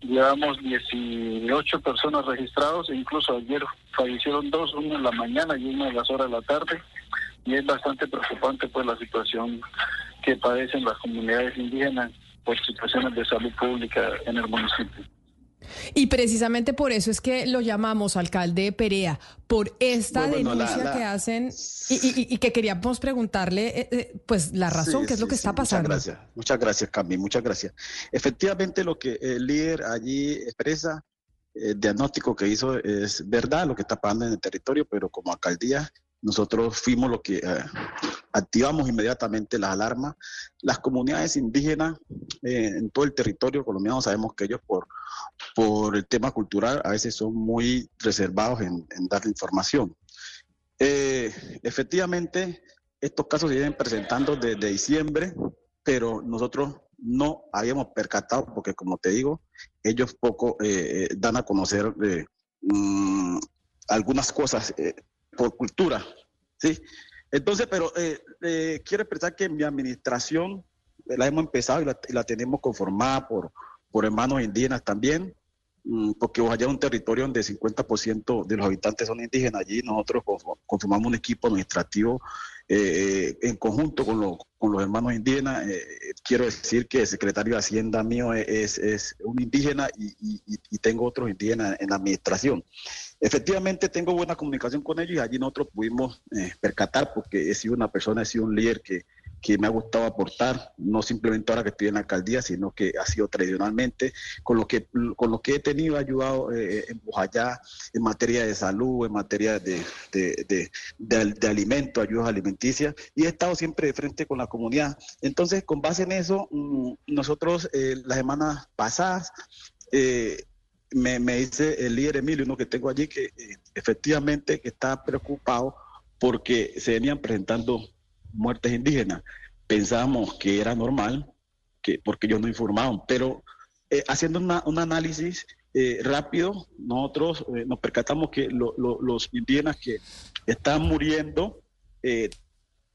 llevamos 18 personas registradas, e incluso ayer fallecieron dos, uno en la mañana y uno en las horas de la tarde, y es bastante preocupante pues la situación que padecen las comunidades indígenas por situaciones de salud pública en el municipio. Y precisamente por eso es que lo llamamos alcalde Perea, por esta denuncia que hacen y, que queríamos preguntarle, eh, eh, pues, la razón, qué es lo que está pasando. Muchas gracias, muchas gracias, Cami, muchas gracias. Efectivamente, lo que el líder allí expresa, el diagnóstico que hizo es verdad, lo que está pasando en el territorio, pero como alcaldía nosotros fuimos los que eh, activamos inmediatamente las alarmas. Las comunidades indígenas eh, en todo el territorio colombiano sabemos que ellos por, por el tema cultural a veces son muy reservados en, dar información. Eh, efectivamente, estos casos se vienen presentando desde diciembre, pero nosotros no habíamos percatado, porque como te digo, ellos poco dan a conocer mm, algunas cosas por cultura, ¿sí? Entonces, pero eh, eh, quiero expresar que mi administración la hemos empezado y la, tenemos conformada por, por hermanos indígenas también, porque allá es un territorio donde 50% de los habitantes son indígenas. Allí nosotros conformamos un equipo administrativo en conjunto con, los hermanos indígenas. quiero decir que el secretario de Hacienda mío es, un indígena y, tengo otros indígenas en la administración. Efectivamente, tengo buena comunicación con ellos y allí nosotros pudimos eh, percatar, porque he sido una persona, he sido un líder que, que me ha gustado aportar, no simplemente ahora que estoy en la alcaldía, sino que ha sido tradicionalmente, con lo que, con lo que he tenido, ayudado eh, en Bojayá en materia de salud, en materia de, de, de, alimentos, ayudas alimenticias, y he estado siempre de frente con la comunidad. Entonces, con base en eso, mm, nosotros eh, las semanas pasadas, eh, me, dice el líder Emilio, uno que tengo allí, que eh, efectivamente está preocupado porque se venían presentando muertes indígenas. Pensábamos que era normal, que, porque ellos no informaban, pero eh, haciendo un análisis eh, rápido, nosotros nos percatamos que los indígenas que están muriendo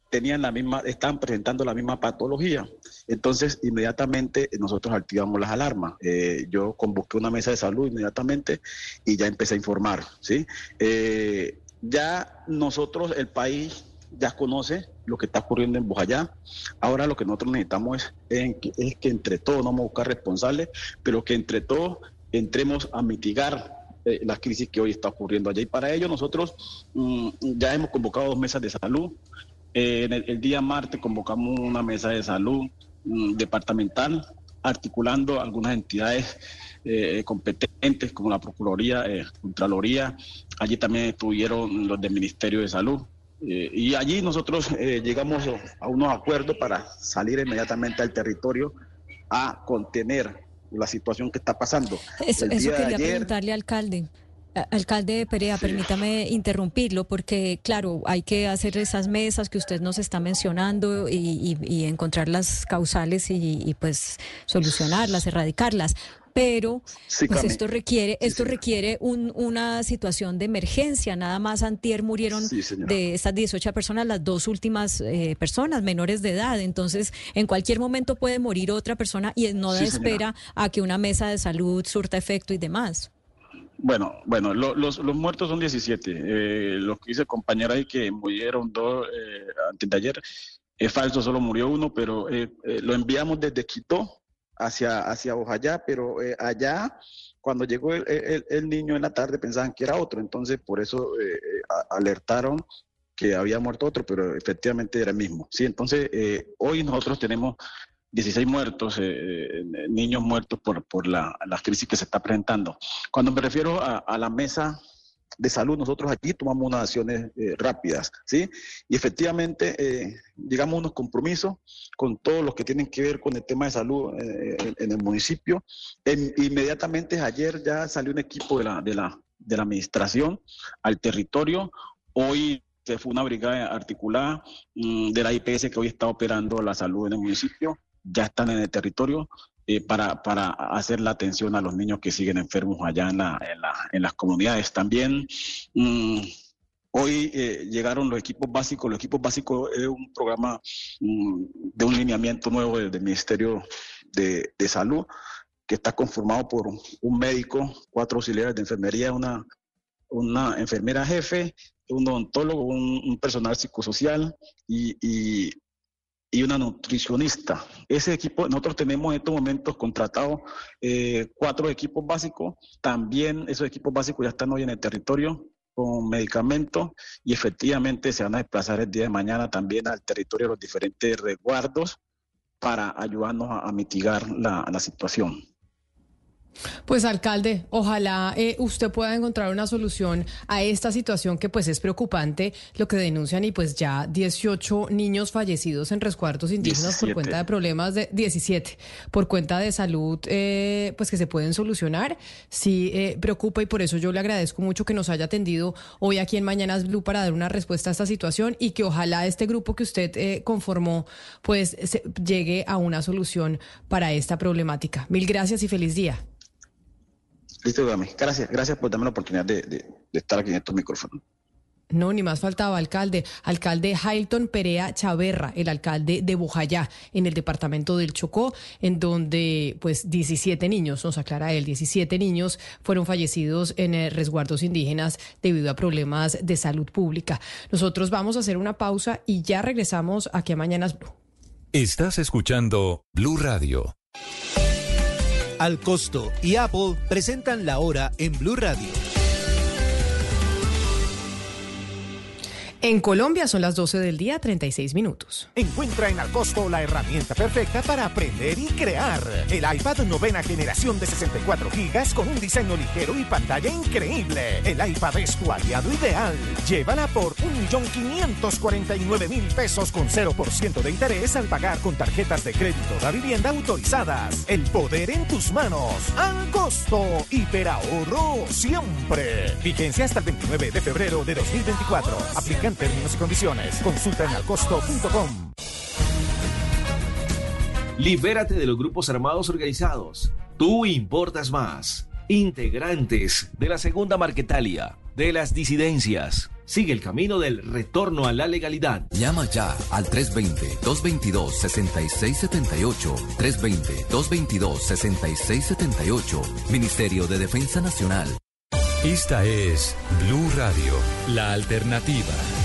tenían la misma, estaban presentando la misma patología. Entonces, inmediatamente nosotros activamos las alarmas. Eh, yo convoqué una mesa de salud inmediatamente y ya empecé a informar. ¿sí? Eh, ya nosotros, el país ya conoce lo que está ocurriendo en Bojayá. Ahora lo que nosotros necesitamos es, es que entre todos, no vamos a buscar responsables, pero que entre todos entremos a mitigar eh, la crisis que hoy está ocurriendo allá. Y para ello nosotros mm, ya hemos convocado dos mesas de salud, eh, el, día martes convocamos una mesa de salud mm, departamental articulando algunas entidades eh, competentes como la Procuraduría, Contraloría. Allí también estuvieron los del Ministerio de Salud. Y allí nosotros llegamos a unos acuerdos para salir inmediatamente al territorio a contener la situación que está pasando. Eso, eso quería preguntarle, alcalde. Alcalde Perea, permítame interrumpirlo porque, claro, hay que hacer esas mesas que usted nos está mencionando y, encontrar las causales y, pues solucionarlas, erradicarlas. Pero pues esto requiere, esto requiere una situación de emergencia. Nada más antier murieron de estas 18 personas, las dos últimas eh, personas menores de edad. Entonces, en cualquier momento puede morir otra persona y no da espera a que una mesa de salud surta efecto y demás. Bueno, bueno, los, los, muertos son 17. Eh, lo que dice el compañero ahí que murieron dos eh, antes de ayer es falso, solo murió uno, pero eh, eh, lo enviamos desde Quito hacia, hacia Ojayá, pero allá cuando llegó el, el, niño en la tarde pensaban que era otro, entonces por eso alertaron que había muerto otro, pero efectivamente era el mismo. Sí, entonces hoy nosotros tenemos 16 muertos, eh, eh, niños muertos por, por la, crisis que se está presentando. Cuando me refiero a, la mesa de salud, nosotros aquí tomamos unas acciones eh, rápidas, ¿sí? Y efectivamente llegamos a unos compromisos con todos los que tienen que ver con el tema de salud en, el municipio. inmediatamente ayer ya salió un equipo de la, de la, de la administración al territorio. Hoy se fue una brigada articulada mm, de la IPS que hoy está operando la salud en el municipio ya están en el territorio eh, para, para, hacer la atención a los niños que siguen enfermos allá en, la, en, las comunidades. También mm, hoy eh, llegaron los equipos básicos. Los equipos básicos es un programa mm, de un lineamiento nuevo del, Ministerio de, Salud que está conformado por un médico, cuatro auxiliares de enfermería, una, una enfermera jefe, un odontólogo, un, personal psicosocial y, y una nutricionista. Ese equipo, nosotros tenemos en estos momentos contratados eh, cuatro equipos básicos. También esos equipos básicos ya están hoy en el territorio con medicamentos y efectivamente se van a desplazar el día de mañana también al territorio de los diferentes resguardos para ayudarnos a, mitigar la situación. Pues alcalde, ojalá eh, usted pueda encontrar una solución a esta situación que pues es preocupante lo que denuncian y pues ya 18 niños fallecidos en resguardos indígenas por cuenta de problemas de 17 por cuenta de salud eh, pues que se pueden solucionar. Sí eh, preocupa y por eso yo le agradezco mucho que nos haya atendido hoy aquí en Mañanas Blue para dar una respuesta a esta situación y que ojalá este grupo que usted conformó pues llegue a una solución para esta problemática. Mil gracias y feliz día. Listo, dame. Gracias, gracias por darme la oportunidad de, estar aquí en estos micrófonos. No, ni más faltaba, alcalde. Alcalde Hilton Perea Chaverra, el alcalde de Bojayá, en el departamento del Chocó, en donde pues 17 niños, nos aclara él, 17 niños fueron fallecidos en eh, resguardos indígenas debido a problemas de salud pública. Nosotros vamos a hacer una pausa y ya regresamos aquí a Mañanas Blue. Estás escuchando Blue Radio. Al Costo y Apple presentan la hora en Blue Radio. En Colombia son las 12 del día, 36 minutos. Encuentra en Alcosto la herramienta perfecta para aprender y crear. El iPad novena generación de 64 gigas con un diseño ligero y pantalla increíble. El iPad es tu aliado ideal. Llévala por 1.549.000 pesos con 0% de interés al pagar con tarjetas de crédito de vivienda autorizadas. El poder en tus manos. Al costo. Hiperahorro siempre. Vigencia hasta el 29 de febrero de 2024. Aplica en términos y condiciones. Consulta en alcosto.com. Libérate de los grupos armados organizados. Tú importas más. Integrantes de la Segunda Marquetalia, de las disidencias. Sigue el camino del retorno a la legalidad. Llama ya al 320-222-6678. 320-222-6678. Ministerio de Defensa Nacional. Esta es Blue Radio, la alternativa.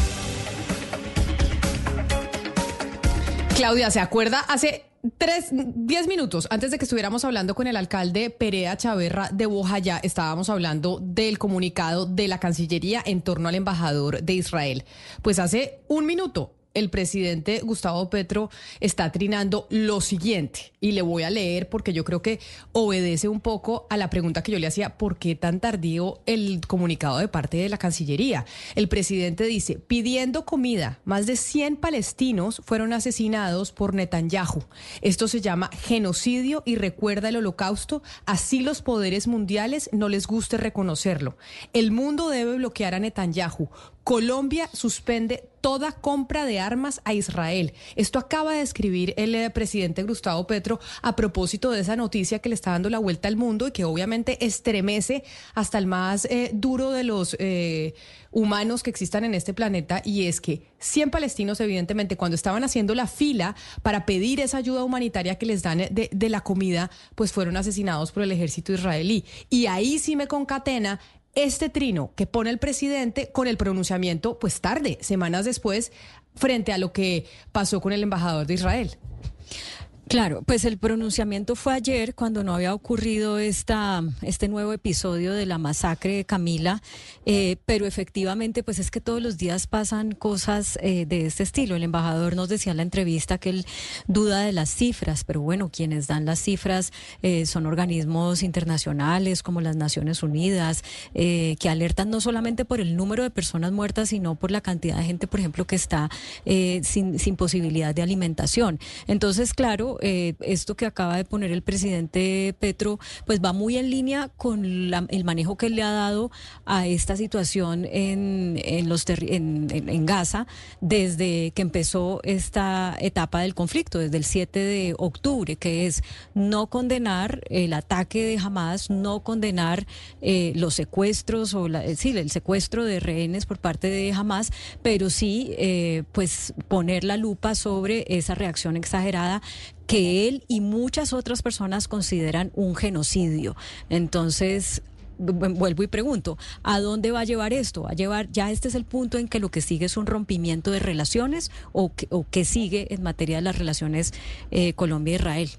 Claudia, ¿se acuerda? Hace tres, diez minutos antes de que estuviéramos hablando con el alcalde Perea Chaverra de Bojayá, estábamos hablando del comunicado de la Cancillería en torno al embajador de Israel. Pues hace un minuto el presidente Gustavo Petro está trinando lo siguiente, y le voy a leer porque yo creo que obedece un poco a la pregunta que yo le hacía, ¿por qué tan tardío el comunicado de parte de la Cancillería? El presidente dice, pidiendo comida, más de 100 palestinos fueron asesinados por Netanyahu. Esto se llama genocidio y recuerda el holocausto, así los poderes mundiales no les guste reconocerlo. El mundo debe bloquear a Netanyahu. Colombia suspende toda compra de armas a Israel. Esto acaba de escribir el eh, presidente Gustavo Petro a propósito de esa noticia que le está dando la vuelta al mundo y que obviamente estremece hasta el más eh, duro de los eh, humanos que existan en este planeta y es que 100 palestinos evidentemente cuando estaban haciendo la fila para pedir esa ayuda humanitaria que les dan de, de la comida, pues fueron asesinados por el ejército israelí. Y ahí sí me concatena este trino que pone el presidente con el pronunciamiento, pues tarde, semanas después, frente a lo que pasó con el embajador de Israel. Claro, pues el pronunciamiento fue ayer cuando no había ocurrido esta, este nuevo episodio de la masacre de Camila, eh, pero efectivamente pues es que todos los días pasan cosas eh, de este estilo. El embajador nos decía en la entrevista que él duda de las cifras, pero bueno, quienes dan las cifras eh, son organismos internacionales como las Naciones Unidas, que alertan no solamente por el número de personas muertas, sino por la cantidad de gente, por ejemplo, que está sin, sin posibilidad de alimentación. Entonces, claro, eh, esto que acaba de poner el presidente Petro, pues va muy en línea con el manejo que le ha dado a esta situación en, en, Gaza desde que empezó esta etapa del conflicto, desde el 7 de octubre, que es no condenar el ataque de Hamas, no condenar eh, los secuestros o la, sí, el secuestro de rehenes por parte de Hamas, pero sí eh, pues poner la lupa sobre esa reacción exagerada que él y muchas otras personas consideran un genocidio. Entonces, vuelvo y pregunto, ¿a dónde va a llevar esto? ¿Va a llevar, ya este es el punto en que lo que sigue es un rompimiento de relaciones o que, sigue en materia de las relaciones eh, Colombia-Israel?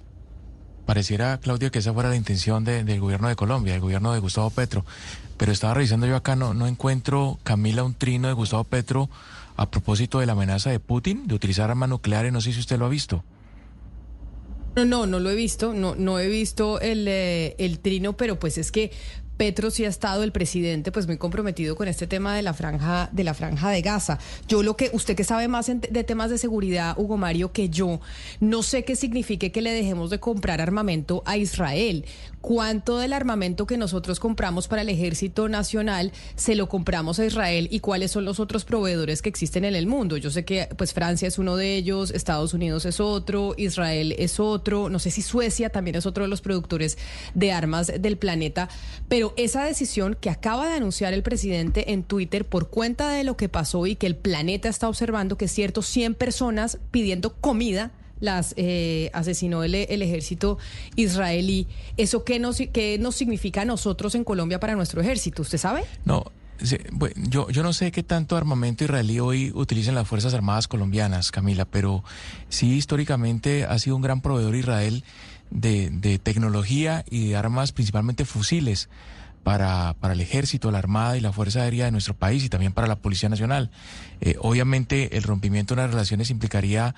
Pareciera, Claudia, que esa fuera la intención del gobierno de Colombia, del gobierno de Gustavo Petro. Pero estaba revisando yo acá, no, no encuentro, Camila, un trino de Gustavo Petro a propósito de la amenaza de Putin de utilizar armas nucleares. No sé si usted lo ha visto. No, no, no lo he visto, no, no he visto el, eh, el trino, pero pues es que Petro sí ha estado el presidente pues muy comprometido con este tema de la franja de la franja de Gaza. Yo lo que usted que sabe más de temas de seguridad, Hugo Mario, que yo, no sé qué signifique que le dejemos de comprar armamento a Israel. ¿Cuánto del armamento que nosotros compramos para el Ejército Nacional se lo compramos a Israel y cuáles son los otros proveedores que existen en el mundo? Yo sé que pues Francia es uno de ellos, Estados Unidos es otro, Israel es otro, no sé si Suecia también es otro de los productores de armas del planeta, pero esa decisión que acaba de anunciar el presidente en Twitter por cuenta de lo que pasó y que el planeta está observando, que es cierto, 100 personas pidiendo comida las eh, asesinó el, ejército israelí. ¿Eso qué nos, qué nos significa a nosotros en Colombia para nuestro ejército? ¿Usted sabe? No, yo, yo no sé qué tanto armamento israelí hoy utilizan las Fuerzas Armadas colombianas, Camila, pero sí históricamente ha sido un gran proveedor Israel de, de tecnología y de armas, principalmente fusiles para, para el ejército, la armada y la fuerza aérea de nuestro país y también para la Policía Nacional. Eh, obviamente el rompimiento de las relaciones implicaría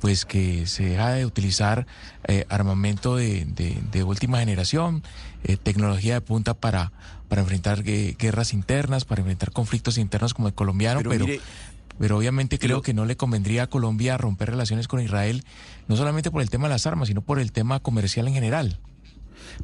pues que se deja de utilizar eh, armamento de, de, última generación, eh, tecnología de punta para, para enfrentar guerras internas, para enfrentar conflictos internos como el colombiano, pero, pero, obviamente creo que no le convendría a Colombia romper relaciones con Israel, no solamente por el tema de las armas, sino por el tema comercial en general.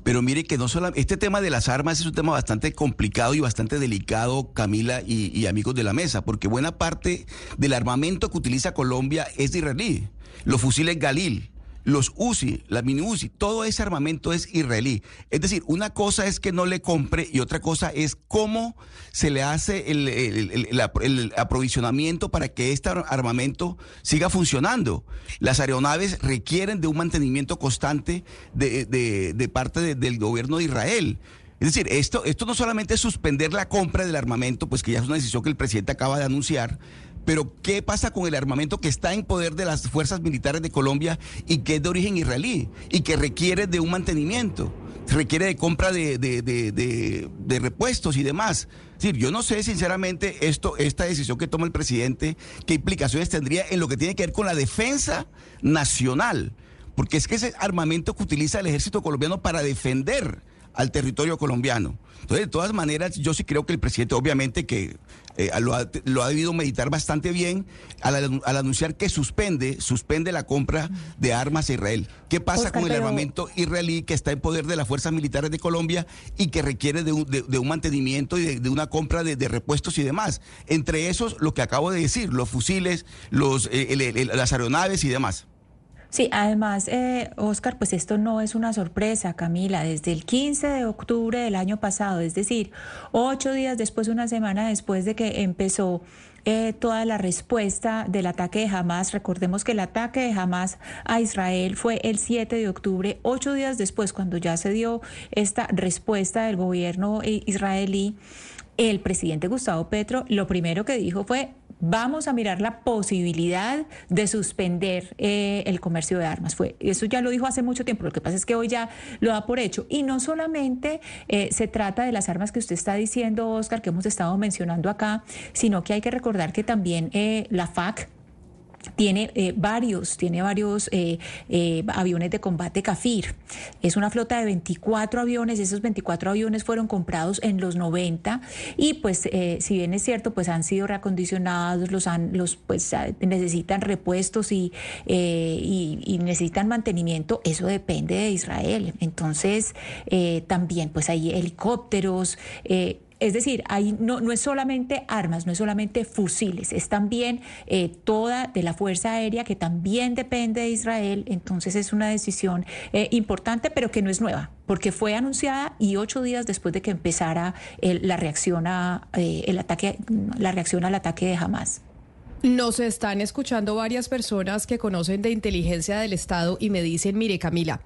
Pero mire que no solo este tema de las armas es un tema bastante complicado y bastante delicado, Camila y, amigos de la mesa, porque buena parte del armamento que utiliza Colombia es israelí. Los fusiles Galil, los UCI, la mini UCI, todo ese armamento es israelí. Es decir, una cosa es que no le compre y otra cosa es cómo se le hace el, aprovisionamiento para que este armamento siga funcionando. Las aeronaves requieren de un mantenimiento constante de, parte del gobierno de Israel. Es decir, esto, esto no solamente es suspender la compra del armamento, pues que ya es una decisión que el presidente acaba de anunciar, pero ¿qué pasa con el armamento que está en poder de las fuerzas militares de Colombia y que es de origen israelí y que requiere de un mantenimiento? requiere de compra de, de, repuestos y demás. Es decir, yo no sé sinceramente esto, esta decisión que toma el presidente, qué implicaciones tendría en lo que tiene que ver con la defensa nacional, porque es que ese armamento que utiliza el ejército colombiano para defender al territorio colombiano. Entonces, de todas maneras, yo sí creo que el presidente, obviamente, que eh, lo, ha, debido meditar bastante bien al, anunciar que suspende, suspende la compra de armas a Israel. ¿Qué pasa con el armamento israelí que está en poder de las fuerzas militares de Colombia y que requiere de un, mantenimiento y de, una compra de, repuestos y demás? Entre esos, lo que acabo de decir, los fusiles, los, eh, las aeronaves y demás. Sí, además, eh, Oscar, pues esto no es una sorpresa, Camila. Desde el 15 de octubre del año pasado, es decir, ocho días después, una semana después de que empezó eh, toda la respuesta del ataque de Hamas. Recordemos que el ataque de Hamas a Israel fue el 7 de octubre, ocho días después, cuando ya se dio esta respuesta del gobierno israelí. El presidente Gustavo Petro lo primero que dijo fue vamos a mirar la posibilidad de suspender eh, el comercio de armas. Fue, eso ya lo dijo hace mucho tiempo, lo que pasa es que hoy ya lo da por hecho. Y no solamente eh, se trata de las armas que usted está diciendo, Oscar, que hemos estado mencionando acá, sino que hay que recordar que también eh, la FAC, tiene eh, varios, tiene varios eh, eh, aviones de combate Cafir. Es una flota de 24 aviones, esos 24 aviones fueron comprados en los 90 y pues si bien es cierto, pues han sido reacondicionados, los han, los pues necesitan repuestos y, y, necesitan mantenimiento, eso depende de Israel. Entonces también pues hay helicópteros, es decir, ahí no, no es solamente armas, no es solamente fusiles, es también eh, toda de la Fuerza Aérea que también depende de Israel. Entonces es una decisión eh, importante, pero que no es nueva, porque fue anunciada y ocho días después de que empezara la reacción a eh, el ataque, la reacción al ataque de Hamas. Nos están escuchando varias personas que conocen de inteligencia del Estado y me dicen, mire Camila,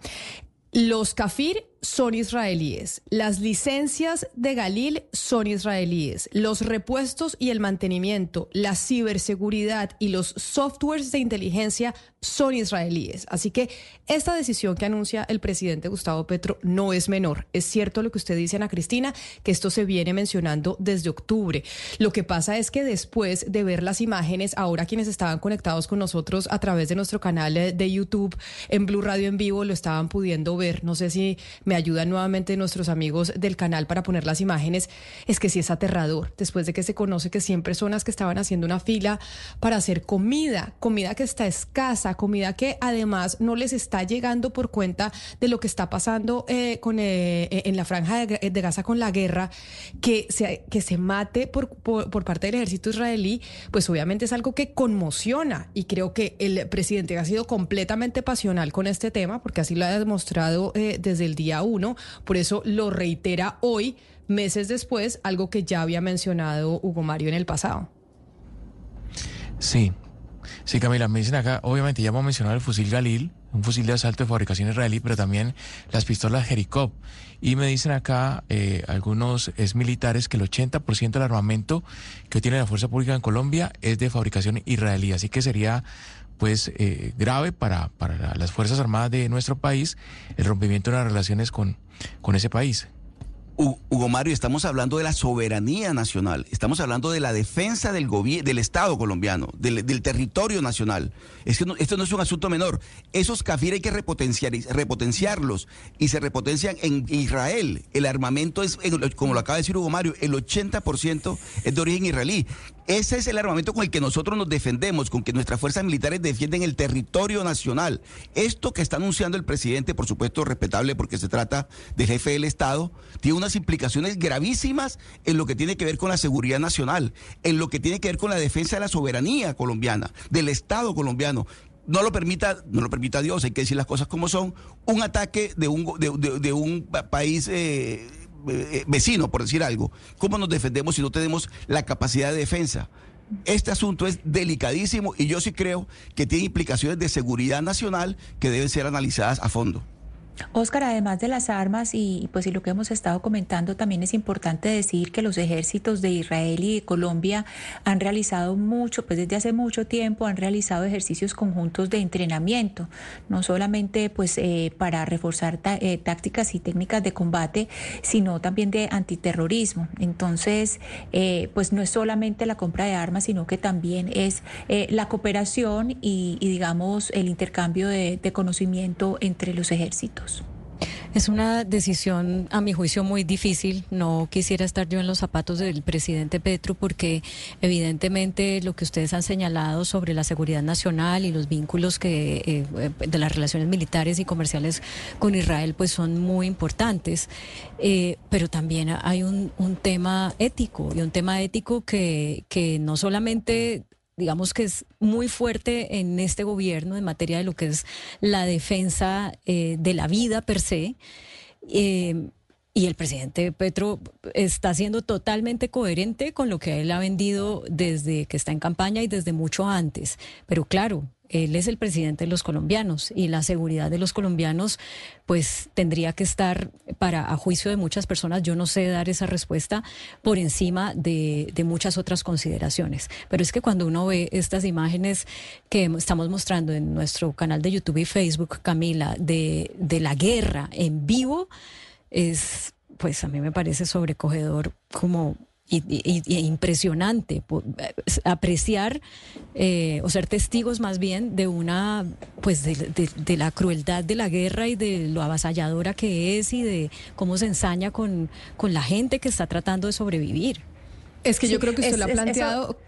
los Kafir son israelíes. Las licencias de Galil son israelíes. Los repuestos y el mantenimiento, la ciberseguridad y los softwares de inteligencia son israelíes. Así que esta decisión que anuncia el presidente Gustavo Petro no es menor. Es cierto lo que usted dice, Ana Cristina, que esto se viene mencionando desde octubre. Lo que pasa es que después de ver las imágenes, ahora quienes estaban conectados con nosotros a través de nuestro canal de YouTube en Blue Radio en vivo lo estaban pudiendo ver. No sé si me ayudan nuevamente nuestros amigos del canal para poner las imágenes. Es que sí es aterrador. Después de que se conoce que 100 personas que estaban haciendo una fila para hacer comida, comida que está escasa, comida que además no les está llegando por cuenta de lo que está pasando eh, con, eh, en la franja de, Gaza con la guerra, que se, que se mate por, por, parte del ejército israelí, pues obviamente es algo que conmociona y creo que el presidente ha sido completamente pasional con este tema, porque así lo ha demostrado eh, desde el día uno, por eso lo reitera hoy, meses después, algo que ya había mencionado Hugo Mario en el pasado. Sí, sí, Camila, me dicen acá, obviamente ya hemos mencionado el fusil Galil, un fusil de asalto de fabricación israelí, pero también las pistolas Jericop. Y me dicen acá eh, algunos es militares que el 80% del armamento que tiene la Fuerza Pública en Colombia es de fabricación israelí. Así que sería pues eh, grave para, para las Fuerzas Armadas de nuestro país el rompimiento de las relaciones con, con ese país. Hugo Mario, estamos hablando de la soberanía nacional, estamos hablando de la defensa del del Estado colombiano, del, del territorio nacional. Es que no, esto no es un asunto menor. Esos kafir hay que repotenciar, repotenciarlos y se repotencian en Israel. El armamento es, como lo acaba de decir Hugo Mario, el 80% es de origen israelí. Ese es el armamento con el que nosotros nos defendemos, con que nuestras fuerzas militares defienden el territorio nacional. Esto que está anunciando el presidente, por supuesto respetable porque se trata del jefe del Estado, tiene unas implicaciones gravísimas en lo que tiene que ver con la seguridad nacional, en lo que tiene que ver con la defensa de la soberanía colombiana, del Estado colombiano no lo permita, no lo permita Dios, hay que decir las cosas como son, un ataque de un, de, un país eh, eh, vecino, por decir algo. ¿Cómo nos defendemos si no tenemos la capacidad de defensa? Este asunto es delicadísimo y yo sí creo que tiene implicaciones de seguridad nacional que deben ser analizadas a fondo. Oscar, además de las armas y pues y lo que hemos estado comentando, también es importante decir que los ejércitos de Israel y de Colombia han realizado mucho, pues desde hace mucho tiempo han realizado ejercicios conjuntos de entrenamiento, no solamente pues eh, para reforzar eh, tácticas y técnicas de combate, sino también de antiterrorismo. Entonces, eh, pues no es solamente la compra de armas, sino que también es la cooperación y, digamos el intercambio de conocimiento entre los ejércitos. Es una decisión, a mi juicio, muy difícil. No quisiera estar yo en los zapatos del presidente Petro porque evidentemente lo que ustedes han señalado sobre la seguridad nacional y los vínculos que eh, de las relaciones militares y comerciales con Israel pues son muy importantes. Eh, pero también hay un, un tema ético y un tema ético que, que no solamente digamos que es muy fuerte en este gobierno en materia de lo que es la defensa eh, de la vida per se. Eh, y el presidente Petro está siendo totalmente coherente con lo que él ha vendido desde que está en campaña y desde mucho antes. Pero claro, él es el presidente de los colombianos y la seguridad de los colombianos pues tendría que estar para a juicio de muchas personas yo no sé dar esa respuesta por encima de, muchas otras consideraciones. Pero es que cuando uno ve estas imágenes que estamos mostrando en nuestro canal de YouTube y Facebook Camila de, de la guerra en vivo es pues a mí me parece sobrecogedor como y, impresionante eh, apreciar eh, o ser testigos más bien de una pues de, la crueldad de la guerra y de lo avasalladora que es y de cómo se ensaña con, con la gente que está tratando de sobrevivir. Es que yo creo que usted lo ha planteado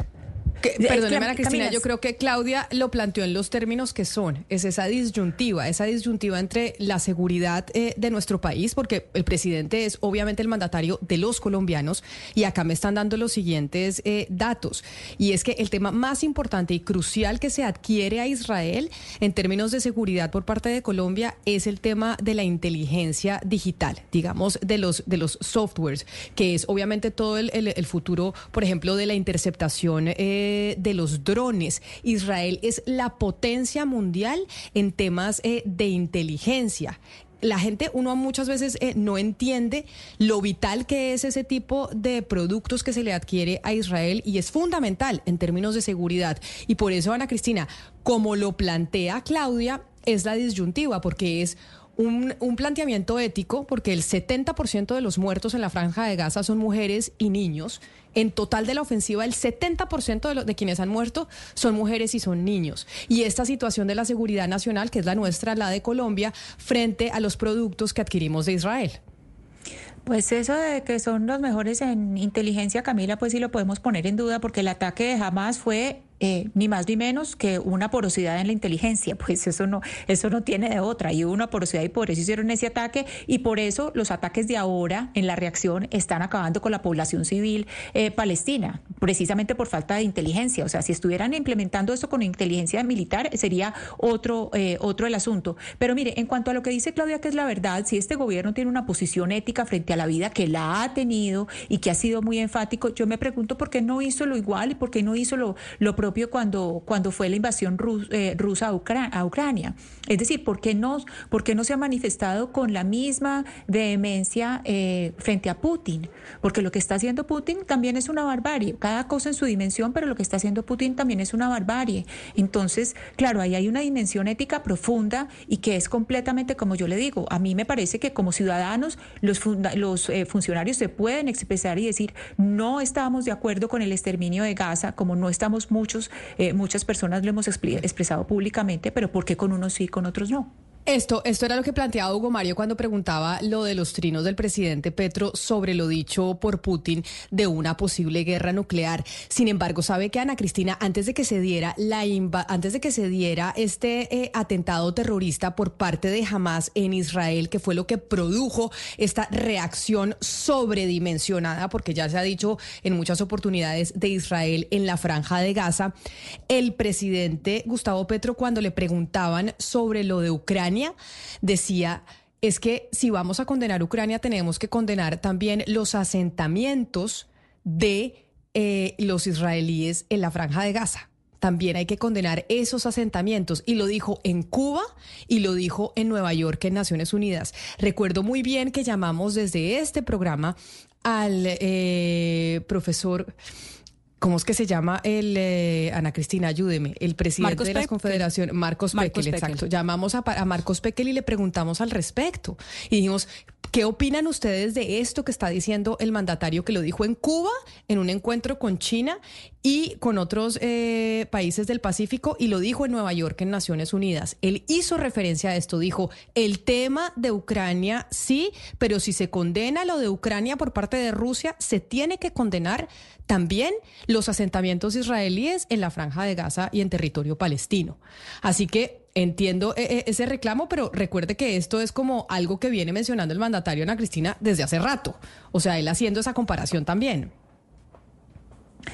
perdóneme, Ana Cristina, yo creo que Claudia lo planteó en los términos que son. Es esa disyuntiva, esa disyuntiva entre la seguridad eh, de nuestro país, porque el presidente es obviamente el mandatario de los colombianos, y acá me están dando los siguientes eh, datos. Y es que el tema más importante y crucial que se adquiere a Israel en términos de seguridad por parte de Colombia es el tema de la inteligencia digital, digamos, de los, de los softwares, que es obviamente todo el, futuro, por ejemplo, de la interceptación. Eh, de los drones. Israel es la potencia mundial en temas eh, de inteligencia la gente, uno muchas veces eh, no entiende lo vital que es ese tipo de productos que se le adquiere a Israel y es fundamental en términos de seguridad. Y por eso, Ana Cristina, como lo plantea Claudia, es la disyuntiva, porque es un, un, planteamiento ético, porque el 70% de los muertos en la franja de Gaza son mujeres y niños. En total de la ofensiva, el 70% de, de quienes han muerto son mujeres y son niños. Y esta situación de la seguridad nacional, que es la nuestra, la de Colombia, frente a los productos que adquirimos de Israel. Pues eso de que son los mejores en inteligencia, Camila, pues sí lo podemos poner en duda porque el ataque de Hamas fue eh, ni más ni menos que una porosidad en la inteligencia, [LAUGHS] pues eso no, eso no tiene de otra, y hubo una porosidad y por eso hicieron ese ataque y por eso los ataques de ahora en la reacción están acabando con la población civil eh, palestina, precisamente por falta de inteligencia, o sea, si estuvieran implementando esto con inteligencia militar sería otro, eh, otro el asunto. Pero mire, en cuanto a lo que dice Claudia, que es la verdad, si este gobierno tiene una posición ética frente a la vida que la ha tenido y que ha sido muy enfático, yo me pregunto por qué no hizo lo igual y por qué no hizo lo, lo cuando, cuando fue la invasión eh, rusa a, Ucrania. Es decir, ¿por qué, no, ¿por qué no se ha manifestado con la misma vehemencia eh, frente a Putin? Porque lo que está haciendo Putin también es una barbarie, cada cosa en su dimensión, pero lo que está haciendo Putin también es una barbarie. Entonces, claro, ahí hay una dimensión ética profunda y que es completamente, como yo le digo, a mí me parece que como ciudadanos los, los eh, funcionarios se pueden expresar y decir, no estábamos de acuerdo con el exterminio de Gaza, como no estamos muchos eh, muchas personas lo hemos expresado públicamente, pero ¿por qué con unos sí y con otros no? Esto, esto era lo que planteaba Hugo Mario cuando preguntaba lo de los trinos del presidente Petro sobre lo dicho por Putin de una posible guerra nuclear. Sin embargo, sabe que Ana Cristina, antes de que se diera la antes de que se diera este eh, atentado terrorista por parte de Hamas en Israel, que fue lo que produjo esta reacción sobredimensionada, porque ya se ha dicho en muchas oportunidades de Israel en la franja de Gaza, el presidente Gustavo Petro cuando le preguntaban sobre lo de Ucrania decía es que si vamos a condenar Ucrania tenemos que condenar también los asentamientos de eh, los israelíes en la franja de Gaza. También hay que condenar esos asentamientos. Y lo dijo en Cuba y lo dijo en Nueva York, en Naciones Unidas. Recuerdo muy bien que llamamos desde este programa al eh, profesor ¿Cómo es que se llama el, eh, Ana Cristina, ayúdeme, el presidente de la Confederación, Marcos, Marcos exacto. Llamamos a, a, Marcos Pekel y le preguntamos al respecto. Y dijimos, ¿qué opinan ustedes de esto que está diciendo el mandatario que lo dijo en Cuba, en un encuentro con China y con otros eh, países del Pacífico y lo dijo en Nueva York, en Naciones Unidas? Él hizo referencia a esto, dijo, el tema de Ucrania sí, pero si se condena lo de Ucrania por parte de Rusia, se tiene que condenar también los asentamientos israelíes en la franja de Gaza y en territorio palestino. Así que entiendo eh, eh, ese reclamo, pero recuerde que esto es como algo que viene mencionando el mandatario Ana Cristina desde hace rato. O sea, él haciendo esa comparación también.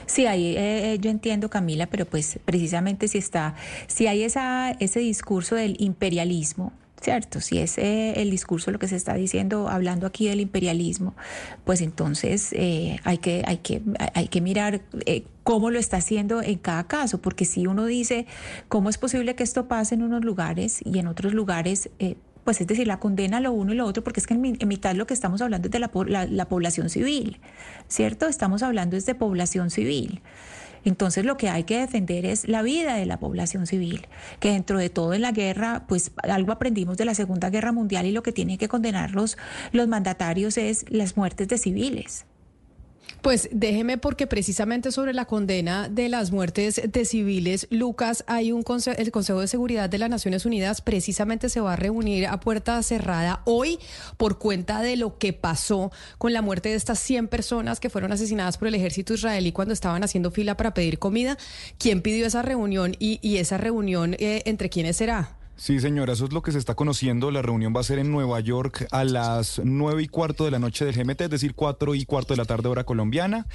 Sí, ahí eh, yo entiendo, Camila, pero pues precisamente si está, si hay esa, ese discurso del imperialismo, ¿cierto? Si es eh, el discurso lo que se está diciendo, hablando aquí del imperialismo, pues entonces eh, hay, que, hay, que, hay que mirar eh, cómo lo está haciendo en cada caso, porque si uno dice, ¿cómo es posible que esto pase en unos lugares y en otros lugares? pues es decir, la condena lo uno y lo otro, porque es que en, mitad lo que estamos hablando es de la, la población civil, ¿cierto? Estamos hablando es de población civil. Entonces lo que hay que defender es la vida de la población civil, que dentro de todo en la guerra, pues algo aprendimos de la Segunda Guerra Mundial y lo que tienen que condenar los, los mandatarios es las muertes de civiles. Pues déjeme porque precisamente sobre la condena de las muertes de civiles, Lucas, hay un el Consejo de Seguridad de las Naciones Unidas precisamente se va a reunir a puerta cerrada hoy por cuenta de lo que pasó con la muerte de estas 100 personas que fueron asesinadas por el ejército israelí cuando estaban haciendo fila para pedir comida. ¿Quién pidió esa reunión y, esa reunión eh, entre quiénes será? Sí, señora, eso es lo que se está conociendo. La reunión va a ser en Nueva York a las nueve y cuarto de la noche del GMT, es decir, cuatro y cuarto de la tarde hora colombiana.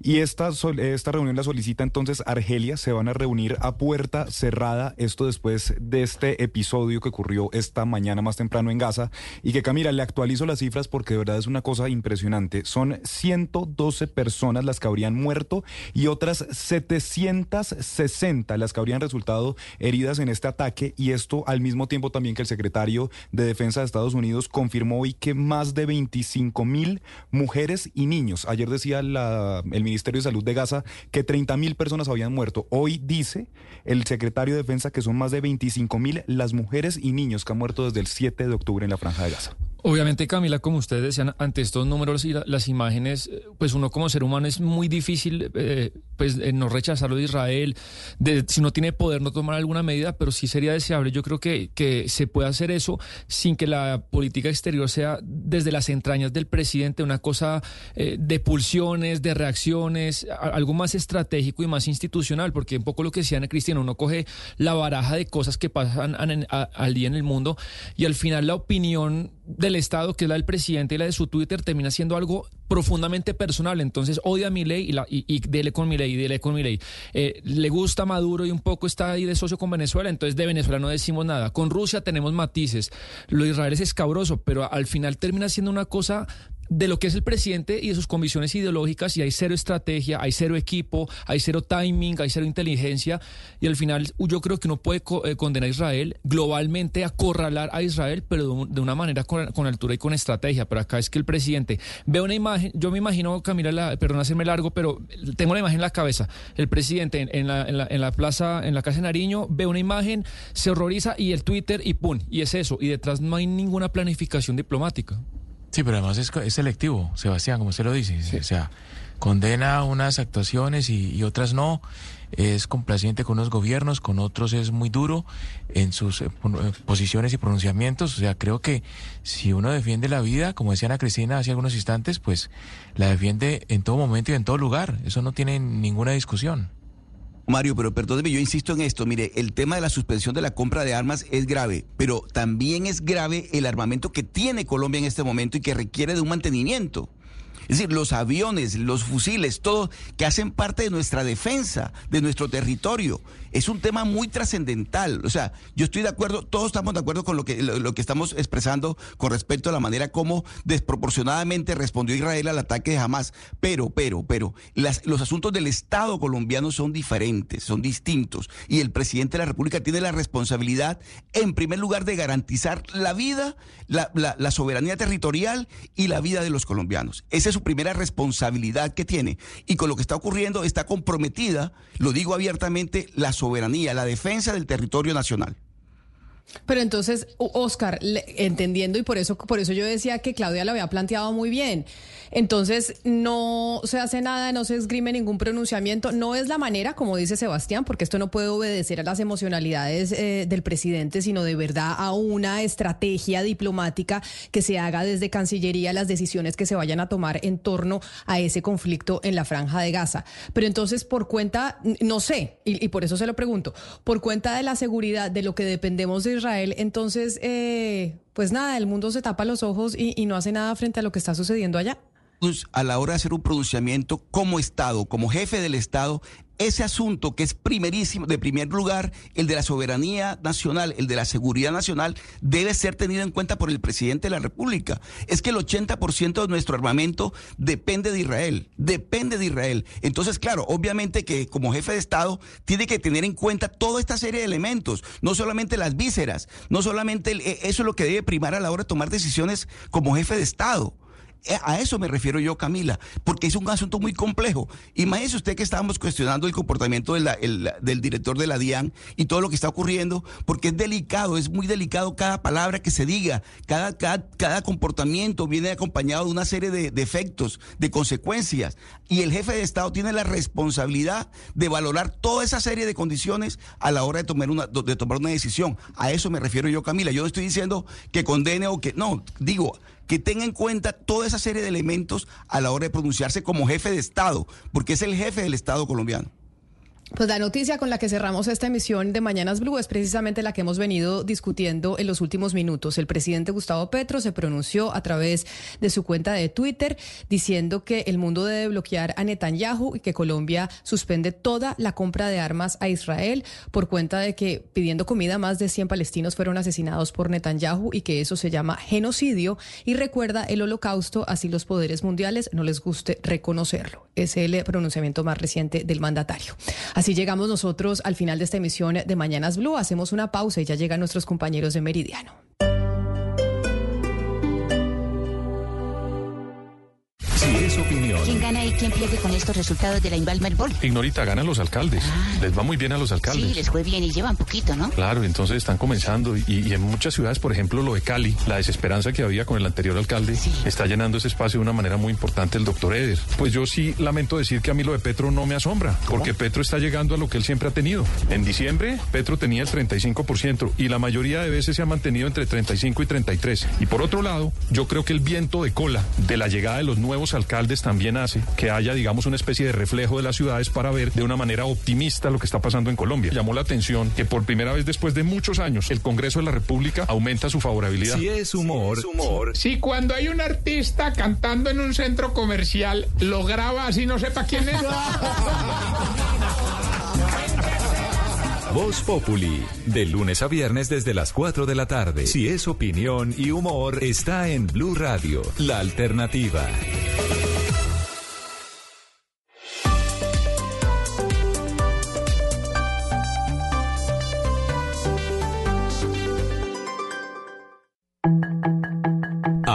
Y esta, esta reunión la solicita entonces Argelia. Se van a reunir a puerta cerrada, esto después de este episodio que ocurrió esta mañana más temprano en Gaza. Y que Camila, le actualizo las cifras porque de verdad es una cosa impresionante. Son 112 personas las que habrían muerto y otras 760 las que habrían resultado heridas en este ataque. Y esto al mismo tiempo también que el secretario de Defensa de Estados Unidos confirmó hoy que más de 25 mil mujeres y niños, ayer decía el Ministerio de Salud de Gaza que 30 mil personas habían muerto, hoy dice el secretario de Defensa que son más de 25 mil las mujeres y niños que han muerto desde el 7 de octubre en la franja de Gaza. Obviamente, Camila, como ustedes decían, ante estos números y la- las imágenes, eh, pues uno como ser humano es muy difícil eh, pues eh, no rechazarlo de Israel, de, si no tiene poder no tomar alguna medida, pero sí sería deseable, yo creo que, que se puede hacer eso sin que la política exterior sea desde las entrañas del presidente una cosa eh, de pulsiones, de reacciones, algo más estratégico y más institucional, porque un poco lo que decía Ana Cristina, uno coge la baraja de cosas que pasan al día en el mundo y al final la opinión del Estado, que es la del presidente y la de su Twitter, termina siendo algo profundamente personal. Entonces odia a mi ley y, la, y, dele con mi ley y dele con mi ley. Eh, le gusta Maduro y un poco está ahí de socio con Venezuela, entonces de Venezuela no decimos nada. Con Rusia tenemos matices. Lo de Israel es escabroso, pero al final termina siendo una cosa de lo que es el presidente y de sus convicciones ideológicas y hay cero estrategia, hay cero equipo, hay cero timing, hay cero inteligencia y al final yo creo que uno puede co- eh, condenar a Israel globalmente, acorralar a Israel, pero de, un- de una manera con, altura y con estrategia. Pero acá es que el presidente ve una imagen, yo me imagino, Camila, la, perdón hacerme largo, pero tengo la imagen en la cabeza. El presidente en, la, en la plaza, en la casa de Nariño, ve una imagen, se horroriza y el Twitter y pum, y es eso. Y detrás no hay ninguna planificación diplomática. Sí, pero además es, es selectivo, Sebastián, como usted lo dice. O sea, condena unas actuaciones y, y otras no. Es complaciente con unos gobiernos, con otros es muy duro en sus eh, eh, posiciones y pronunciamientos. O sea, creo que si uno defiende la vida, como decía Ana Cristina hace algunos instantes, pues la defiende en todo momento y en todo lugar. Eso no tiene ninguna discusión. Mario, pero perdóneme, yo insisto en esto. Mire, el tema de la suspensión de la compra de armas es grave, pero también es grave el armamento que tiene Colombia en este momento y que requiere de un mantenimiento. Es decir, los aviones, los fusiles, todo que hacen parte de nuestra defensa, de nuestro territorio. Es un tema muy trascendental. O sea, yo estoy de acuerdo, todos estamos de acuerdo con lo que, lo, que estamos expresando con respecto a la manera como desproporcionadamente respondió Israel al ataque de Hamas. Pero, pero, pero, los asuntos del Estado colombiano son diferentes, son distintos. Y el presidente de la República tiene la responsabilidad, en primer lugar, de garantizar la vida, la, la- la soberanía territorial y la vida de los colombianos. Esa es su primera responsabilidad que tiene. Y con lo que está ocurriendo está comprometida, lo digo abiertamente, la soberanía, la defensa del territorio nacional. Pero entonces, Oscar, entendiendo y por eso, por eso yo decía que Claudia lo había planteado muy bien. Entonces, no se hace nada, no se esgrime ningún pronunciamiento. No es la manera, como dice Sebastián, porque esto no puede obedecer a las emocionalidades eh, del presidente, sino de verdad a una estrategia diplomática que se haga desde Cancillería las decisiones que se vayan a tomar en torno a ese conflicto en la franja de Gaza. Pero entonces, por cuenta, no sé, y, y por eso se lo pregunto, por cuenta de la seguridad de lo que dependemos de Israel, entonces, eh, pues nada, el mundo se tapa los ojos y, y no hace nada frente a lo que está sucediendo allá. Pues, a la hora de hacer un pronunciamiento como Estado, como jefe del Estado, ese asunto que es primerísimo, de primer lugar, el de la soberanía nacional, el de la seguridad nacional, debe ser tenido en cuenta por el presidente de la República. Es que el 80% de nuestro armamento depende de Israel, depende de Israel. Entonces, claro, obviamente que como jefe de Estado tiene que tener en cuenta toda esta serie de elementos, no solamente las vísceras, no solamente eh, eso es lo que debe primar a la hora de tomar decisiones como jefe de Estado. Eh, A eso me refiero yo, Camila, porque es un asunto muy complejo. Imagínese usted que estábamos cuestionando el comportamiento del director de la DIAN y todo lo que está ocurriendo, porque es delicado, es muy delicado cada palabra que se diga, cada, cada, cada comportamiento viene acompañado de una serie de, de efectos, de consecuencias, y el jefe de Estado tiene la responsabilidad de valorar toda esa serie de condiciones a la hora de tomar una, de tomar una decisión. A eso me refiero yo, Camila. Yo no estoy diciendo que condene o que no, digo que tenga en cuenta toda esa serie de elementos a la hora de pronunciarse como jefe de Estado, porque es el jefe del Estado colombiano. Pues la noticia con la que cerramos esta emisión de Mañanas Blue es precisamente la que hemos venido discutiendo en los últimos minutos. El presidente Gustavo Petro se pronunció a través de su cuenta de Twitter diciendo que el mundo debe bloquear a Netanyahu y que Colombia suspende toda la compra de armas a Israel por cuenta de que pidiendo comida más de 100 palestinos fueron asesinados por Netanyahu y que eso se llama genocidio y recuerda el holocausto, así los poderes mundiales no les guste reconocerlo. es el pronunciamiento más reciente del mandatario. Así llegamos nosotros al final de esta emisión de Mañanas Blue. Hacemos una pausa y ya llegan nuestros compañeros de Meridiano. Es opinión. ¿Quién gana y quién pierde con estos resultados de la Invalmer Ball? Ignorita, ganan los alcaldes. Les va muy bien a los alcaldes. Sí, les fue bien y llevan poquito, ¿no? Claro, entonces están comenzando y, y en muchas ciudades, por ejemplo, lo de Cali, la desesperanza que había con el anterior alcalde, está llenando ese espacio de una manera muy importante el doctor Eder. Pues yo sí lamento decir que a mí lo de Petro no me asombra, porque Petro está llegando a lo que él siempre ha tenido. En diciembre, Petro tenía el 35% y la mayoría de veces se ha mantenido entre 35 y 33. Y por otro lado, yo creo que el viento de cola de la llegada de los nuevos alcaldes también hace que haya, digamos, una especie de reflejo de las ciudades para ver de una manera optimista lo que está pasando en Colombia. Llamó la atención que por primera vez después de muchos años el Congreso de la República aumenta su favorabilidad. Si es humor. Si cuando hay un artista cantando en un centro comercial lo graba así no sepa quién es. [LAUGHS] Voz Populi, de lunes a viernes desde las 4 de la tarde. Si es opinión y humor, está en Blue Radio, la alternativa.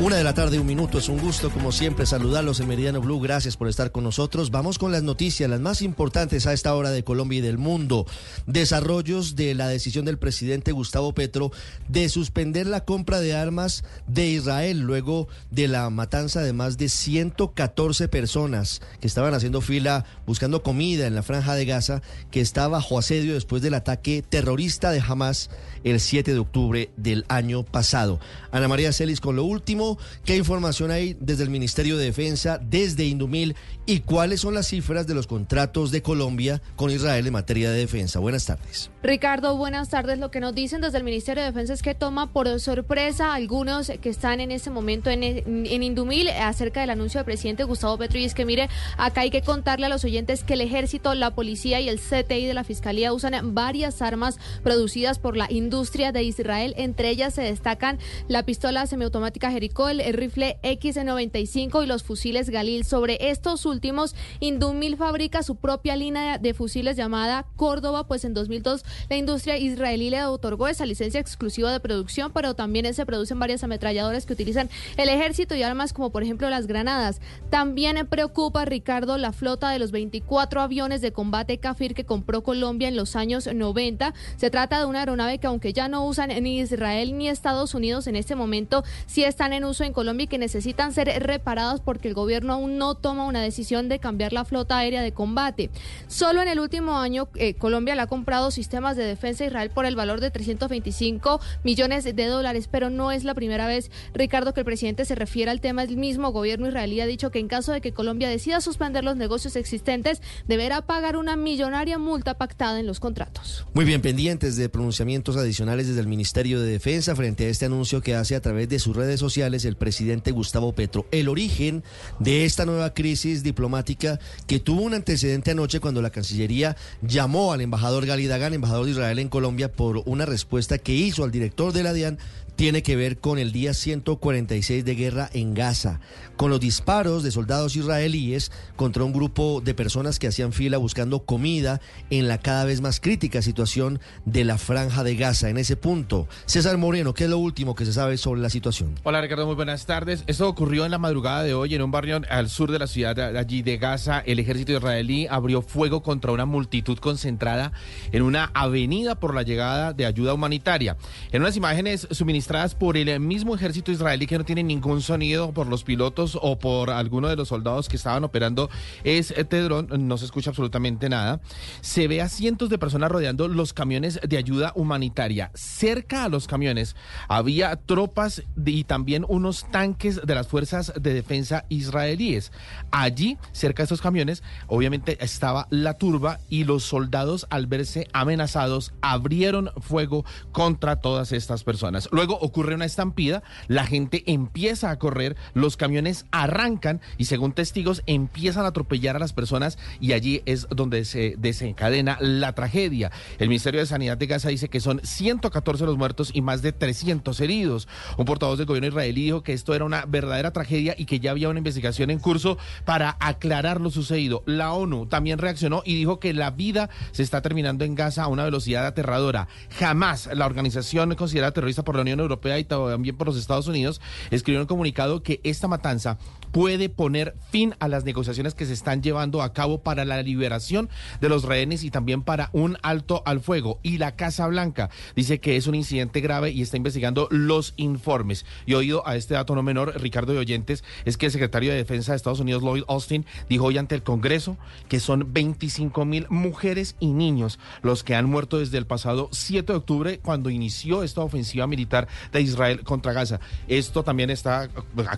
Una de la tarde, un minuto. Es un gusto, como siempre, saludarlos en Meridiano Blue. Gracias por estar con nosotros. Vamos con las noticias, las más importantes a esta hora de Colombia y del mundo. Desarrollos de la decisión del presidente Gustavo Petro de suspender la compra de armas de Israel luego de la matanza de más de 114 personas que estaban haciendo fila buscando comida en la franja de Gaza, que está bajo asedio después del ataque terrorista de Hamas el 7 de octubre del año pasado. Ana María Celis con lo último. ¿Qué información hay desde el Ministerio de Defensa, desde Indumil y cuáles son las cifras de los contratos de Colombia con Israel en materia de defensa? Buenas tardes. Ricardo, buenas tardes. Lo que nos dicen desde el Ministerio de Defensa es que toma por sorpresa a algunos que están en este momento en, en Indumil acerca del anuncio del presidente Gustavo Petro. Y es que, mire, acá hay que contarle a los oyentes que el ejército, la policía y el CTI de la Fiscalía usan varias armas producidas por la industria de Israel. Entre ellas se destacan la pistola semiautomática El rifle X95 y los fusiles Galil. Sobre estos últimos, Indumil fabrica su propia línea de fusiles llamada Córdoba, pues en 2002 la industria israelí le otorgó esa licencia exclusiva de producción, pero también se producen varias ametralladoras que utilizan el ejército y armas como por ejemplo las granadas. También preocupa, Ricardo, la flota de los 24 aviones de combate Kafir que compró Colombia en los años 90. Se trata de una aeronave que aunque ya no usan ni Israel ni Estados Unidos en este momento, sí están en uso en Colombia y que necesitan ser reparados porque el gobierno aún no toma una decisión de cambiar la flota aérea de combate. Solo en el último año eh, Colombia le ha comprado sistemas de defensa a Israel por el valor de 325 millones de dólares, pero no es la primera vez, Ricardo, que el presidente se refiere al tema. El mismo gobierno israelí ha dicho que en caso de que Colombia decida suspender los negocios existentes, deberá pagar una millonaria multa pactada en los contratos. Muy bien, pendientes de pronunciamientos adicionales desde el Ministerio de Defensa frente a este anuncio que hace a través de sus redes sociales el presidente Gustavo Petro. El origen de esta nueva crisis diplomática que tuvo un antecedente anoche cuando la Cancillería llamó al embajador Gali Dagan, embajador de Israel en Colombia, por una respuesta que hizo al director de la DIAN tiene que ver con el día 146 de guerra en Gaza, con los disparos de soldados israelíes contra un grupo de personas que hacían fila buscando comida en la cada vez más crítica situación de la franja de Gaza. En ese punto, César Moreno, ¿qué es lo último que se sabe sobre la situación? Hola Ricardo, muy buenas tardes. Esto ocurrió en la madrugada de hoy en un barrio al sur de la ciudad allí de Gaza. El ejército israelí abrió fuego contra una multitud concentrada en una avenida por la llegada de ayuda humanitaria. En unas imágenes suministradas por el mismo ejército israelí que no tiene ningún sonido por los pilotos o por alguno de los soldados que estaban operando este dron, no se escucha absolutamente nada. Se ve a cientos de personas rodeando los camiones de ayuda humanitaria. Cerca a los camiones había tropas y también unos tanques de las fuerzas de defensa israelíes. Allí, cerca de estos camiones, obviamente estaba la turba y los soldados al verse amenazados abrieron fuego contra todas estas personas. Luego ocurre una estampida, la gente empieza a correr, los camiones arrancan y según testigos empiezan a atropellar a las personas y allí es donde se desencadena la tragedia. El Ministerio de Sanidad de Gaza dice que son 114 los muertos y más de 300 heridos. Un portavoz del gobierno israelí dijo que esto era una verdadera tragedia y que ya había una investigación en curso para aclarar lo sucedido. La ONU también reaccionó y dijo que la vida se está terminando en Gaza a una velocidad aterradora. Jamás la organización considerada terrorista por la Unión Europea y también por los Estados Unidos escribió un comunicado que esta matanza puede poner fin a las negociaciones que se están llevando a cabo para la liberación de los rehenes y también para un alto al fuego. Y la Casa Blanca dice que es un incidente grave y está investigando los informes. Y oído a este dato no menor, Ricardo de Oyentes, es que el secretario de Defensa de Estados Unidos, Lloyd Austin, dijo hoy ante el Congreso que son 25 mil mujeres y niños los que han muerto desde el pasado 7 de octubre cuando inició esta ofensiva militar de Israel contra Gaza. Esto también está,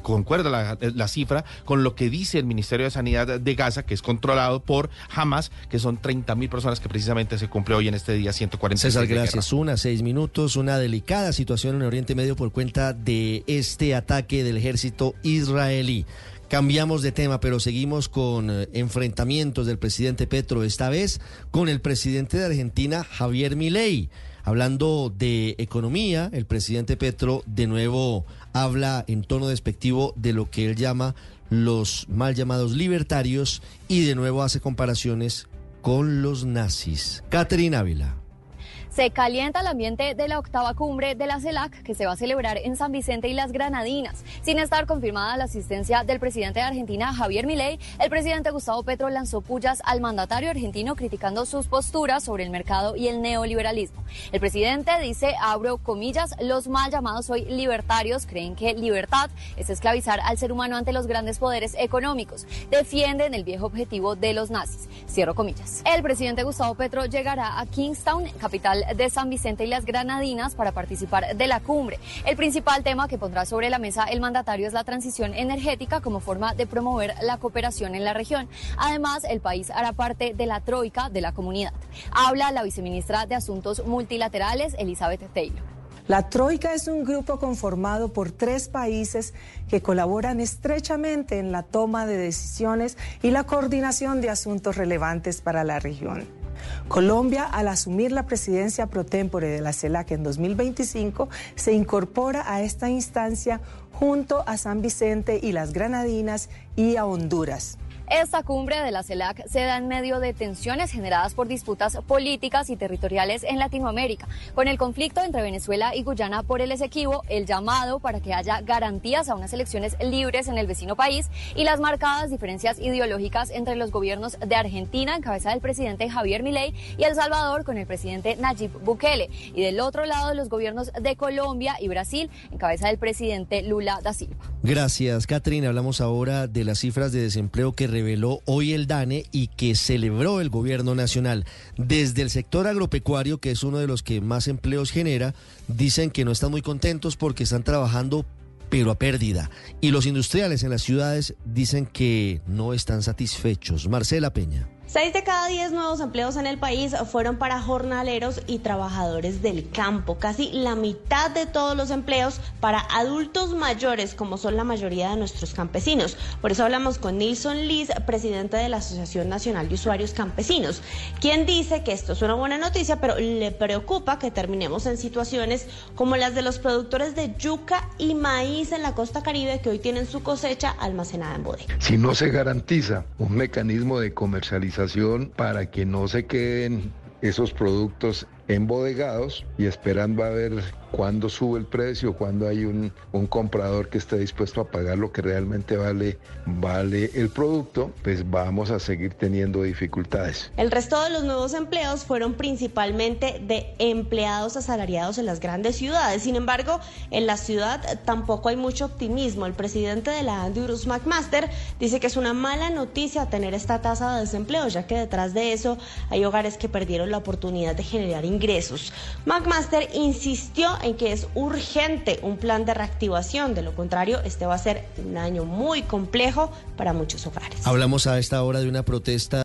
concuerda la, la cifra con lo que dice el Ministerio de Sanidad de Gaza, que es controlado por Hamas, que son 30 mil personas que precisamente se cumple hoy en este día 146. César, gracias. Una, seis minutos, una delicada situación en Oriente Medio por cuenta de este ataque del ejército israelí. Cambiamos de tema, pero seguimos con eh, enfrentamientos del presidente Petro, esta vez con el presidente de Argentina, Javier Milei. Hablando de economía, el presidente Petro de nuevo habla en tono despectivo de lo que él llama los mal llamados libertarios y de nuevo hace comparaciones con los nazis. Catherine Ávila. Se calienta el ambiente de la octava cumbre de la CELAC que se va a celebrar en San Vicente y las Granadinas. Sin estar confirmada la asistencia del presidente de Argentina, Javier Milei, el presidente Gustavo Petro lanzó pullas al mandatario argentino criticando sus posturas sobre el mercado y el neoliberalismo. El presidente dice, abro comillas, los mal llamados hoy libertarios creen que libertad es esclavizar al ser humano ante los grandes poderes económicos. Defienden el viejo objetivo de los nazis. Cierro comillas. El presidente Gustavo Petro llegará a Kingstown, capital de San Vicente y las Granadinas para participar de la cumbre. El principal tema que pondrá sobre la mesa el mandatario es la transición energética como forma de promover la cooperación en la región. Además, el país hará parte de la troika de la comunidad. Habla la viceministra de Asuntos Multilaterales, Elizabeth Taylor. La Troika es un grupo conformado por tres países que colaboran estrechamente en la toma de decisiones y la coordinación de asuntos relevantes para la región. Colombia, al asumir la presidencia pro tempore de la CELAC en 2025, se incorpora a esta instancia junto a San Vicente y las Granadinas y a Honduras. Esta cumbre de la CELAC se da en medio de tensiones generadas por disputas políticas y territoriales en Latinoamérica, con el conflicto entre Venezuela y Guyana por el Esequibo, el llamado para que haya garantías a unas elecciones libres en el vecino país y las marcadas diferencias ideológicas entre los gobiernos de Argentina en cabeza del presidente Javier Milei y El Salvador con el presidente Nayib Bukele y del otro lado los gobiernos de Colombia y Brasil en cabeza del presidente Lula da Silva. Gracias, Catherine. Hablamos ahora de las cifras de desempleo que reveló hoy el DANE y que celebró el gobierno nacional. Desde el sector agropecuario, que es uno de los que más empleos genera, dicen que no están muy contentos porque están trabajando pero a pérdida. Y los industriales en las ciudades dicen que no están satisfechos. Marcela Peña. Seis de cada diez nuevos empleos en el país fueron para jornaleros y trabajadores del campo. Casi la mitad de todos los empleos para adultos mayores, como son la mayoría de nuestros campesinos. Por eso hablamos con Nilson Liz, presidente de la Asociación Nacional de Usuarios Campesinos, quien dice que esto es una buena noticia, pero le preocupa que terminemos en situaciones como las de los productores de yuca y maíz en la costa caribe que hoy tienen su cosecha almacenada en bodega. Si no se garantiza un mecanismo de comercialización, para que no se queden esos productos embodegados y esperando a ver cuándo sube el precio, cuando hay un, un, comprador que esté dispuesto a pagar lo que realmente vale, vale el producto, pues vamos a seguir teniendo dificultades. El resto de los nuevos empleos fueron principalmente de empleados asalariados en las grandes ciudades. Sin embargo, en la ciudad tampoco hay mucho optimismo. El presidente de la Andurus McMaster dice que es una mala noticia tener esta tasa de desempleo, ya que detrás de eso hay hogares que perdieron la oportunidad de generar ingresos. McMaster insistió en que es urgente un plan de reactivación, de lo contrario, este va a ser un año muy complejo para muchos hogares. Hablamos a esta hora de una protesta